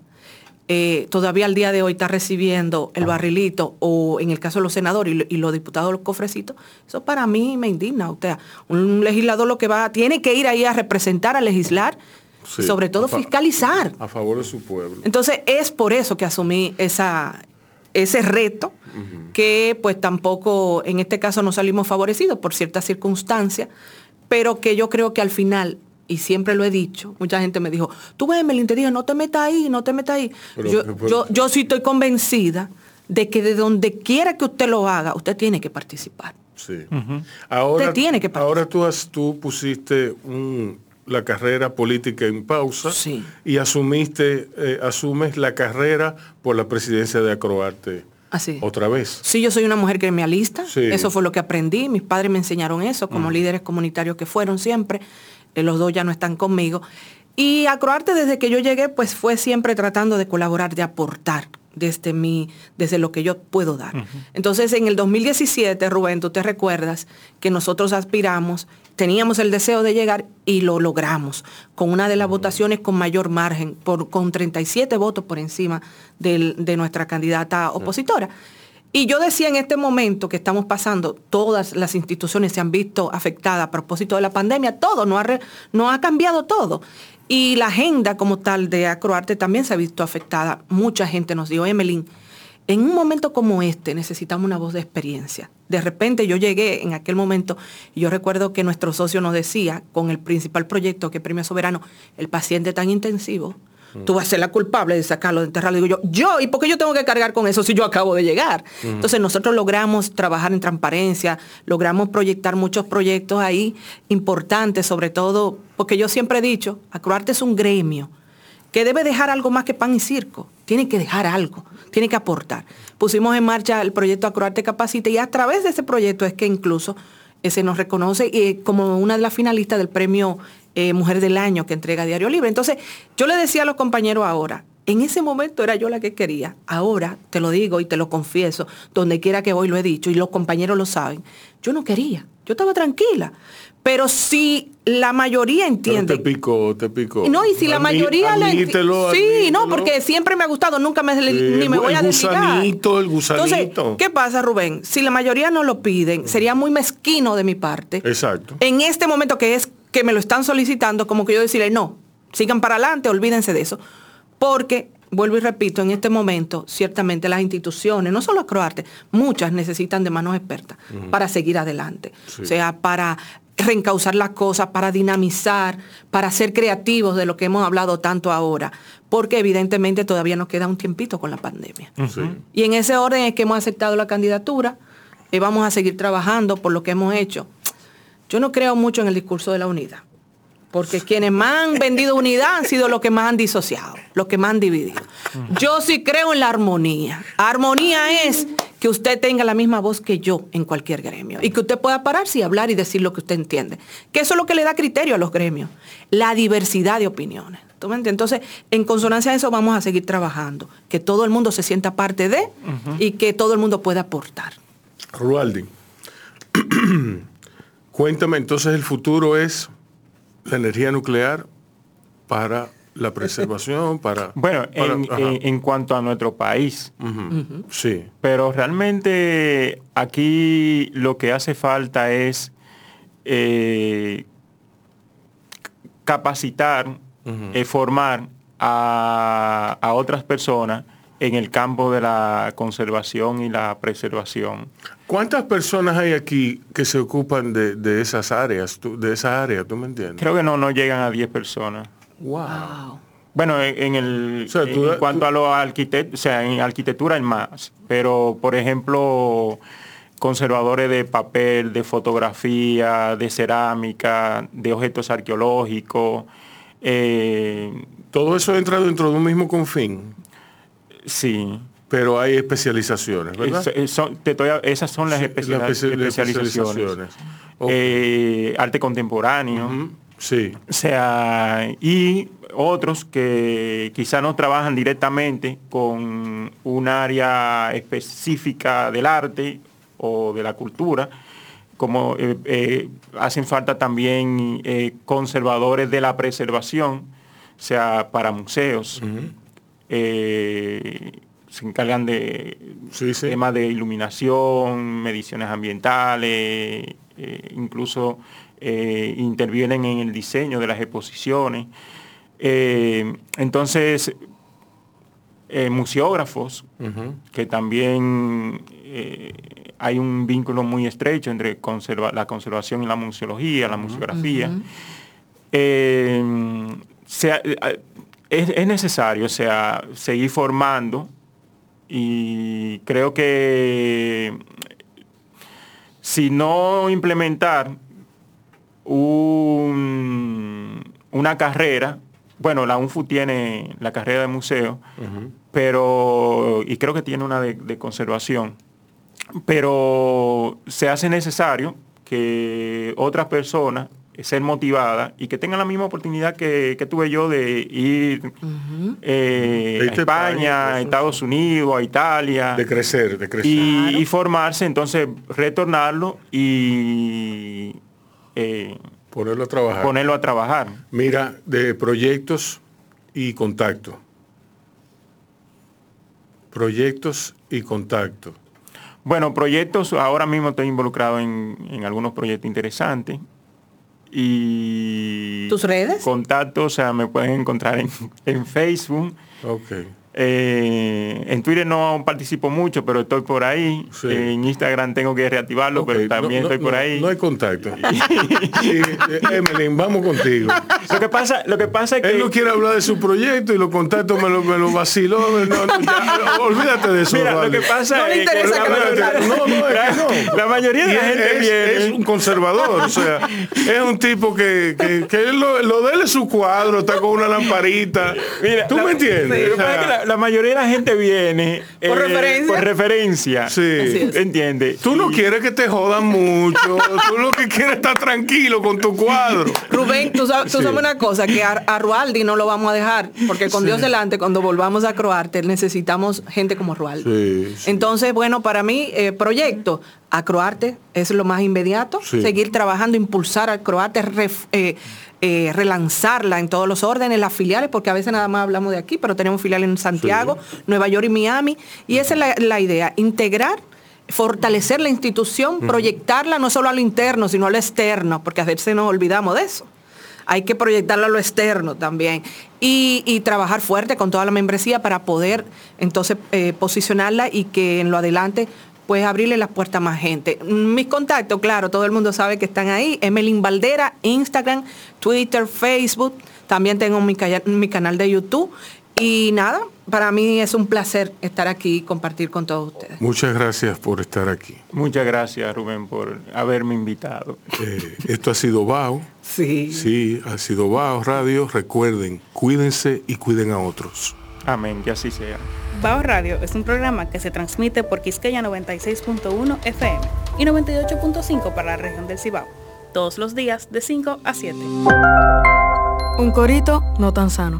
[SPEAKER 4] eh, todavía al día de hoy está recibiendo el barrilito, o en el caso de los senadores y, lo- y los diputados los cofrecitos, eso para mí me indigna. O sea, un legislador lo que va, tiene que ir ahí a representar, a legislar,
[SPEAKER 5] Sí,
[SPEAKER 4] sobre todo
[SPEAKER 5] a
[SPEAKER 4] fiscalizar.
[SPEAKER 5] A favor de su pueblo.
[SPEAKER 4] Entonces es por eso que asumí esa, ese reto, que pues tampoco en este caso no salimos favorecidos por ciertas circunstancias, pero que yo creo que al final, y siempre lo he dicho, mucha gente me dijo, tú ves, Melinda, dije, no te metas ahí, no te metas ahí.
[SPEAKER 5] Pero-
[SPEAKER 4] yo,
[SPEAKER 5] pero-
[SPEAKER 4] yo, yo sí estoy convencida de que de donde quiera que usted lo haga, usted tiene que participar.
[SPEAKER 5] Sí. Ahora,
[SPEAKER 4] Usted tiene que participar.
[SPEAKER 5] ahora tú, has- tú pusiste un- la carrera política en pausa
[SPEAKER 4] Sí.
[SPEAKER 5] y asumiste, eh, asumes la carrera por la presidencia de Acroarte
[SPEAKER 4] Así.
[SPEAKER 5] otra vez.
[SPEAKER 4] Sí, yo soy una mujer gremialista,
[SPEAKER 5] Sí.
[SPEAKER 4] eso fue lo que aprendí, mis padres me enseñaron eso como líderes comunitarios que fueron siempre, Eh, los dos ya no están conmigo. Y Acroarte desde que yo llegué pues fue siempre tratando de colaborar, de aportar desde mi, desde lo que yo puedo dar. Entonces en el 2017, Rubén, tú te recuerdas que nosotros aspiramos, teníamos el deseo de llegar y lo logramos con una de las votaciones con mayor margen, por, con 37 votos por encima del- de nuestra candidata opositora. Y yo decía en este momento que estamos pasando, todas las instituciones se han visto afectadas a propósito de la pandemia, todo, no ha, re- no ha cambiado todo. Y la agenda como tal de Acroarte también se ha visto afectada. Mucha gente nos dijo, Emelín, en un momento como este necesitamos una voz de experiencia. De repente yo llegué en aquel momento y yo recuerdo que nuestro socio nos decía, con el principal proyecto que es Premio Soberano, el paciente tan intensivo, tú vas a ser la culpable de sacarlo, de enterrarlo. Digo yo, yo, ¿y por qué yo tengo que cargar con eso si yo acabo de llegar? Entonces nosotros logramos trabajar en transparencia, logramos proyectar muchos proyectos ahí importantes, sobre todo, porque yo siempre he dicho, Acroarte es un gremio que debe dejar algo más que pan y circo. Tiene que dejar algo, tiene que aportar. Pusimos en marcha el proyecto Acroarte Capacite y a través de ese proyecto es que incluso eh, se nos reconoce eh, como una de las finalistas del premio eh, Mujer del Año que entrega Diario Libre. Entonces, yo le decía a los compañeros ahora, en ese momento era yo la que quería. Ahora, te lo digo y te lo confieso, donde quiera que voy lo he dicho y los compañeros lo saben, yo no quería, yo estaba tranquila. Pero si la mayoría
[SPEAKER 5] Pero
[SPEAKER 4] entiende...
[SPEAKER 5] te pico, te pico.
[SPEAKER 4] No, y si la mayoría le
[SPEAKER 5] admítelo,
[SPEAKER 4] Sí, no, porque siempre me ha gustado, nunca me
[SPEAKER 5] Sí,
[SPEAKER 4] ni me
[SPEAKER 5] el
[SPEAKER 4] voy a desligar.
[SPEAKER 5] gusanito, el gusanito.
[SPEAKER 4] Entonces, ¿qué pasa, Rubén? Si la mayoría no lo piden, sería muy mezquino de mi parte.
[SPEAKER 5] Exacto.
[SPEAKER 4] En este momento que es que me lo están solicitando, como que yo decirle, no, sigan para adelante, olvídense de eso. Porque, vuelvo y repito, en este momento, ciertamente las instituciones, no solo Croarte, muchas necesitan de manos expertas para seguir adelante.
[SPEAKER 5] Sí.
[SPEAKER 4] O sea, para reencauzar las cosas, para dinamizar, para ser creativos de lo que hemos hablado tanto ahora. Porque evidentemente todavía nos queda un tiempito con la pandemia.
[SPEAKER 5] Sí.
[SPEAKER 4] Y en ese orden es que hemos aceptado la candidatura y vamos a seguir trabajando por lo que hemos hecho. Yo no creo mucho en el discurso de la unidad, porque quienes más han vendido unidad han sido los que más han disociado, los que más han dividido. Yo sí creo en la armonía. Armonía es que usted tenga la misma voz que yo en cualquier gremio y que usted pueda pararse y hablar y decir lo que usted entiende. Que eso es lo que le da criterio a los gremios, la diversidad de opiniones. Entonces, en consonancia a eso vamos a seguir trabajando, que todo el mundo se sienta parte de y que todo el mundo pueda aportar.
[SPEAKER 5] Rualdi, cuéntame, entonces el futuro es la energía nuclear para la preservación, para...
[SPEAKER 2] Bueno,
[SPEAKER 5] para-
[SPEAKER 2] en, en- en cuanto a nuestro país.
[SPEAKER 5] Sí,
[SPEAKER 2] pero realmente aquí lo que hace falta es eh, capacitar, eh, formar a, a otras personas en el campo de la conservación y la preservación.
[SPEAKER 5] ¿Cuántas personas hay aquí que se ocupan de, de esas áreas, tú- de esa área, tú me entiendes?
[SPEAKER 2] Creo que no, no llegan a 10 personas.
[SPEAKER 5] Wow.
[SPEAKER 2] Bueno, en, el,
[SPEAKER 5] sea, tú
[SPEAKER 2] en cuanto a los arquitectos, o sea, en arquitectura hay más, pero por ejemplo, conservadores de papel, de fotografía, de cerámica, de objetos arqueológicos, eh,
[SPEAKER 5] Todo eso entra dentro de un mismo confín,
[SPEAKER 2] sí.
[SPEAKER 5] pero hay especializaciones, ¿verdad?
[SPEAKER 2] Es- es- son- te estoy a- esas son las,
[SPEAKER 5] Sí,
[SPEAKER 2] especial-
[SPEAKER 5] las especi- las
[SPEAKER 2] especializaciones. Eh, arte contemporáneo.
[SPEAKER 5] Sí.
[SPEAKER 2] O sea, y otros que quizá no trabajan directamente con un área específica del arte o de la cultura, como eh, eh, hacen falta también eh, conservadores de la preservación, o sea, para museos. Eh, se encargan de
[SPEAKER 5] Sí, sí.
[SPEAKER 2] temas de iluminación, mediciones ambientales, eh, incluso eh, intervienen en el diseño de las exposiciones. Eh, entonces, eh, museógrafos, que también eh, hay un vínculo muy estrecho entre conserva- la conservación y la museología, la museografía. Eh, eh, es, es necesario, o sea, seguir formando y creo que si no implementar un- una carrera, bueno, la UNFU tiene la carrera de museo, pero, y creo que tiene una de, de conservación, pero se hace necesario que otras personas ser motivadas y que tengan la misma oportunidad que, que tuve yo de ir eh,
[SPEAKER 5] De
[SPEAKER 2] a España, a Estados Unidos, a Italia
[SPEAKER 5] De crecer, de crecer.
[SPEAKER 2] y, y formarse, entonces retornarlo y eh,
[SPEAKER 5] Ponerlo a trabajar.
[SPEAKER 2] ponerlo a trabajar.
[SPEAKER 5] Mira, de proyectos y contacto. Proyectos y contacto.
[SPEAKER 2] Bueno, proyectos, ahora mismo estoy involucrado en, en algunos proyectos interesantes. Y
[SPEAKER 4] ¿Tus redes?
[SPEAKER 2] Contactos, o sea, me pueden encontrar en, en Facebook.
[SPEAKER 5] Ok.
[SPEAKER 2] Eh, en Twitter no participo mucho, pero estoy por ahí.
[SPEAKER 5] Sí.
[SPEAKER 2] En Instagram tengo que reactivarlo, pero también
[SPEAKER 5] no-
[SPEAKER 2] estoy por
[SPEAKER 5] no-
[SPEAKER 2] ahí.
[SPEAKER 5] No hay contacto. Sí, eh, Emeline, vamos contigo.
[SPEAKER 2] Lo que pasa, lo que pasa es que
[SPEAKER 5] Él no quiere hablar de su proyecto y los contactos me lo, me lo vaciló. No, no, ya, olvídate de eso.
[SPEAKER 2] Mira, lo que pasa
[SPEAKER 4] No le
[SPEAKER 2] es
[SPEAKER 4] interesa que
[SPEAKER 5] No, no, es que no.
[SPEAKER 2] la mayoría de la gente
[SPEAKER 5] es,
[SPEAKER 2] viene.
[SPEAKER 5] es un conservador, o sea, es un tipo que, que, que él lo, lo de él es su cuadro, está con una lamparita.
[SPEAKER 2] Mira,
[SPEAKER 5] ¿Tú
[SPEAKER 2] la-
[SPEAKER 5] me entiendes? O sea,
[SPEAKER 2] la, la mayoría de la gente viene eh,
[SPEAKER 4] Por referencia.
[SPEAKER 2] Por referencia.
[SPEAKER 5] Sí.
[SPEAKER 2] ¿Entiendes?
[SPEAKER 5] Tú no quieres que te jodan mucho, tú lo que quieres es estar tranquilo con tu cuadro.
[SPEAKER 4] Rubén, tú sabes, tú
[SPEAKER 5] Sí.
[SPEAKER 4] sabes una cosa, que a, a Rualdi no lo vamos a dejar, porque con Dios delante, cuando volvamos a Croarte, necesitamos gente como Rualdi.
[SPEAKER 5] Sí, sí.
[SPEAKER 4] Entonces, bueno, para mí, eh, proyecto, a Croarte es lo más inmediato,
[SPEAKER 5] Sí.
[SPEAKER 4] seguir trabajando, impulsar al Croarte, ref- eh, eh, relanzarla en todos los órdenes, las filiales, porque a veces nada más hablamos de aquí, pero tenemos filiales en Santiago, Nueva York y Miami, y esa es la, la idea, integrar fortalecer la institución, proyectarla no solo a lo interno, sino a lo externo, porque a veces nos olvidamos de eso. Hay que proyectarla a lo externo también. Y, y trabajar fuerte con toda la membresía para poder entonces eh, posicionarla y que en lo adelante pues abrirle las puertas a más gente. Mis contactos, claro, todo el mundo sabe que están ahí. Emelín Valdera, Instagram, Twitter, Facebook. También tengo mi, canal de YouTube. Y nada, para mí es un placer estar aquí y compartir con todos ustedes.
[SPEAKER 5] Muchas gracias por estar aquí.
[SPEAKER 2] Muchas gracias, Rubén, por haberme invitado.
[SPEAKER 5] Eh, esto ha sido BAO.
[SPEAKER 4] Sí.
[SPEAKER 5] Sí, ha sido BAO Radio. Recuerden, cuídense y cuiden a otros.
[SPEAKER 2] Amén, que así sea.
[SPEAKER 6] Bao Radio es un programa que se transmite por Quisqueya 96.1 FM y 98.5 para la región del Cibao, todos los días de 5 a 7.
[SPEAKER 7] Un corito no tan sano.